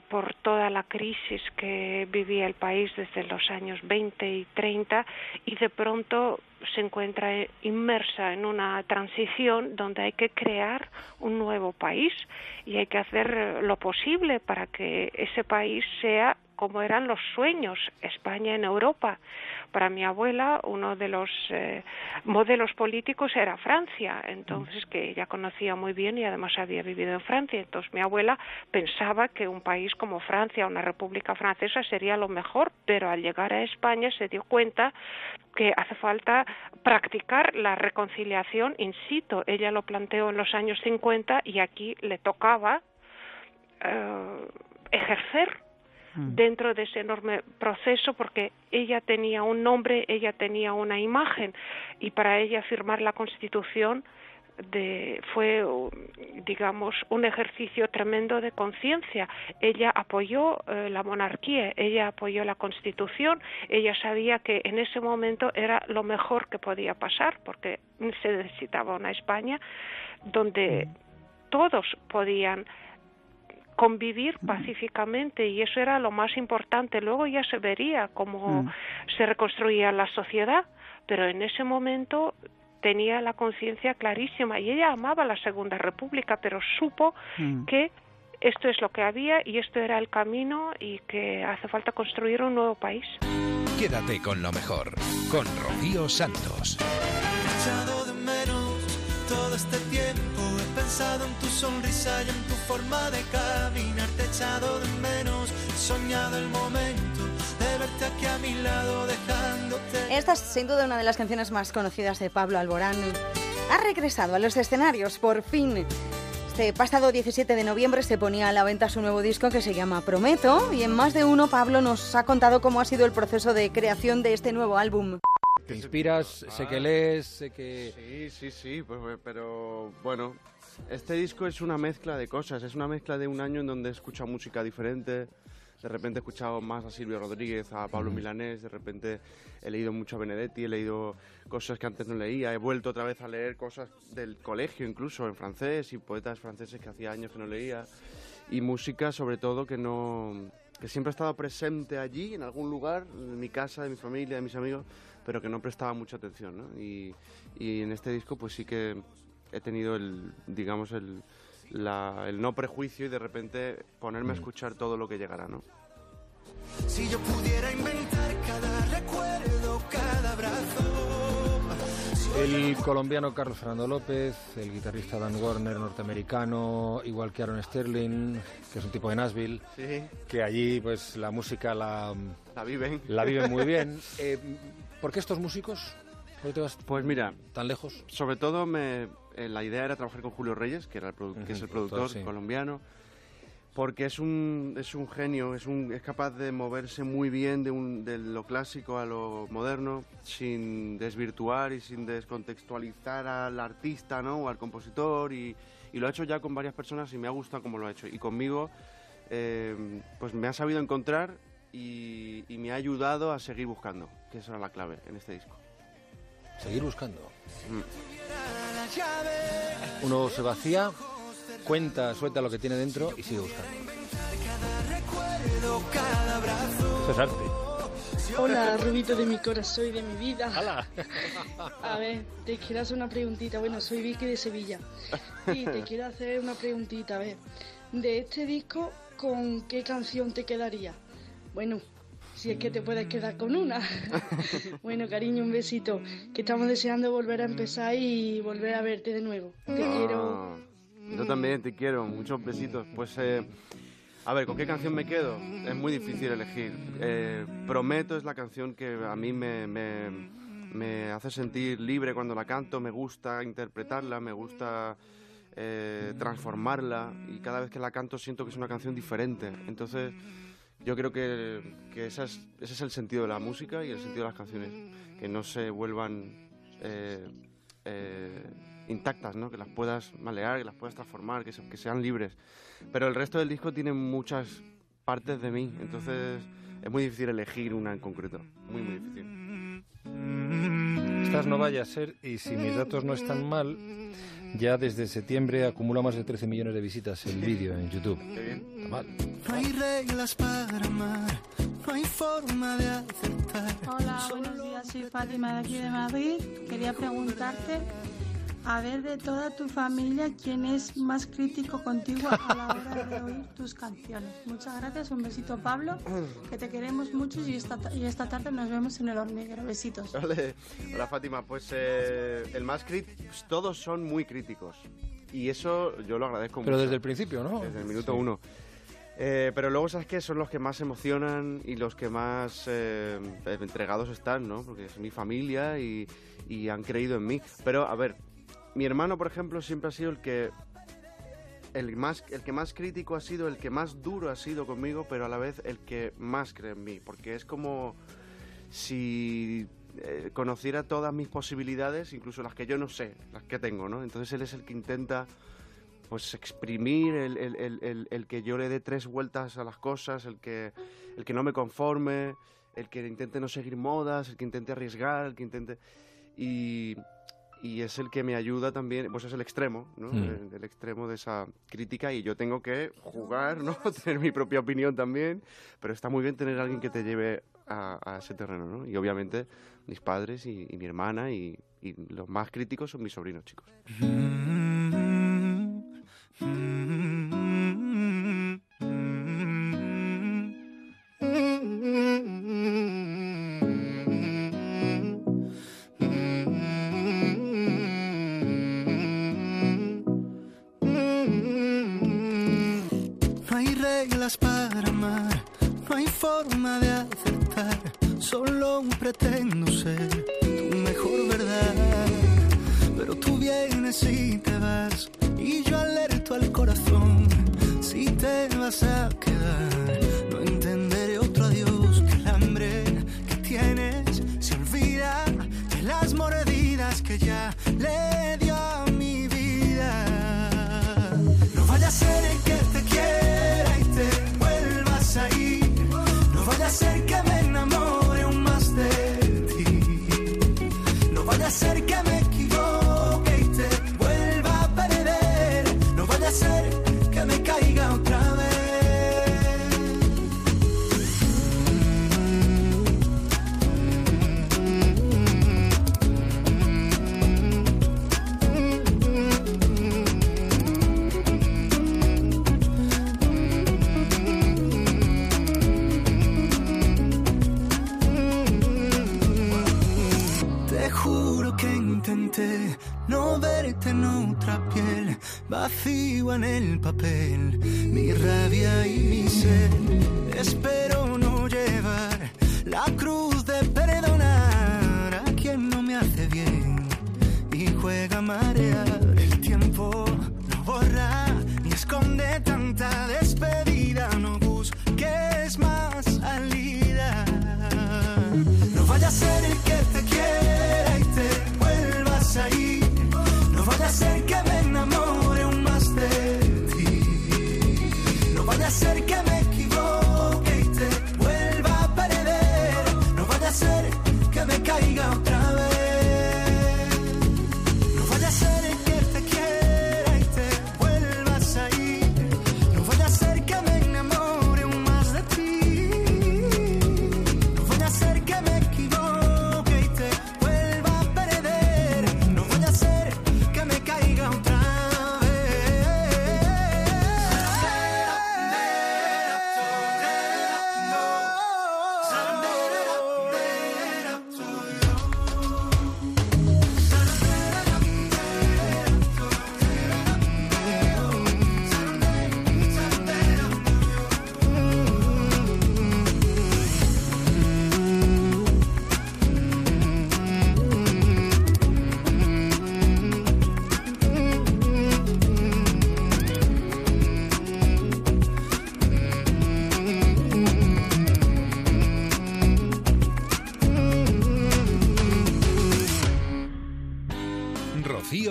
Speaker 25: por toda la crisis que vivía el país desde los años 20 y 30 y de pronto se encuentra inmersa en una transición donde hay que crear un nuevo país y hay que hacer lo posible para que ese país sea cómo eran los sueños España en Europa. Para mi abuela, uno de los eh, modelos políticos era Francia, entonces que ella conocía muy bien y además había vivido en Francia. Entonces mi abuela pensaba que un país como Francia, una república francesa, sería lo mejor, pero al llegar a España se dio cuenta que hace falta practicar la reconciliación in situ. Ella lo planteó en los años 50 y aquí le tocaba eh, ejercer mm. dentro de ese enorme proceso porque ella tenía un nombre, ella tenía una imagen y para ella firmar la Constitución de, fue, digamos, un ejercicio tremendo de conciencia. Ella apoyó eh, la monarquía, ella apoyó la Constitución, ella sabía que en ese momento era lo mejor que podía pasar, porque se necesitaba una España donde mm. todos podían convivir pacíficamente y eso era lo más importante. Luego ya se vería cómo mm. se reconstruía la sociedad, pero en ese momento tenía la conciencia clarísima y ella amaba la Segunda República, pero supo mm. que esto es lo que había y esto era el camino y que hace falta construir un nuevo país.
Speaker 19: Quédate con lo mejor, con Rocío Santos
Speaker 27: este tiempo he pensado en tu sonrisa y en tu forma de caminar, te he echado de menos, he soñado el momento de verte aquí a mi lado dejándote.
Speaker 2: Esta es sin duda una de las canciones más conocidas de Pablo Alborán. Ha regresado a los escenarios por fin. Este pasado 17 de noviembre se ponía a la venta su nuevo disco que se llama Prometo y en más de uno Pablo nos ha contado cómo ha sido el proceso de creación de este nuevo álbum.
Speaker 40: Te inspiras, sé que lees, sé que...
Speaker 41: Sí, sí, sí, pues, pues, pero bueno, este disco es una mezcla de cosas, es una mezcla de un año en donde he escuchado música diferente, de repente he escuchado más a Silvio Rodríguez, a Pablo Milanés, de repente he leído mucho a Benedetti, he leído cosas que antes no leía, he vuelto otra vez a leer cosas del colegio incluso en francés y poetas franceses que hacía años que no leía y música sobre todo que no que siempre ha estado presente allí en algún lugar, en mi casa, de mi familia, de mis amigos, pero que no prestaba mucha atención, ¿no? Y, y en este disco pues sí que he tenido el, digamos, el, la, el no prejuicio y de repente ponerme a mm. escuchar todo lo que llegará, ¿no?
Speaker 27: Si yo pudiera inventar cada recuerdo, cada abrazo.
Speaker 40: El colombiano Carlos Fernando López, el guitarrista Dan Warner norteamericano, igual que Aaron Sterling, que es un tipo de Nashville, que allí pues la música la,
Speaker 41: la viven.
Speaker 40: La viven muy bien. Eh, ¿Por qué estos músicos? ¿Por qué te vas
Speaker 41: pues mira,
Speaker 40: tan lejos?
Speaker 41: Sobre todo me, eh, la idea era trabajar con Julio Reyes, que, era el que es el productor colombiano, porque es un, es un genio, es, un, es capaz de moverse muy bien de, un, de lo clásico a lo moderno, sin desvirtuar y sin descontextualizar al artista ¿no? o al compositor, y, y lo ha hecho ya con varias personas y me ha gustado como lo ha hecho. Y conmigo, eh, pues me ha sabido encontrar y, me ha ayudado a seguir buscando, que esa era la clave en este disco.
Speaker 40: Seguir buscando. Mm. Uno se vacía, cuenta, suelta lo que tiene dentro y sigue buscando. Eso es arte.
Speaker 42: Hola, Rubito de mi corazón y de mi vida. A ver, te quiero hacer una preguntita. Bueno, soy Vicky de Sevilla. Y te quiero hacer una preguntita. A ver, de este disco, ¿con qué canción te quedaría? Bueno, si es que te puedes quedar con una. bueno, cariño, un besito. Que estamos deseando volver a empezar y volver a verte de nuevo. Te ah, quiero.
Speaker 41: Yo también te quiero. Muchos besitos. Pues, eh, a ver, ¿con qué canción me quedo? Es muy difícil elegir. Eh, Prometo es la canción que a mí me, me, me, hace sentir libre cuando la canto. Me gusta interpretarla, me gusta. Eh, transformarla y cada vez que la canto siento que es una canción diferente. Entonces, yo creo que, que ese es el sentido de la música y el sentido de las canciones, que no se vuelvan eh, eh, intactas, ¿no? que las puedas malear, que las puedas transformar, que, que sean libres. Pero el resto del disco tiene muchas partes de mí, entonces es muy difícil elegir una en concreto, muy, muy difícil.
Speaker 40: Estas no vaya a ser, y si mis datos no están mal, ya desde septiembre acumula más de 13 millones de visitas el vídeo en YouTube.
Speaker 41: Qué bien.
Speaker 40: mal.
Speaker 27: No hay reglas para amar, no hay forma de aceptar.
Speaker 43: Hola, buenos días, soy Fátima de aquí de Madrid. Quería preguntarte
Speaker 44: A ver de toda tu familia, ¿quién es más crítico contigo a la hora de oír tus canciones? Muchas gracias, un besito Pablo, que te queremos mucho y esta, y esta tarde nos vemos en el hormiguero. Besitos.
Speaker 41: Hola Fátima, pues eh, el más crítico, pues todos son muy críticos y eso yo lo agradezco
Speaker 40: Pero
Speaker 41: mucho.
Speaker 40: desde el principio, ¿no?
Speaker 41: Desde el minuto uno. Eh, pero luego, ¿sabes qué? Son los que más emocionan y los que más eh, entregados están, ¿no? Porque es mi familia y, y han creído en mí. Pero, a ver, mi hermano, por ejemplo, siempre ha sido el que... El, más, el que más crítico ha sido, el que más duro ha sido conmigo, pero a la vez el que más cree en mí. Porque es como si eh, conociera todas mis posibilidades, incluso las que yo no sé, las que tengo, ¿no? Entonces él es el que intenta pues exprimir, el, el- el- el- que yo le dé tres vueltas a las cosas, el que, el que no me conforme, el que intente no seguir modas, el que intente arriesgar, el que intente... Y, y es el que me ayuda también, pues es el extremo, ¿no?
Speaker 40: Mm.
Speaker 41: El, el extremo de esa crítica y yo tengo que jugar, ¿no? tener mi propia opinión también, pero está muy bien tener a alguien que te lleve a, a ese terreno, ¿no? Y obviamente mis padres y, y mi hermana y, y los más críticos son mis sobrinos, chicos.
Speaker 27: No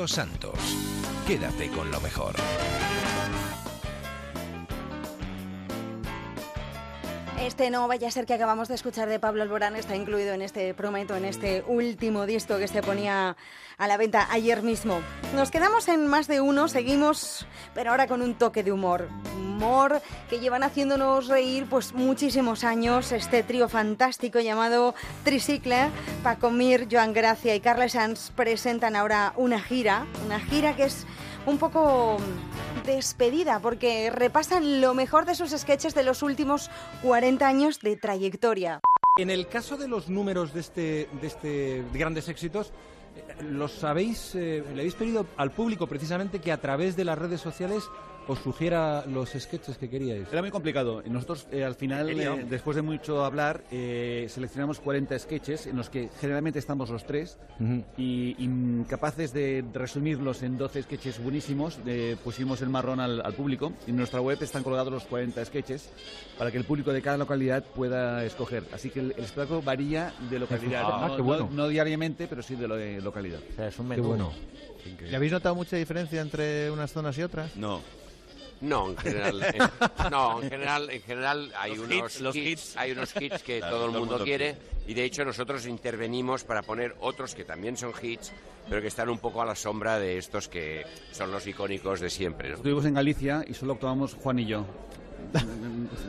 Speaker 19: Santos. Quédate con lo mejor.
Speaker 2: Este no vaya a ser que acabamos de escuchar de Pablo Alborán está incluido en este, prometo, en este último disco que se ponía a la venta ayer mismo. Nos quedamos en más de uno, seguimos, pero ahora con un toque de humor. Humor que llevan haciéndonos reír pues muchísimos años. Este trío fantástico llamado Tricicle, Paco Mir, Joan Gracia y Carles Sanz presentan ahora una gira, una gira que es un poco despedida porque repasan lo mejor de sus sketches de los últimos 40 años de trayectoria.
Speaker 45: En el caso de los números de este, de este de grandes éxitos, eh, los habéis, eh, le habéis pedido al público precisamente que a través de las redes sociales os sugiera los sketches que queríais.
Speaker 43: Era muy complicado. Nosotros eh, al final, eh, después de mucho hablar, eh, seleccionamos 40 sketches en los que generalmente estamos los tres y incapaces de resumirlos en 12 sketches buenísimos, eh, pusimos el marrón al, al público y en nuestra web están colgados los 40 sketches para que el público de cada localidad pueda escoger. Así que el, el espectáculo varía de localidad.
Speaker 45: Ah,
Speaker 43: no,
Speaker 45: qué bueno.
Speaker 43: no- no diariamente, pero sí de, lo de localidad.
Speaker 46: es un
Speaker 45: Qué bueno.
Speaker 46: ¿Y habéis notado mucha diferencia entre unas zonas y otras?
Speaker 47: No. No, en general, en- no, en general, en general hay
Speaker 46: Los
Speaker 47: unos
Speaker 46: hits, los
Speaker 47: hits, hay unos hits que Claro, todo el todo el mundo mundo quiere y de hecho nosotros intervenimos para poner otros que también son hits, pero que están un poco a la sombra de estos que son los icónicos de siempre. ¿no?
Speaker 43: Estuvimos en Galicia y solo actuamos Juan y yo.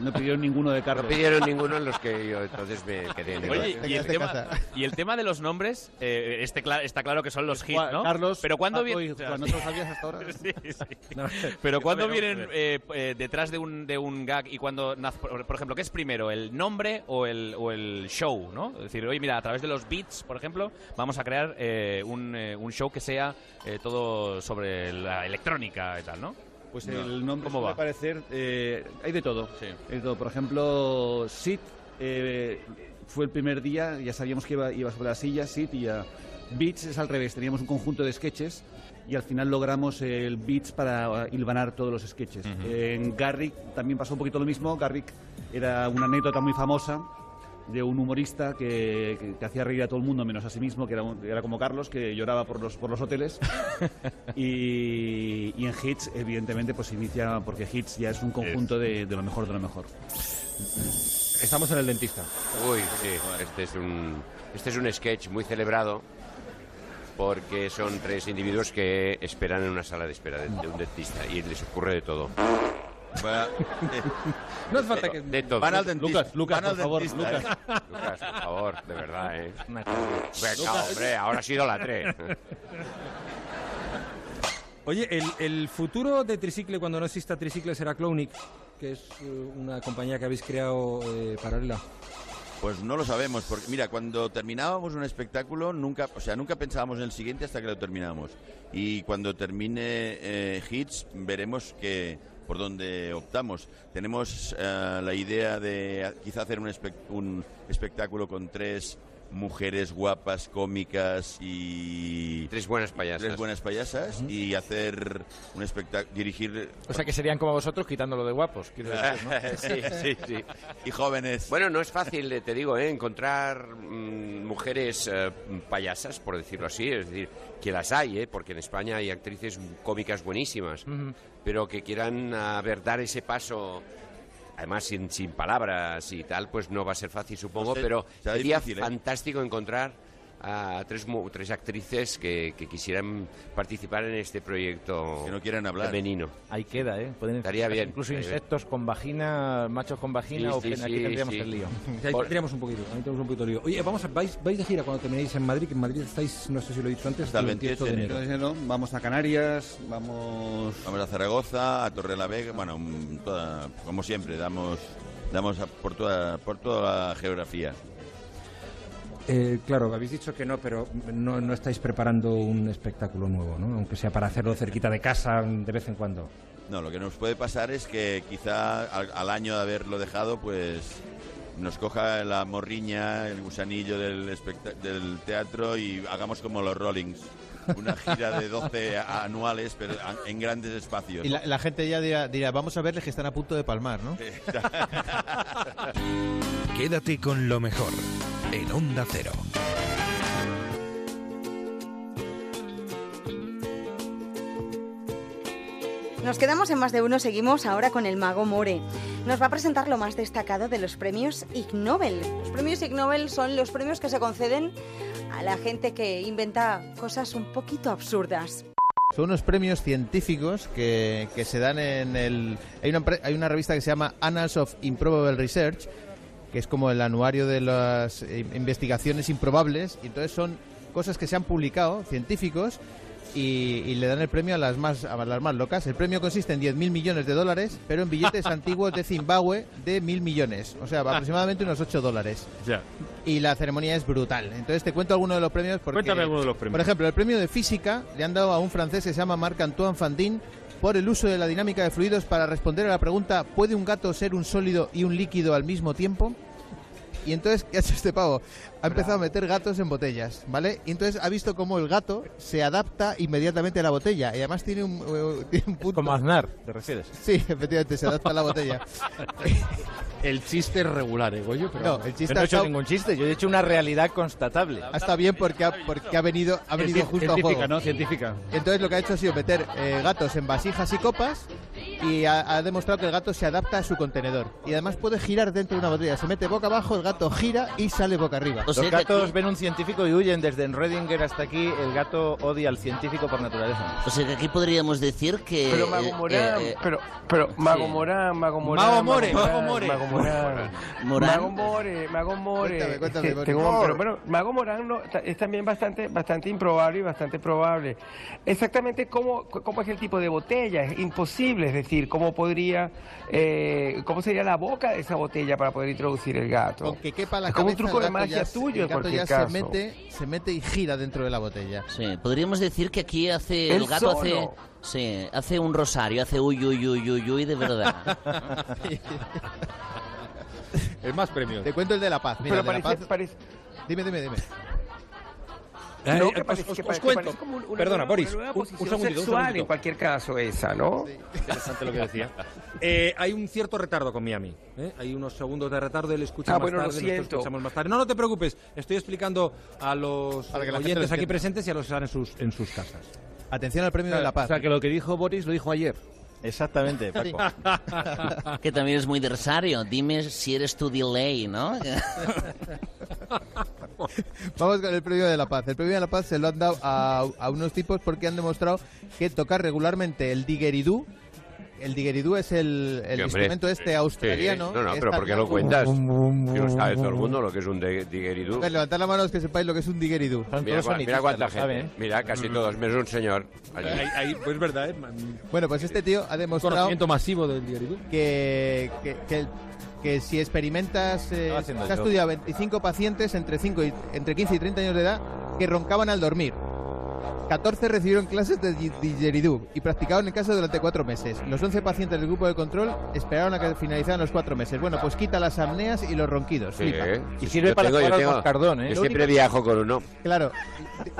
Speaker 43: No pidieron ninguno de Carlos.
Speaker 47: No pidieron ninguno en los que yo entonces me quedé en el
Speaker 46: Oye, y el, tema, y el tema de los nombres, eh, este cla- está claro que son los hits, ¿no?
Speaker 43: Carlos,
Speaker 46: pero cuando
Speaker 43: Paco
Speaker 46: viene,
Speaker 43: y Juan, ¿no te lo sabías hasta ahora?
Speaker 46: sí, sí. Pero cuando vienen eh, eh, detrás de un, de un gag y cuando por, por ejemplo, ¿qué es primero, el nombre o el, o el show, no? Es decir, oye, mira, a través de los beats, por ejemplo, vamos a crear eh, un, eh, un show que sea eh, todo sobre la electrónica y tal, ¿no?
Speaker 43: Pues el nombre
Speaker 46: ¿Cómo va?
Speaker 43: parecer, eh, hay de todo. Hay de todo. Por ejemplo, Sid eh, fue el primer día, ya sabíamos que iba, iba sobre la silla, Sid y ya. Beats es al revés, teníamos un conjunto de sketches y al final logramos el Beats para hilvanar todos los sketches. En Garrick también pasó un poquito lo mismo. Garrick era una anécdota muy famosa de un humorista que, que- que hacía reír a todo el mundo menos a sí mismo, que era, un- era como Carlos, que lloraba por los, por los hoteles. y, y en Hits, evidentemente, pues inicia, porque Hits ya es un conjunto de, de lo mejor de lo mejor.
Speaker 45: Estamos en el dentista.
Speaker 47: Uy, sí, este es un, este es un sketch muy celebrado porque son tres individuos que esperan en una sala de espera de, de un dentista y les ocurre de todo.
Speaker 45: No hace falta que...
Speaker 47: De todo.
Speaker 45: Van al dentista.
Speaker 43: Lucas, Lucas,
Speaker 47: Van al
Speaker 43: por favor,
Speaker 47: dentista,
Speaker 43: Lucas.
Speaker 47: ¿eh? Lucas, por favor, de verdad, ¿eh? Venga, hombre, ahora ha sido la 3.
Speaker 45: Oye, el, el futuro de Tricicle cuando no exista Tricicle será Clownic, que es eh, una compañía que habéis creado eh, paralela.
Speaker 48: Pues no lo sabemos, porque mira, cuando terminábamos un espectáculo, nunca, o sea, nunca pensábamos en el siguiente hasta que lo terminamos. Y cuando termine eh, Hits, veremos que por dónde optamos. Tenemos eh, la idea de quizá hacer un, un espectáculo con tres mujeres guapas, cómicas y...
Speaker 47: Tres buenas payasas.
Speaker 48: Tres buenas payasas y hacer un espectáculo, dirigir...
Speaker 37: O sea que serían como vosotros quitándolo de guapos, quiero decir, ¿no?
Speaker 47: sí, sí, sí.
Speaker 48: Y jóvenes.
Speaker 47: Bueno, no es fácil, eh, te digo, ¿eh? encontrar mm, mujeres eh, payasas, por decirlo así. Es decir, que las hay, ¿eh? porque en España hay actrices cómicas buenísimas, pero que quieran a ver, dar ese paso. Además, sin, sin palabras y tal, pues no va a ser fácil, supongo, pero sería
Speaker 48: difícil, ¿eh?
Speaker 47: fantástico encontrar a tres, tres actrices que, que quisieran participar en este proyecto
Speaker 48: Que no quieran hablar.
Speaker 47: femenino.
Speaker 37: Ahí queda, ¿eh? Pueden
Speaker 47: Estaría bien,
Speaker 37: Incluso insectos con vagina, machos con vagina,
Speaker 47: Sí,
Speaker 37: o
Speaker 47: sí,
Speaker 37: que- aquí
Speaker 47: sí,
Speaker 37: tendríamos
Speaker 47: sí.
Speaker 37: el lío.
Speaker 45: Sí, ahí tendríamos un poquito, ahí tenemos un poquito de lío. Oye, vamos a, vais, vais de gira cuando terminéis en Madrid, que en Madrid estáis, no sé si lo he dicho antes,
Speaker 48: Hasta el 28 de enero.
Speaker 43: enero. Vamos a Canarias, vamos...
Speaker 48: Vamos a Zaragoza, a Torre la Vega, bueno, mm, toda- como siempre, damos, damos a- por, toda, por toda la geografía.
Speaker 45: Eh, claro, habéis dicho que no, pero no, estáis preparando un espectáculo nuevo, ¿no? Aunque sea para hacerlo cerquita de casa de vez en cuando.
Speaker 48: No, lo que nos puede pasar es que quizá al, al año de haberlo dejado, pues nos coja la morriña, el gusanillo del, del teatro y hagamos como los Rollings. Una gira de 12 a- anuales, pero en grandes espacios.
Speaker 49: Y la, la gente ya dirá, dirá, vamos a verles que están a punto de palmar, ¿no?
Speaker 19: Quédate con lo mejor en Onda Cero.
Speaker 2: Nos quedamos en más de uno, seguimos ahora con el mago More. nos va a presentar lo más destacado de los premios Ig Nobel. Los premios Ig Nobel son los premios que se conceden a la gente que inventa cosas un poquito absurdas.
Speaker 49: Son unos premios científicos que, que se dan en el... Hay una, hay una revista que se llama Annals of Improbable Research, que es como el anuario de las eh, investigaciones improbables, y entonces son cosas que se han publicado, científicos, y, y le dan el premio a las más a las más locas. El premio consiste en 10.000 millones de dólares, pero en billetes antiguos de Zimbabue de 1.000 millones, o sea, aproximadamente unos 8 dólares.
Speaker 40: Ya.
Speaker 49: Y la ceremonia es brutal. Entonces te cuento algunos de los premios porque...
Speaker 40: Cuéntame alguno de los premios.
Speaker 49: Por ejemplo, el premio de física le han dado a un francés que se llama Marc-Antoine Fandin por el uso de la dinámica de fluidos para responder a la pregunta ¿puede un gato ser un sólido y un líquido al mismo tiempo? Y entonces, ¿qué ha hecho este pavo? Ha empezado a meter gatos en botellas, ¿vale? Y entonces ha visto cómo el gato se adapta inmediatamente a la botella. Y además tiene un, eh, tiene un punto...
Speaker 37: Como Aznar, ¿te refieres?
Speaker 49: Sí, efectivamente, se adapta a la botella.
Speaker 40: El chiste es regular, ¿eh, Goyo? Pero
Speaker 49: No, el chiste
Speaker 37: Yo no he hecho
Speaker 49: estado-
Speaker 37: ningún chiste, yo he hecho una realidad constatable.
Speaker 49: ha estado bien porque ha, porque ha venido, ha venido justo a
Speaker 43: Científica,
Speaker 49: juego.
Speaker 43: ¿no? Científica.
Speaker 49: Entonces lo que ha hecho ha sido meter eh, gatos en vasijas y copas y ha, ha demostrado que el gato se adapta a su contenedor. Y además puede girar dentro de una botella. Se mete boca abajo, el gato gira y sale boca arriba.
Speaker 37: Los gatos ven un científico y huyen desde Redinger hasta aquí. El gato odia al científico por naturaleza.
Speaker 50: O sea que aquí podríamos decir que...
Speaker 51: Pero Mago
Speaker 50: eh,
Speaker 51: Morán,
Speaker 50: eh,
Speaker 51: pero, pero Mago
Speaker 50: sí.
Speaker 51: Morán, Mago Morán.
Speaker 49: Mago More,
Speaker 51: Morán,
Speaker 49: Mago More.
Speaker 51: Mago Morán. Mago More, Mago More.
Speaker 49: Cuéntame, cuéntame, More.
Speaker 51: tengo- pero bueno, Mago Morán no, es también bastante, bastante improbable y bastante probable. Exactamente cómo, cómo es el tipo de botella, es imposible, es decir, cómo podría, eh, cómo sería la boca de esa botella para poder introducir el gato.
Speaker 49: Con que quepa la
Speaker 51: es como un truco
Speaker 49: el
Speaker 51: de magia
Speaker 49: ya
Speaker 51: tuyo,
Speaker 49: el gato ya
Speaker 51: caso.
Speaker 49: se mete, se mete y gira dentro de la botella.
Speaker 50: Sí, podríamos decir que aquí hace el gato hace sí, hace un rosario, hace uy uy uy uy uy de verdad.
Speaker 40: Es más premios.
Speaker 49: Te cuento el de la paz. Mira,
Speaker 51: Pero
Speaker 49: el de la
Speaker 51: parece-
Speaker 49: paz.
Speaker 51: parece-
Speaker 49: Dime, dime, dime.
Speaker 40: Eh,
Speaker 51: No,
Speaker 40: eh,
Speaker 51: que
Speaker 40: os-
Speaker 51: parece-
Speaker 40: os-
Speaker 51: que
Speaker 40: os cuento.
Speaker 51: como un- una
Speaker 40: Perdona, Boris,
Speaker 51: una
Speaker 40: un- un segundito, un
Speaker 51: sexual
Speaker 40: segundito.
Speaker 51: en cualquier caso esa, ¿no?
Speaker 40: Interesante lo que decía. Eh, hay un cierto retardo con Miami. ¿eh? Hay unos segundos de retardo, él escucha
Speaker 51: Ah,
Speaker 40: más
Speaker 51: bueno, lo
Speaker 40: tarde, nosotros
Speaker 51: siento.
Speaker 40: escuchamos más tarde. No, no te preocupes, estoy explicando a los oyentes
Speaker 49: lo
Speaker 40: aquí presentes y a los que están en sus, en sus casas.
Speaker 49: Atención al premio de la paz.
Speaker 43: O sea, que lo que dijo Boris lo dijo ayer.
Speaker 37: Exactamente, Paco.
Speaker 50: que también es muy de Rosario. Dime si eres tu delay, ¿no?
Speaker 49: Vamos con el premio de la paz. El premio de la paz se lo han dado a, a unos tipos porque han demostrado que tocar regularmente el digueridú. El digueridú es el, el instrumento este australiano.
Speaker 47: Sí, No, no, pero ¿por qué lo cuentas? Que no sabe todo el mundo lo que es un
Speaker 49: ver, levantad la mano los que sepáis lo que es un digueridú.
Speaker 47: Mira, cua- mira cuánta gente. Mira, casi todos. Menos un señor.
Speaker 40: Ahí, ahí, pues es verdad, ¿eh?
Speaker 49: Bueno, pues este tío ha demostrado
Speaker 40: Conocimiento masivo del digueridú.
Speaker 49: que, que, que, que si experimentas, eh, se ha estudiado 25 pacientes entre, 5 y, entre 15 y 30 años de edad que roncaban al dormir. 14 recibieron clases de di- didgeridoo y practicaron en casa durante 4 meses. Los 11 pacientes del grupo de control esperaron a que finalizaran los 4 meses. Bueno, pues quita las apneas y los ronquidos.
Speaker 47: Sí,
Speaker 49: flipa.
Speaker 47: ¿eh?
Speaker 49: Y
Speaker 47: Yo
Speaker 49: sirve para
Speaker 47: tengo- yo
Speaker 49: jugar al
Speaker 47: tengo-
Speaker 49: moscardón, ¿eh?
Speaker 47: Yo
Speaker 49: Lo
Speaker 47: siempre
Speaker 49: único-
Speaker 47: viajo con uno.
Speaker 49: Claro.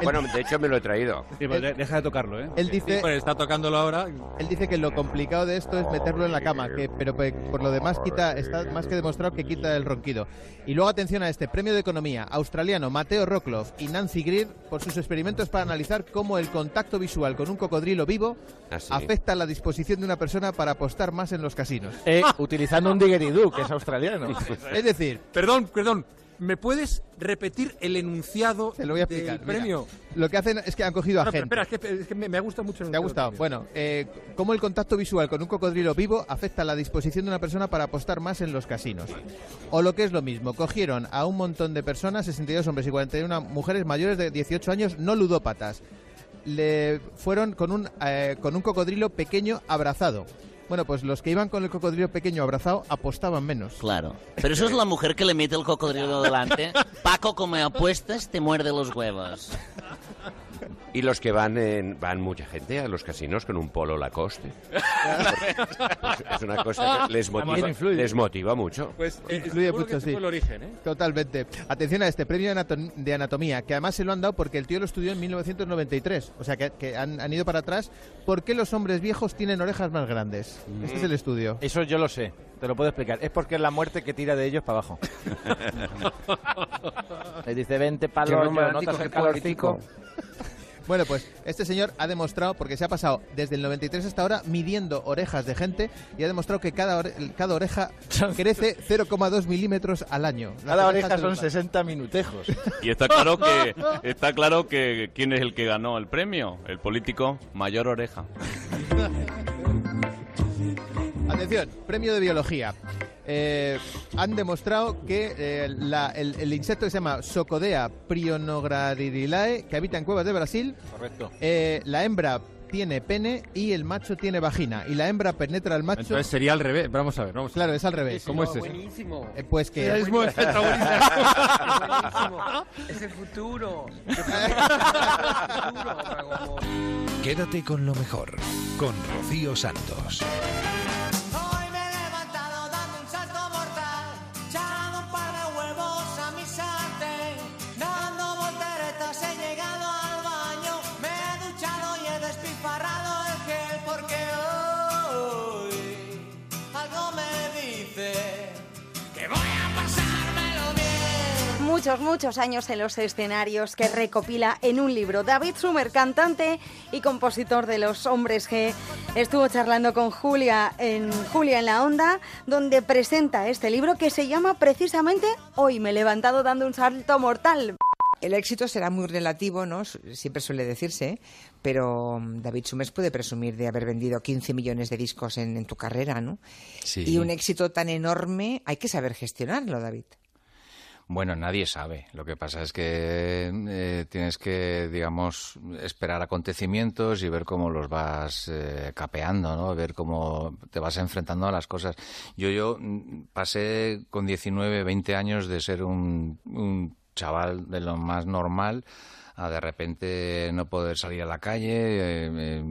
Speaker 47: Bueno, de hecho me lo he traído.
Speaker 43: deja de tocarlo, ¿eh?
Speaker 49: Él dice,
Speaker 40: Pues está tocándolo ahora.
Speaker 49: él dice que lo complicado de esto es meterlo en la cama, que, pero pe- por lo demás quita, está más que demostrado que quita el ronquido. Y luego atención a este premio de economía australiano Mateo Rockloff y Nancy Greer por sus experimentos para analizar cómo el contacto visual con un cocodrilo vivo
Speaker 47: Ah, sí.
Speaker 49: afecta la disposición de una persona para apostar más en los casinos.
Speaker 37: Eh, utilizando un digueridoo, que es australiano.
Speaker 49: Es decir,
Speaker 40: Perdón, perdón. ¿Me puedes repetir el enunciado
Speaker 49: te lo voy a
Speaker 40: del
Speaker 49: explicar. mira.
Speaker 40: premio?
Speaker 49: Lo que hacen es que han cogido a
Speaker 40: No, pero
Speaker 49: gente.
Speaker 40: espera, es que, es que me, me ha gustado mucho. el
Speaker 49: ¿Te ha
Speaker 40: enunciado
Speaker 49: gustado?
Speaker 40: del premio.
Speaker 49: Bueno, eh, cómo el contacto visual con un cocodrilo vivo afecta la disposición de una persona para apostar más en los casinos. O lo que es lo mismo, cogieron a un montón de personas, 62 hombres y 41 mujeres mayores de 18 años, no ludópatas. Le fueron con un, eh, con un cocodrilo pequeño abrazado. Bueno, pues los que iban con el cocodrilo pequeño abrazado apostaban menos.
Speaker 50: Claro. Pero eso es la mujer que le mete el cocodrilo delante. Paco, como apuestas, te muerde los huevos.
Speaker 47: Y los que van en- van mucha gente a los casinos con un polo Lacoste. Pues es una cosa que les motiva, les motiva mucho.
Speaker 40: Pues eh,
Speaker 49: Influye mucho,
Speaker 40: ese
Speaker 49: sí.
Speaker 40: el origen, ¿eh?
Speaker 49: Totalmente. Atención a este premio de, anato- de anatomía, que además se lo han dado porque el tío lo estudió en 1993. O sea, que, que han, han ido para atrás. ¿Por qué los hombres viejos tienen orejas más grandes? Este es el estudio.
Speaker 37: Eso yo lo sé, te lo puedo explicar. Es porque es la muerte que tira de ellos para abajo. Le dice, vente palo, notas
Speaker 51: qué
Speaker 37: el calorcito.
Speaker 49: Bueno, pues este señor ha demostrado, porque se ha pasado desde el 93 hasta ahora midiendo orejas de gente y ha demostrado que cada, ore- cada oreja crece 0,2 milímetros al año. Las
Speaker 37: Cada oreja son
Speaker 49: los-
Speaker 37: 60 minutejos.
Speaker 46: Y está claro que está claro que quién es el que ganó el premio, el político mayor oreja.
Speaker 49: Atención, premio de biología. Eh, han demostrado que eh, la- el, el insecto que se llama Socodea prionogradirilae, que habita en cuevas de Brasil,
Speaker 37: Correcto.
Speaker 49: eh, la hembra tiene pene y el macho tiene vagina. Y la hembra penetra al macho.
Speaker 40: Entonces sería al revés. Vamos a ver. Vamos.
Speaker 49: Claro, es al revés.
Speaker 40: ¿Cómo es eso?
Speaker 51: Buenísimo.
Speaker 49: Eh, pues que.
Speaker 51: Buenísimo. Es el futuro.
Speaker 19: Quédate con lo mejor, con Rocío Santos.
Speaker 2: Muchos, muchos años en los escenarios que recopila en un libro. David Sumer, cantante y compositor de Los Hombres G, estuvo charlando con Julia en Julia en la Onda, donde presenta este libro que se llama precisamente Hoy me he levantado dando un salto mortal.
Speaker 52: El éxito será muy relativo, ¿no? Siempre suele decirse, pero mm, David Summers puede presumir de haber vendido 15 millones de discos en, en tu carrera, ¿no?
Speaker 53: Sí.
Speaker 52: Y un éxito tan enorme, hay que saber gestionarlo, David.
Speaker 53: Bueno, nadie sabe. Lo que pasa es que eh, tienes que, digamos, esperar acontecimientos y ver cómo los vas eh, capeando, ¿no? Ver cómo te vas enfrentando a las cosas. Yo, yo mm, pasé con 19, 20 años de ser un, un chaval de lo más normal a de repente no poder salir a la calle, eh, eh,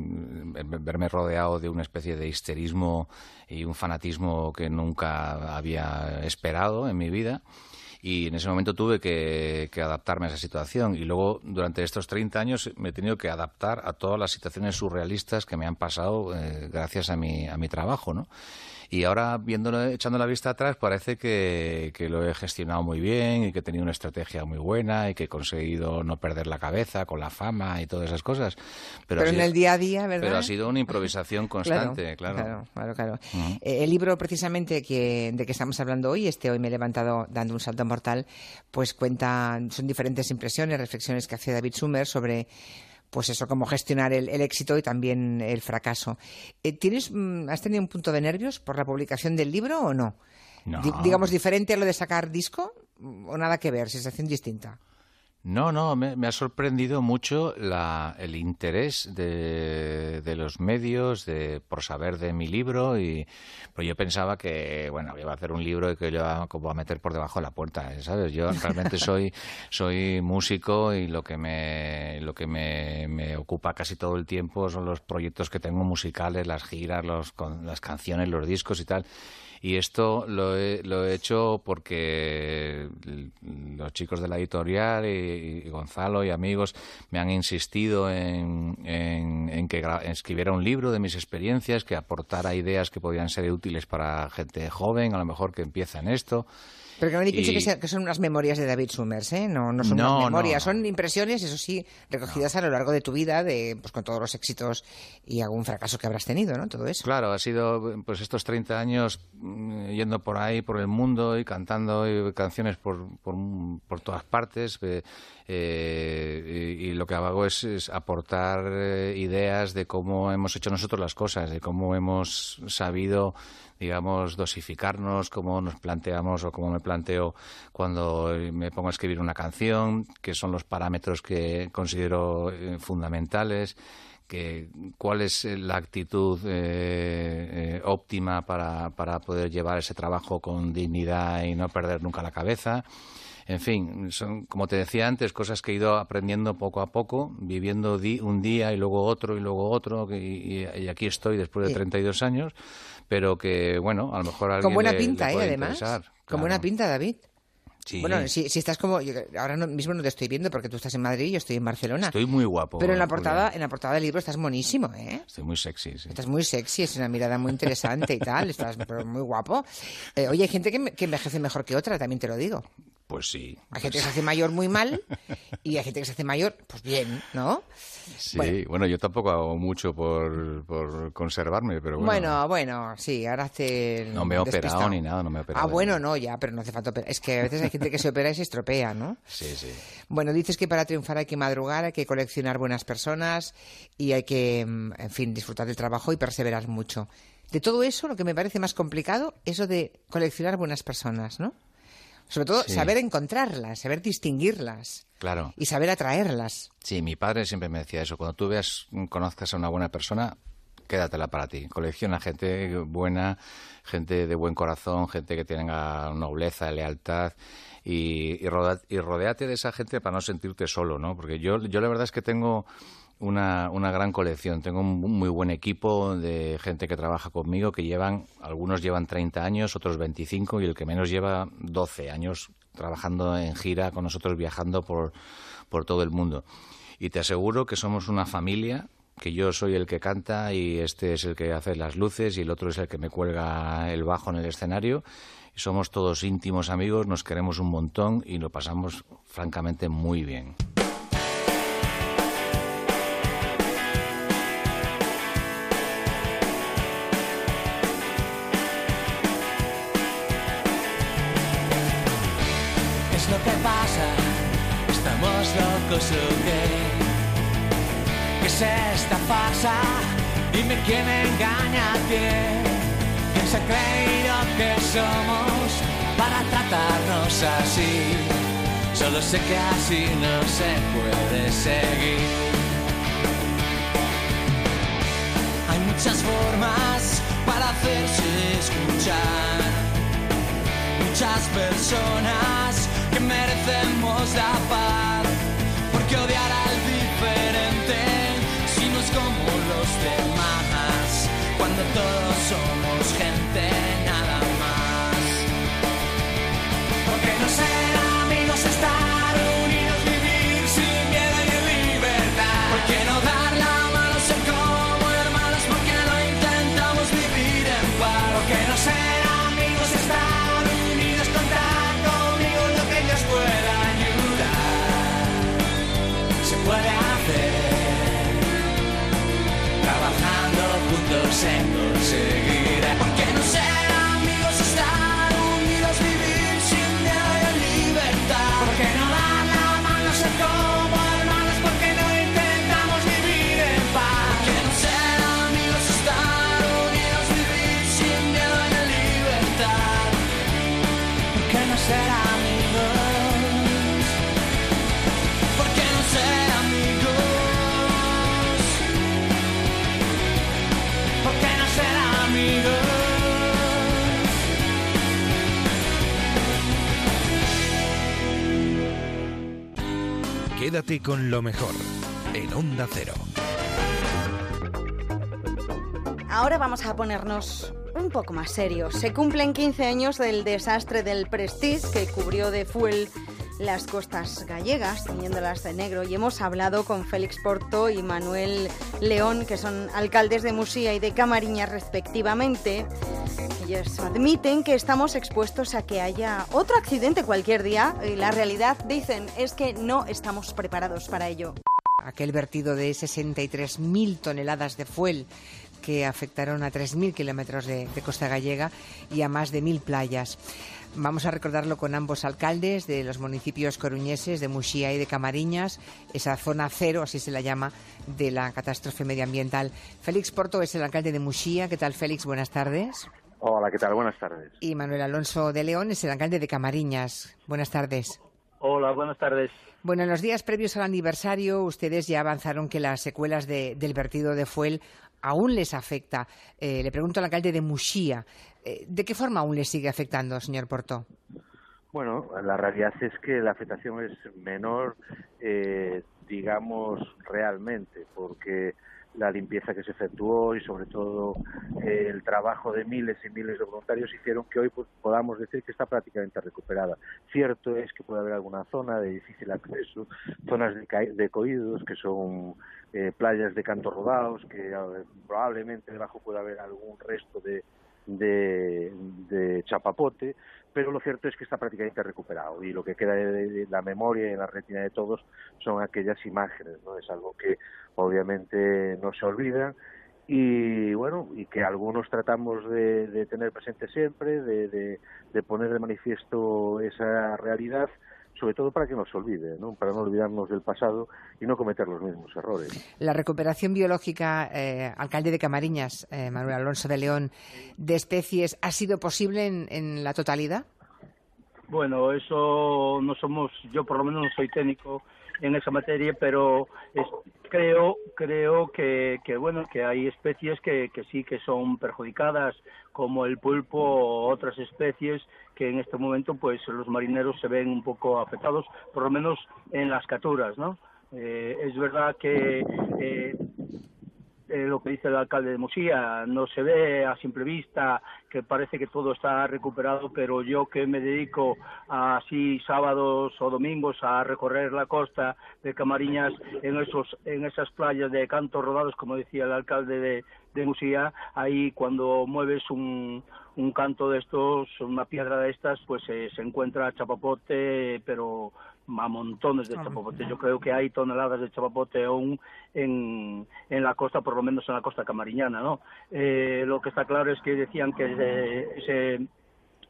Speaker 53: verme rodeado de una especie de histerismo y un fanatismo que nunca había esperado en mi vida. Y en ese momento tuve que, que adaptarme a esa situación. Y luego, durante estos 30 años, me he tenido que adaptar a todas las situaciones surrealistas que me han pasado eh, gracias a mi, a mi trabajo, ¿no? Y ahora, viéndolo, echando la vista atrás, parece que, que lo he gestionado muy bien y que he tenido una estrategia muy buena y que he conseguido no perder la cabeza con la fama y todas esas cosas. Pero,
Speaker 52: en
Speaker 53: sido-
Speaker 52: el día a día, ¿verdad?
Speaker 53: Pero ha sido una improvisación constante, claro.
Speaker 52: Claro, claro, claro. Eh, el libro precisamente que, de que estamos hablando hoy, este hoy me he levantado dando un salto mortal, pues cuenta, son diferentes impresiones, reflexiones que hace David Sumer sobre pues eso, cómo gestionar el, el éxito y también el fracaso. Eh, ¿tienes, mm, ¿Has tenido un punto de nervios por la publicación del libro o no?
Speaker 53: No.
Speaker 52: Di- digamos, diferente a lo de sacar disco o nada que ver, sensación distinta.
Speaker 53: No, no, me, me ha sorprendido mucho la- el interés de, de los medios de, por saber de mi libro y pues yo pensaba que, bueno, iba a hacer un libro que yo iba como a meter por debajo de la puerta, ¿sabes? Yo realmente soy, soy músico y lo que me, lo que me, me ocupa casi todo el tiempo son los proyectos que tengo musicales, las giras, los, con, las canciones, los discos y tal. Y esto lo he, lo he hecho porque los chicos de la editorial y, y Gonzalo y amigos me han insistido en, que escribiera un libro de mis experiencias, que aportara ideas que podían ser útiles para gente joven, a lo mejor que empieza en esto.
Speaker 52: Pero que he dicho
Speaker 53: Y-
Speaker 52: que, sea- que son unas memorias de David Summers, ¿eh? No, no son
Speaker 53: No,
Speaker 52: unas memorias,
Speaker 53: no.
Speaker 52: son impresiones, eso sí, recogidas a lo largo de tu vida, de, pues con todos los éxitos y algún fracaso que habrás tenido, ¿no? Todo eso.
Speaker 53: Claro, ha sido pues estos 30 años mm, yendo por ahí, por el mundo y cantando y canciones por, por, por todas partes. eh, eh, y, y lo que hago es, es aportar eh, ideas de cómo hemos hecho nosotros las cosas, de cómo hemos sabido digamos, dosificarnos, cómo nos planteamos o cómo me planteo cuando me pongo a escribir una canción, que son los parámetros que considero eh, fundamentales que cuál es eh, la actitud eh, óptima para, para poder llevar ese trabajo con dignidad y no perder nunca la cabeza. En fin, son, como te decía antes, cosas que he ido aprendiendo poco a poco, viviendo di- un día y luego otro y luego otro, y, y aquí estoy después de
Speaker 52: Sí.
Speaker 53: 32 años, pero que, bueno, a lo mejor alguien
Speaker 52: Con buena
Speaker 53: le- le
Speaker 52: pinta, ¿eh? Además. Con buena pinta, David.
Speaker 53: Sí.
Speaker 52: Bueno, si, si estás como. yo ahora no- mismo no te estoy viendo porque tú estás en Madrid y yo estoy en Barcelona.
Speaker 53: Estoy muy guapo.
Speaker 52: Pero en la
Speaker 53: Julia.
Speaker 52: portada, en la portada del libro estás monísimo, ¿eh?
Speaker 53: Estoy muy sexy, sí.
Speaker 52: Estás muy sexy, es una mirada muy interesante y tal, estás muy guapo. Eh, oye, hay gente que, que envejece mejor que otra, también te lo digo.
Speaker 53: Pues sí.
Speaker 52: Hay gente que se hace mayor muy mal y hay gente que se hace mayor, pues bien, ¿no?
Speaker 53: Sí, bueno, yo tampoco hago mucho por, por conservarme, pero bueno.
Speaker 52: Bueno, bueno, sí, ahora hace... el
Speaker 53: No me he operado ni nada, no me he operado.
Speaker 52: Ah, bueno, no, ya, pero no hace falta operar. Es que a veces hay gente que se opera y se estropea, ¿no?
Speaker 53: Sí, sí.
Speaker 52: Bueno, dices que para triunfar hay que madrugar, hay que coleccionar buenas personas y hay que, mm, en fin, disfrutar del trabajo y perseverar mucho. De todo eso, lo que me parece más complicado es lo de coleccionar buenas personas, ¿no? Sobre todo
Speaker 53: Sí.
Speaker 52: saber encontrarlas, saber distinguirlas
Speaker 53: Claro.
Speaker 52: y saber atraerlas.
Speaker 53: Sí, mi padre siempre me decía eso. Cuando tú veas, conozcas a una buena persona, quédatela para ti. Colecciona gente buena, gente de buen corazón, gente que tenga nobleza, lealtad y, y, roda- y rodéate de esa gente para no sentirte solo, ¿no? Porque yo, yo la verdad es que tengo una, una gran colección. Tengo un muy buen equipo de gente que trabaja conmigo, que llevan, algunos llevan 30 años, otros 25 y el que menos lleva 12 años trabajando en gira con nosotros, viajando por, por todo el mundo. Y te aseguro que somos una familia, que yo soy el que canta y este es el que hace las luces y el otro es el que me cuelga el bajo en el escenario. Somos todos íntimos amigos, nos queremos un montón y lo pasamos francamente muy bien.
Speaker 27: ¿Estamos locos o qué? ¿Qué es esta farsa? Dime quién engaña a quién. ¿Quién se ha creído que somos para tratarnos así? Solo sé que así no se puede seguir. Hay muchas formas para hacerse escuchar muchas personas que merecemos la paz. Porque odiar al diferente si no es como los demás. Cuando todos somos gente
Speaker 19: Con lo mejor en Onda Cero.
Speaker 2: Ahora vamos a ponernos un poco más serios. Se cumplen 15 años del desastre del Prestige que cubrió de fuel las costas gallegas, tiñéndolas de negro. Y hemos hablado con Félix Porto y Manuel León, que son alcaldes de Musía y de Camariñas respectivamente. Admiten que estamos expuestos a que haya otro accidente cualquier día. Y la realidad, dicen, es que no estamos preparados para ello.
Speaker 52: Aquel vertido de 63.000 toneladas de fuel que afectaron a 3.000 kilómetros de, de costa gallega y a más de 1.000 playas. Vamos a recordarlo con ambos alcaldes de los municipios coruñeses de Muxía y de Camariñas, esa zona cero, así se la llama, de la catástrofe medioambiental. Félix Porto es el alcalde de Muxía. ¿Qué tal, Félix? Buenas tardes.
Speaker 54: Hola, ¿qué tal? Buenas tardes.
Speaker 52: Y Manuel Alonso de León es el alcalde de Camariñas. Buenas tardes.
Speaker 55: Hola, buenas tardes.
Speaker 52: Bueno, en los días previos al aniversario, ustedes ya avanzaron que las secuelas de- del vertido de fuel aún les afecta. Eh, le pregunto al alcalde de Muxía, eh, ¿de qué forma aún les sigue afectando, señor Porto?
Speaker 54: Bueno, la realidad es que la afectación es menor, eh, digamos, realmente, porque la limpieza que se efectuó y sobre todo el trabajo de miles y miles de voluntarios hicieron que hoy pues, podamos decir que está prácticamente recuperada. Cierto es que puede haber alguna zona de difícil acceso, zonas de, de coídos que son eh, playas de cantos rodados, que probablemente debajo pueda haber algún resto de, de, de chapapote, pero lo cierto es que está prácticamente recuperado y lo que queda de, la memoria y en la retina de todos son aquellas imágenes, ¿no? Es algo que obviamente no se olvida y bueno, y que algunos tratamos de, tener presente siempre, de, de poner de manifiesto esa realidad sobre todo para que no se olvide, ¿no? para no olvidarnos del pasado y no cometer los mismos errores.
Speaker 52: La recuperación biológica, eh, alcalde de Camariñas, eh, Manuel Alonso de León, de especies, ¿ha sido posible en, la totalidad?
Speaker 55: Bueno, eso no somos, yo por lo menos no soy técnico en esa materia, pero creo creo que, que, bueno que hay especies que, que sí que son perjudicadas como el pulpo o otras especies que en este momento pues los marineros se ven un poco afectados por lo menos en las capturas no eh, es verdad que eh, eh, lo que dice el alcalde de Mosía, no se ve a simple vista que parece que todo está recuperado, pero yo que me dedico así sábados o domingos a recorrer la costa de Camariñas en esos en esas playas de cantos rodados, como decía el alcalde de, de ahí cuando mueves un, un canto de estos, una piedra de estas, pues eh, se encuentra chapapote, pero a montones de chapapote. Yo creo que hay toneladas de chapapote aún en, en la costa, por lo menos en la costa camariñana, ¿no? Eh, lo que está claro es que decían que ese,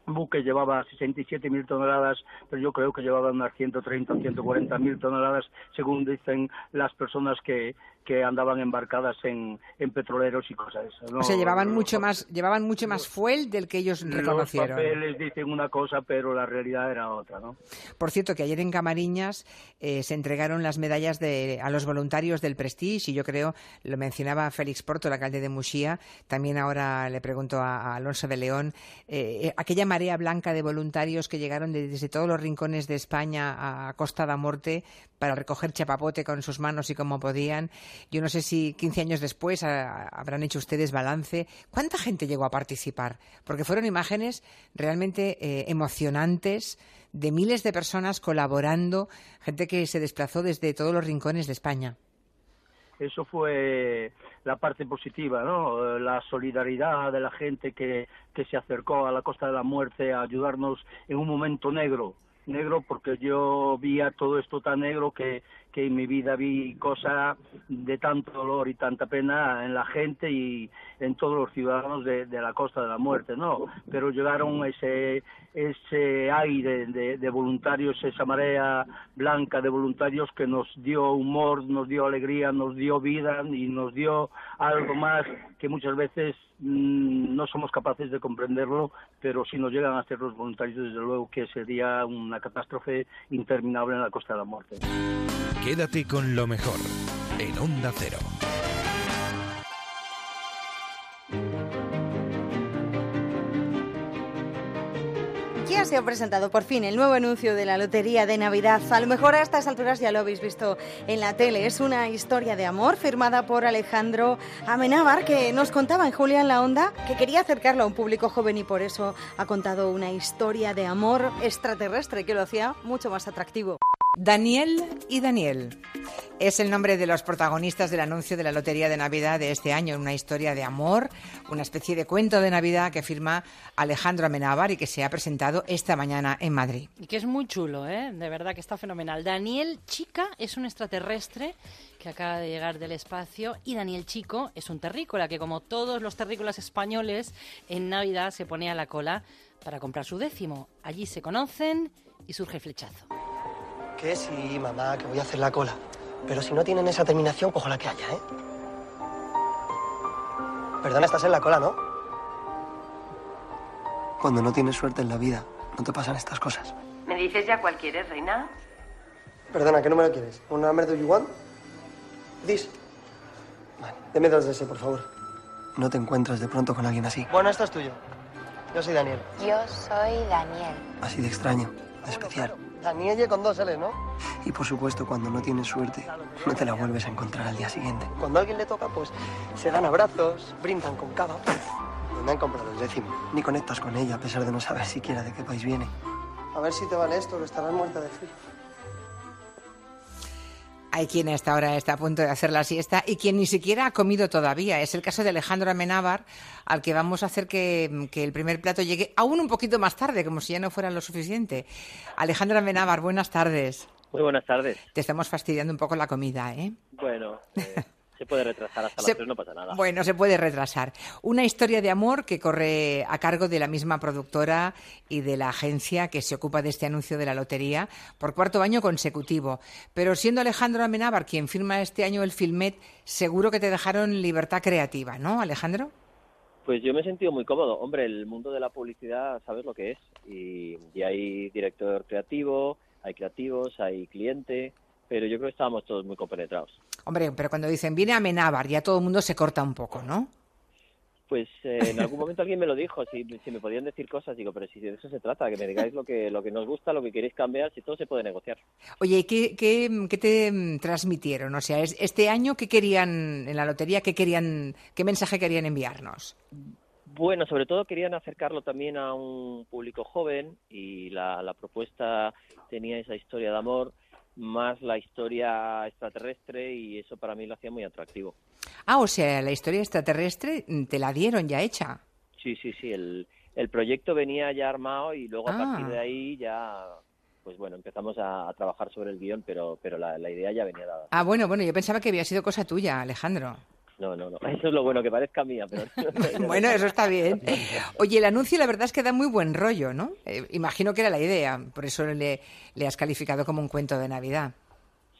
Speaker 55: buque llevaba 67 mil toneladas, pero yo creo que llevaba unas 130 o 140 mil toneladas, según dicen las personas que, que andaban embarcadas en, en petroleros y cosas de esas.
Speaker 52: O sea, llevaban mucho más, llevaban mucho más fuel del que ellos reconocieron.
Speaker 55: Los papeles dicen una cosa, pero la realidad era otra, ¿no?
Speaker 52: Por cierto, que ayer en Camariñas eh, se entregaron las medallas de, a los voluntarios del Prestige y yo creo, lo mencionaba Félix Porto, el alcalde de Muxía, también ahora le pregunto a, Alonso de León, eh, eh, aquella marea blanca de voluntarios que llegaron desde todos los rincones de España a Costa da Morte para recoger chapapote con sus manos y como podían. Yo no sé si 15 años después habrán hecho ustedes balance. ¿Cuánta gente llegó a participar? Porque fueron imágenes realmente eh, emocionantes de miles de personas colaborando, gente que se desplazó desde todos los rincones de España.
Speaker 55: Eso fue la parte positiva, ¿no? La solidaridad de la gente que, que se acercó a la Costa de la Muerte a ayudarnos en un momento negro negro porque yo vía todo esto tan negro que, que en mi vida vi cosas de tanto dolor y tanta pena en la gente y en todos los ciudadanos de, la costa de la muerte, ¿no? Pero llegaron ese, ese aire de, de, voluntarios, esa marea blanca de voluntarios que nos dio humor, nos dio alegría, nos dio vida y nos dio algo más que muchas veces mm, no somos capaces de comprenderlo, pero si nos llegan a ser los voluntarios, desde luego que sería una catástrofe interminable en la costa de la muerte.
Speaker 19: Quédate con lo mejor en Onda Cero.
Speaker 2: Se ha presentado por fin el nuevo anuncio de la Lotería de Navidad. A lo mejor a estas alturas ya lo habéis visto en la tele. Es una historia de amor firmada por Alejandro Amenábar que nos contaba en Julia en la Onda que quería acercarlo a un público joven y por eso ha contado una historia de amor extraterrestre que lo hacía mucho más atractivo.
Speaker 52: Daniel y Daniel. Es el nombre de los protagonistas del anuncio de la Lotería de Navidad de este año, una historia de amor, una especie de cuento de Navidad que firma Alejandro Amenábar y que se ha presentado esta mañana en Madrid.
Speaker 56: Y que es muy chulo, ¿eh? de verdad que está fenomenal. Daniel Chica es un extraterrestre que acaba de llegar del espacio y Daniel Chico es un terrícola que como todos los terrícolas españoles en Navidad se pone a la cola para comprar su décimo. Allí se conocen y surge flechazo.
Speaker 57: Que sí, mamá, que voy a hacer la cola. Pero si no tienen esa terminación, cojo la que haya, ¿eh? Perdona, estás en la cola, ¿no? Cuando no tienes suerte en la vida, no te pasan estas cosas.
Speaker 58: ¿Me dices ya cuál quieres, reina?
Speaker 57: Perdona, ¿qué número quieres? ¿Un number do you want? This. Vale, deme dos de ese, por favor. No te encuentras de pronto con alguien así. Bueno, esto es tuyo. Yo soy Daniel.
Speaker 58: Yo soy Daniel.
Speaker 57: Así de extraño, de especial. Danielle con dos L, ¿no? Y por supuesto, cuando no tienes suerte, no te la vuelves a encontrar al día siguiente. Cuando a alguien le toca, pues se dan abrazos, brindan con cava. No han comprado el décimo. Ni conectas con ella, a pesar de no saber siquiera de qué país viene. A ver si te vale esto, que estarás muerta de frío.
Speaker 52: Hay quien a esta hora está a punto de hacer la siesta y quien ni siquiera ha comido todavía. Es el caso de Alejandro Amenábar, al que vamos a hacer que, que el primer plato llegue aún un poquito más tarde, como si ya no fuera lo suficiente. Alejandro Amenábar, buenas tardes.
Speaker 59: Muy buenas tardes.
Speaker 52: Te estamos fastidiando un poco la comida, ¿eh?
Speaker 59: Bueno, eh, se puede retrasar hasta
Speaker 52: Se-
Speaker 59: las no pasa nada.
Speaker 52: Bueno, se puede retrasar. Una historia de amor que corre a cargo de la misma productora y de la agencia que se ocupa de este anuncio de la lotería por cuarto año consecutivo. Pero siendo Alejandro Amenábar quien firma este año el Filmet, seguro que te dejaron libertad creativa, ¿no, Alejandro?
Speaker 59: Pues yo me he sentido muy cómodo. Hombre, el mundo de la publicidad, sabes lo que es. Y, y hay director creativo, hay creativos, hay cliente, pero yo creo que estábamos todos muy compenetrados.
Speaker 52: Hombre, pero cuando dicen viene Amenábar, ya todo el mundo se corta un poco, ¿no?
Speaker 59: Pues eh, en algún momento alguien me lo dijo, si, si me podían decir cosas, digo, pero si de eso se trata, que me digáis lo que, lo que nos gusta, lo que queréis cambiar, si todo se puede negociar.
Speaker 52: Oye, ¿y ¿qué, qué, qué te mm, transmitieron? O sea, es- este año, ¿qué querían en la lotería? ¿Qué querían, qué mensaje querían enviarnos?
Speaker 59: Bueno, sobre todo querían acercarlo también a un público joven y la, la propuesta tenía esa historia de amor más la historia extraterrestre y eso para mí lo hacía muy atractivo.
Speaker 52: Ah, o sea, la historia extraterrestre mm, te la dieron ya hecha.
Speaker 59: Sí, sí, sí, el, el proyecto venía ya armado y luego a
Speaker 52: Ah.
Speaker 59: partir de ahí ya, pues bueno, empezamos a, a trabajar sobre el guion, pero, pero la, la idea ya venía dada.
Speaker 52: Ah, bueno, bueno, yo pensaba que había sido cosa tuya, Alejandro.
Speaker 59: No, no, no, eso es lo bueno, que parezca mía, pero...
Speaker 52: Bueno, eso está bien. Oye, el anuncio la verdad es que da muy buen rollo, ¿no? Eh, imagino que era la idea, por eso le, le has calificado como un cuento de Navidad.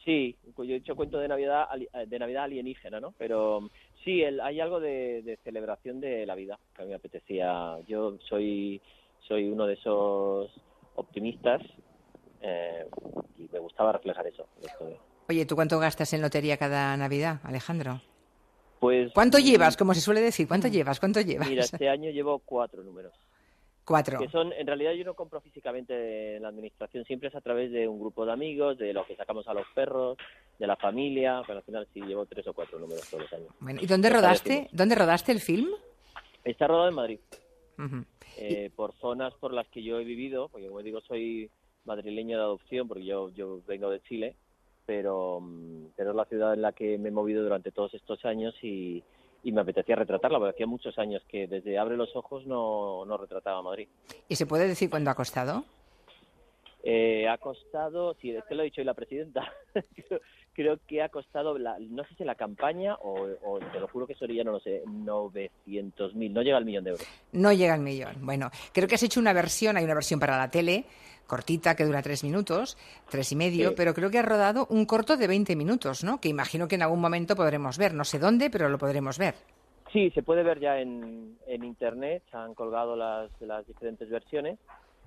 Speaker 59: Sí, pues yo he dicho cuento de Navidad, ali- de Navidad alienígena, ¿no? Pero sí, el- hay algo de, de celebración de la vida que a mí me apetecía. Yo soy, soy uno de esos optimistas eh, y me gustaba reflejar eso.
Speaker 52: Oye, ¿tú cuánto gastas en lotería cada Navidad, Alejandro?
Speaker 59: Pues,
Speaker 52: ¿Cuánto
Speaker 59: mm,
Speaker 52: llevas? Como se suele decir, ¿cuánto llevas? ¿Cuánto llevas?
Speaker 59: Mira, este año llevo cuatro números.
Speaker 52: Cuatro.
Speaker 59: Que son, en realidad yo no compro físicamente en la administración, siempre es a través de un grupo de amigos, de lo que sacamos a los perros, de la familia, pero al final sí llevo tres o cuatro números todos los años.
Speaker 52: Bueno, ¿y dónde rodaste? ¿Dónde rodaste el film?
Speaker 59: Está rodado en Madrid. Eh, por zonas por las que yo he vivido, porque como digo soy madrileño de adopción porque yo, yo vengo de Chile, pero, mm, pero es la ciudad en la que me he movido durante todos estos años y, y me apetecía retratarla, porque hacía muchos años que desde Abre los Ojos no, no retrataba Madrid.
Speaker 52: ¿Y se puede decir cuánto ha costado?
Speaker 59: Eh, ha costado, sí, es que lo ha dicho hoy la presidenta, creo, creo que ha costado, la, no sé si la campaña o, o te lo juro que ya no lo sé, 900.000, no llega al millón de euros.
Speaker 52: No llega al millón. Bueno, creo que has hecho una versión, hay una versión para la tele, cortita, que dura tres minutos, tres y medio,
Speaker 59: Sí.
Speaker 52: pero creo que has rodado un corto de 20 minutos, ¿no? Que imagino que en algún momento podremos ver. No sé dónde, pero lo podremos ver.
Speaker 59: Sí, se puede ver ya en, en internet, se han colgado las, las diferentes versiones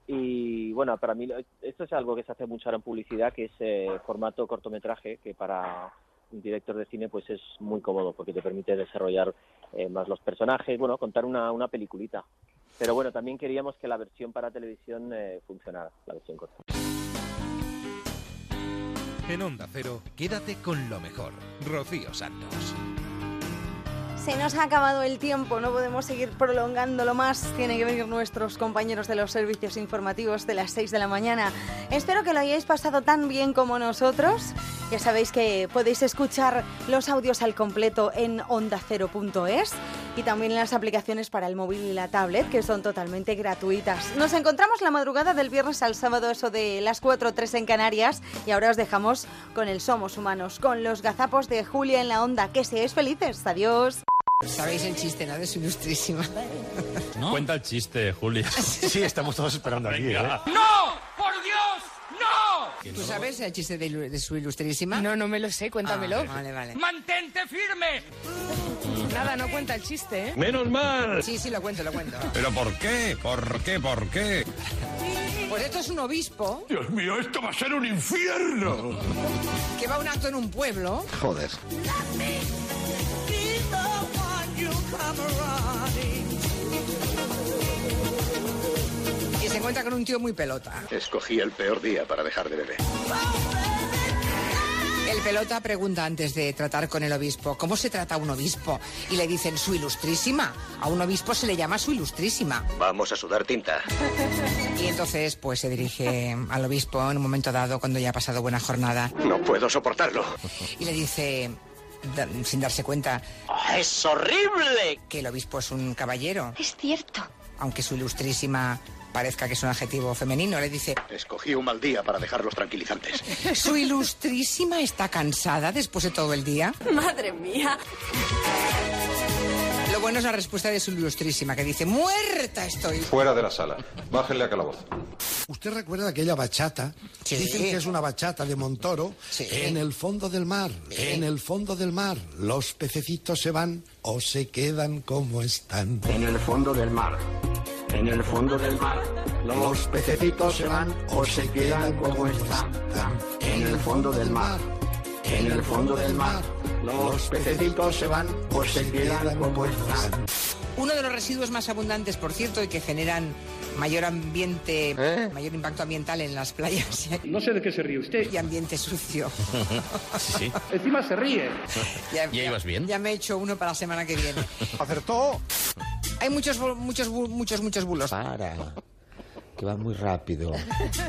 Speaker 59: y bueno, para mí esto es algo que se hace mucho ahora en publicidad, que es eh, formato cortometraje, que para un director de cine pues es muy cómodo porque te permite desarrollar eh, más los personajes, bueno, contar una, una peliculita. Pero bueno, también queríamos que la versión para televisión eh, funcionara, la versión corta.
Speaker 19: En Onda Cero, quédate con lo mejor. Rocío Santos.
Speaker 2: Se nos ha acabado el tiempo, no podemos seguir prolongándolo más. Tienen que venir nuestros compañeros de los servicios informativos de las 6 de la mañana. Espero que lo hayáis pasado tan bien como nosotros. Ya sabéis que podéis escuchar los audios al completo en ondacero.es y también en las aplicaciones para el móvil y la tablet, que son totalmente gratuitas. Nos encontramos la madrugada del viernes al sábado, eso de las 4 o 3 en Canarias. Y ahora os dejamos con el Somos Humanos, con los gazapos de Julia en la onda. Que seáis felices. Adiós.
Speaker 52: Sabéis el chiste, ¿no? De su ilustrísima.
Speaker 60: Cuenta el chiste, Julia. Sí, estamos todos esperando aquí, ¿eh?
Speaker 61: ¡No!
Speaker 52: ¿Tú sabes el chiste de su ilustrísima?
Speaker 62: No, no me lo sé, cuéntamelo.
Speaker 52: Ah, vale, vale.
Speaker 61: ¡Mantente firme!
Speaker 62: Nada, no cuenta el chiste, ¿eh?
Speaker 19: ¡Menos mal!
Speaker 52: Sí, sí, lo cuento, lo cuento.
Speaker 19: ¿Pero por qué? ¿Por qué? ¿Por qué?
Speaker 52: Pues esto es un obispo
Speaker 19: Dios mío, esto va a ser un infierno.
Speaker 52: que va a un acto en un pueblo
Speaker 19: Joder.
Speaker 52: Se encuentra con un tío muy pelota.
Speaker 19: Escogí el peor día para dejar de beber.
Speaker 52: El pelota pregunta antes de tratar con el obispo, ¿cómo se trata a un obispo? Y le dicen, su ilustrísima. A un obispo se le llama su ilustrísima.
Speaker 63: Vamos a sudar tinta.
Speaker 52: Y entonces, pues se dirige al obispo en un momento dado, cuando ya ha pasado buena jornada,
Speaker 63: No puedo soportarlo.
Speaker 52: y le dice, sin darse cuenta,
Speaker 63: ¡Es horrible!
Speaker 52: que el obispo es un caballero.
Speaker 58: Es cierto.
Speaker 52: Aunque su ilustrísima parezca que es un adjetivo femenino, le dice,
Speaker 63: Escogí un mal día para dejar los tranquilizantes.
Speaker 52: ¿su ilustrísima está cansada después de todo el día?
Speaker 58: Madre mía.
Speaker 52: Lo bueno es la respuesta de su ilustrísima, que dice, muerta estoy.
Speaker 64: Fuera de la sala. Bájenle a calabozo.
Speaker 65: ¿Usted recuerda aquella bachata?
Speaker 52: Sí.
Speaker 65: Dicen que es una bachata de Montoro. En el fondo del mar, en el fondo del mar, los pececitos se van o se quedan como están.
Speaker 12: En el fondo del mar, en el fondo del mar, los pececitos se van o se quedan como están. En el fondo del mar, en el fondo del mar, los pececitos se van o se quedan como están.
Speaker 52: Uno de los residuos más abundantes, por cierto, y que generan mayor ambiente, mayor impacto ambiental en las playas.
Speaker 55: No sé de qué se ríe usted.
Speaker 52: Y ambiente sucio.
Speaker 55: Sí. Encima se ríe.
Speaker 52: Ya,
Speaker 60: ¿Ya ibas bien?
Speaker 52: Ya me he hecho uno para la semana que viene.
Speaker 65: ¡Acertó!
Speaker 52: Hay muchos, muchos, muchos, muchos bulos.
Speaker 66: Para, que va muy rápido.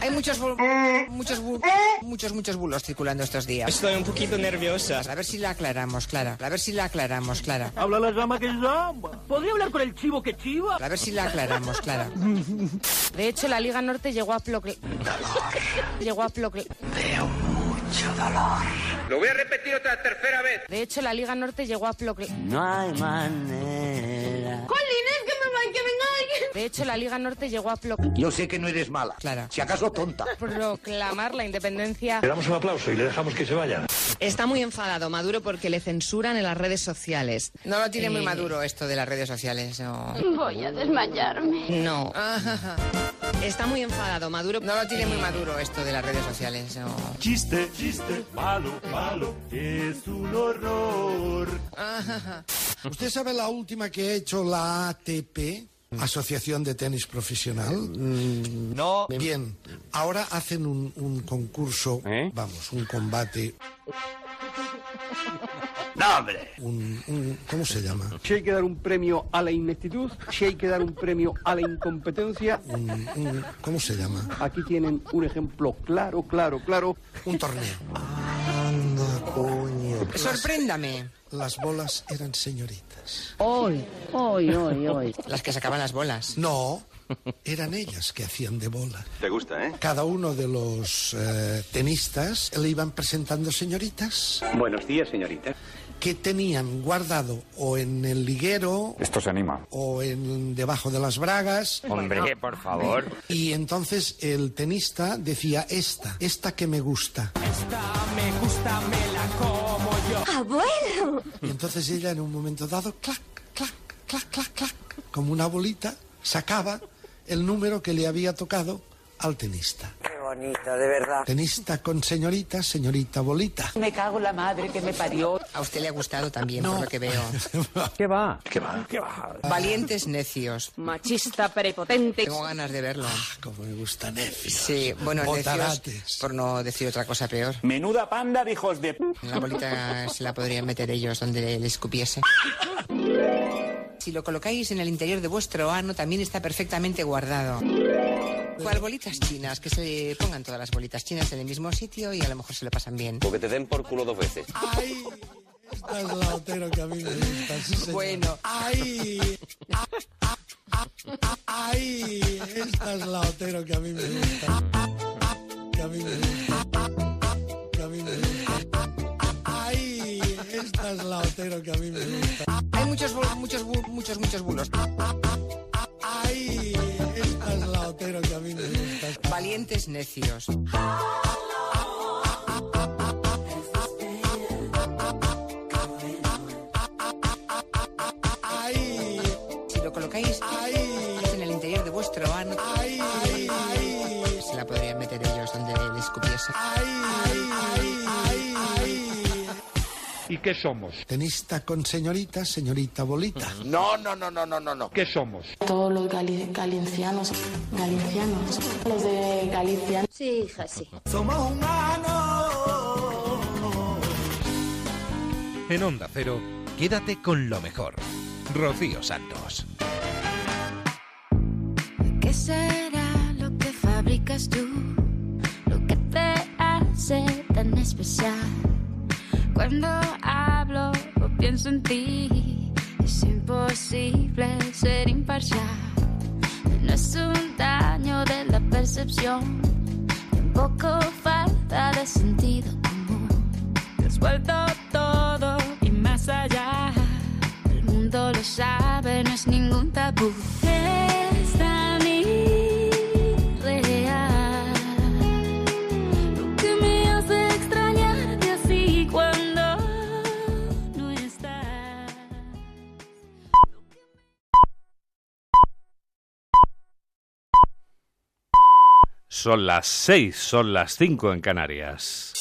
Speaker 52: Hay muchos, bu- muchos, bu- muchos, muchos bulos circulando estos días.
Speaker 67: Estoy un poquito nerviosa.
Speaker 52: A ver si la aclaramos, Clara. A ver si la aclaramos, Clara.
Speaker 67: Habla la llama que llama. ¿Podría hablar con el chivo que chiva?
Speaker 52: A ver si la aclaramos, Clara.
Speaker 62: De hecho, la Liga Norte llegó a Plocle... Llegó a Plocle...
Speaker 12: Mucho dolor.
Speaker 67: Lo voy a repetir otra tercera vez.
Speaker 62: De hecho, la Liga Norte llegó a Plocle...
Speaker 12: No hay manera.
Speaker 62: ¡Colin, es que me va que venga alguien! De hecho, la Liga Norte llegó a Plocle...
Speaker 12: Yo sé que no eres mala.
Speaker 52: Clara.
Speaker 12: Si acaso tonta.
Speaker 62: Proclamar la independencia...
Speaker 64: Le damos un aplauso y le dejamos que se vaya.
Speaker 68: Está muy enfadado Maduro porque le censuran en las redes sociales.
Speaker 52: No lo tiene muy
Speaker 68: Eh,
Speaker 52: maduro esto de las redes sociales. No.
Speaker 58: Voy a desmayarme.
Speaker 68: No. Está muy enfadado Maduro.
Speaker 52: No lo tiene muy maduro esto de las redes sociales. No.
Speaker 64: Chiste, chiste, malo, malo, es un horror.
Speaker 65: ¿Usted sabe la última que ha hecho la ATP? Asociación de Tenis Profesional.
Speaker 12: No.
Speaker 65: Bien, ahora hacen un, un concurso, vamos, un combate,
Speaker 12: No, hombre.
Speaker 65: un, un- ¿cómo se llama?
Speaker 55: Si hay que dar un premio a la ineptitud, si hay que dar un premio a la incompetencia,
Speaker 65: Un- un- ¿Cómo se llama?
Speaker 55: aquí tienen un ejemplo claro, claro, claro.
Speaker 65: Un torneo. Anda, coño.
Speaker 52: Sorpréndame.
Speaker 65: Las bolas eran señoritas.
Speaker 62: Hoy, hoy, hoy, hoy.
Speaker 52: Las que sacaban las bolas.
Speaker 65: No, eran ellas que hacían de bola.
Speaker 63: ¿Te gusta, eh?
Speaker 65: Cada uno de los eh, tenistas le iban presentando señoritas
Speaker 12: Buenos días, señorita.
Speaker 65: Que tenían guardado o en el liguero
Speaker 64: Esto se anima.
Speaker 65: o en debajo de las bragas.
Speaker 12: Hombre, por favor.
Speaker 65: Y entonces el tenista decía esta, esta que me gusta.
Speaker 61: Me gusta, me la como yo.
Speaker 58: ¡Abuelo!
Speaker 65: Y entonces ella en un momento dado, clac, clac, clac, clac, clac, como una bolita, sacaba el número que le había tocado al tenista.
Speaker 67: Qué bonito, de verdad.
Speaker 65: Tenista con señorita, señorita bolita.
Speaker 67: Me cago en la madre que me parió.
Speaker 52: A usted le ha gustado también, por lo que veo.
Speaker 55: ¿Qué va?
Speaker 64: ¿Qué va?
Speaker 55: ¿Qué va?
Speaker 52: Valientes necios.
Speaker 62: Machista prepotente.
Speaker 52: Tengo ganas de verlo.
Speaker 65: Como me gusta Nefi.
Speaker 52: Sí, bueno, necios,
Speaker 65: Botarates.
Speaker 52: por no decir otra cosa peor.
Speaker 12: Menuda panda de hijos de...
Speaker 52: La bolita se la podrían meter ellos donde le escupiese. Si lo colocáis en el interior de vuestro ano, también está perfectamente guardado. ¿Cuál bolitas chinas? Que se pongan todas las bolitas chinas en el mismo sitio y a lo mejor se lo pasan bien.
Speaker 63: Porque te den por culo dos veces.
Speaker 65: ¡Ay! Esta es la Otero que a mí me gusta. sí, señor.
Speaker 52: Bueno.
Speaker 65: ¡Ay! ¡Ay! Esta es la Otero que a mí me gusta. Que a mí me gusta. Que a mí me gusta. ¡Ay! Esta es la Otero que a mí me gusta.
Speaker 52: Hay muchos, muchos, muchos, muchos bulos. Valientes necios.
Speaker 65: ¡Ay!
Speaker 52: Si lo colocáis en el interior de vuestro ano.
Speaker 65: ¡Ay!
Speaker 52: se la podrían meter ellos donde le escupiese.
Speaker 55: Qué somos?
Speaker 65: Tenista con señorita, señorita bolita.
Speaker 12: No, no, no, no, no, no, no.
Speaker 55: ¿Qué somos?
Speaker 62: Todos los gali- galincianos, galicianos, los de Galicia.
Speaker 58: Sí, hija, sí.
Speaker 12: Somos humanos.
Speaker 19: En Onda Cero, quédate con lo mejor. Rocío Santos.
Speaker 69: ¿Qué será lo que fabricas tú? Lo que te hace tan especial. Cuando hablo o pienso en ti, es imposible ser imparcial. No es un daño de la percepción, tampoco falta de sentido común. Te has vuelto todo y más allá. El mundo lo sabe, no es ningún tabú. Es
Speaker 70: Son las seis, son las cinco en Canarias.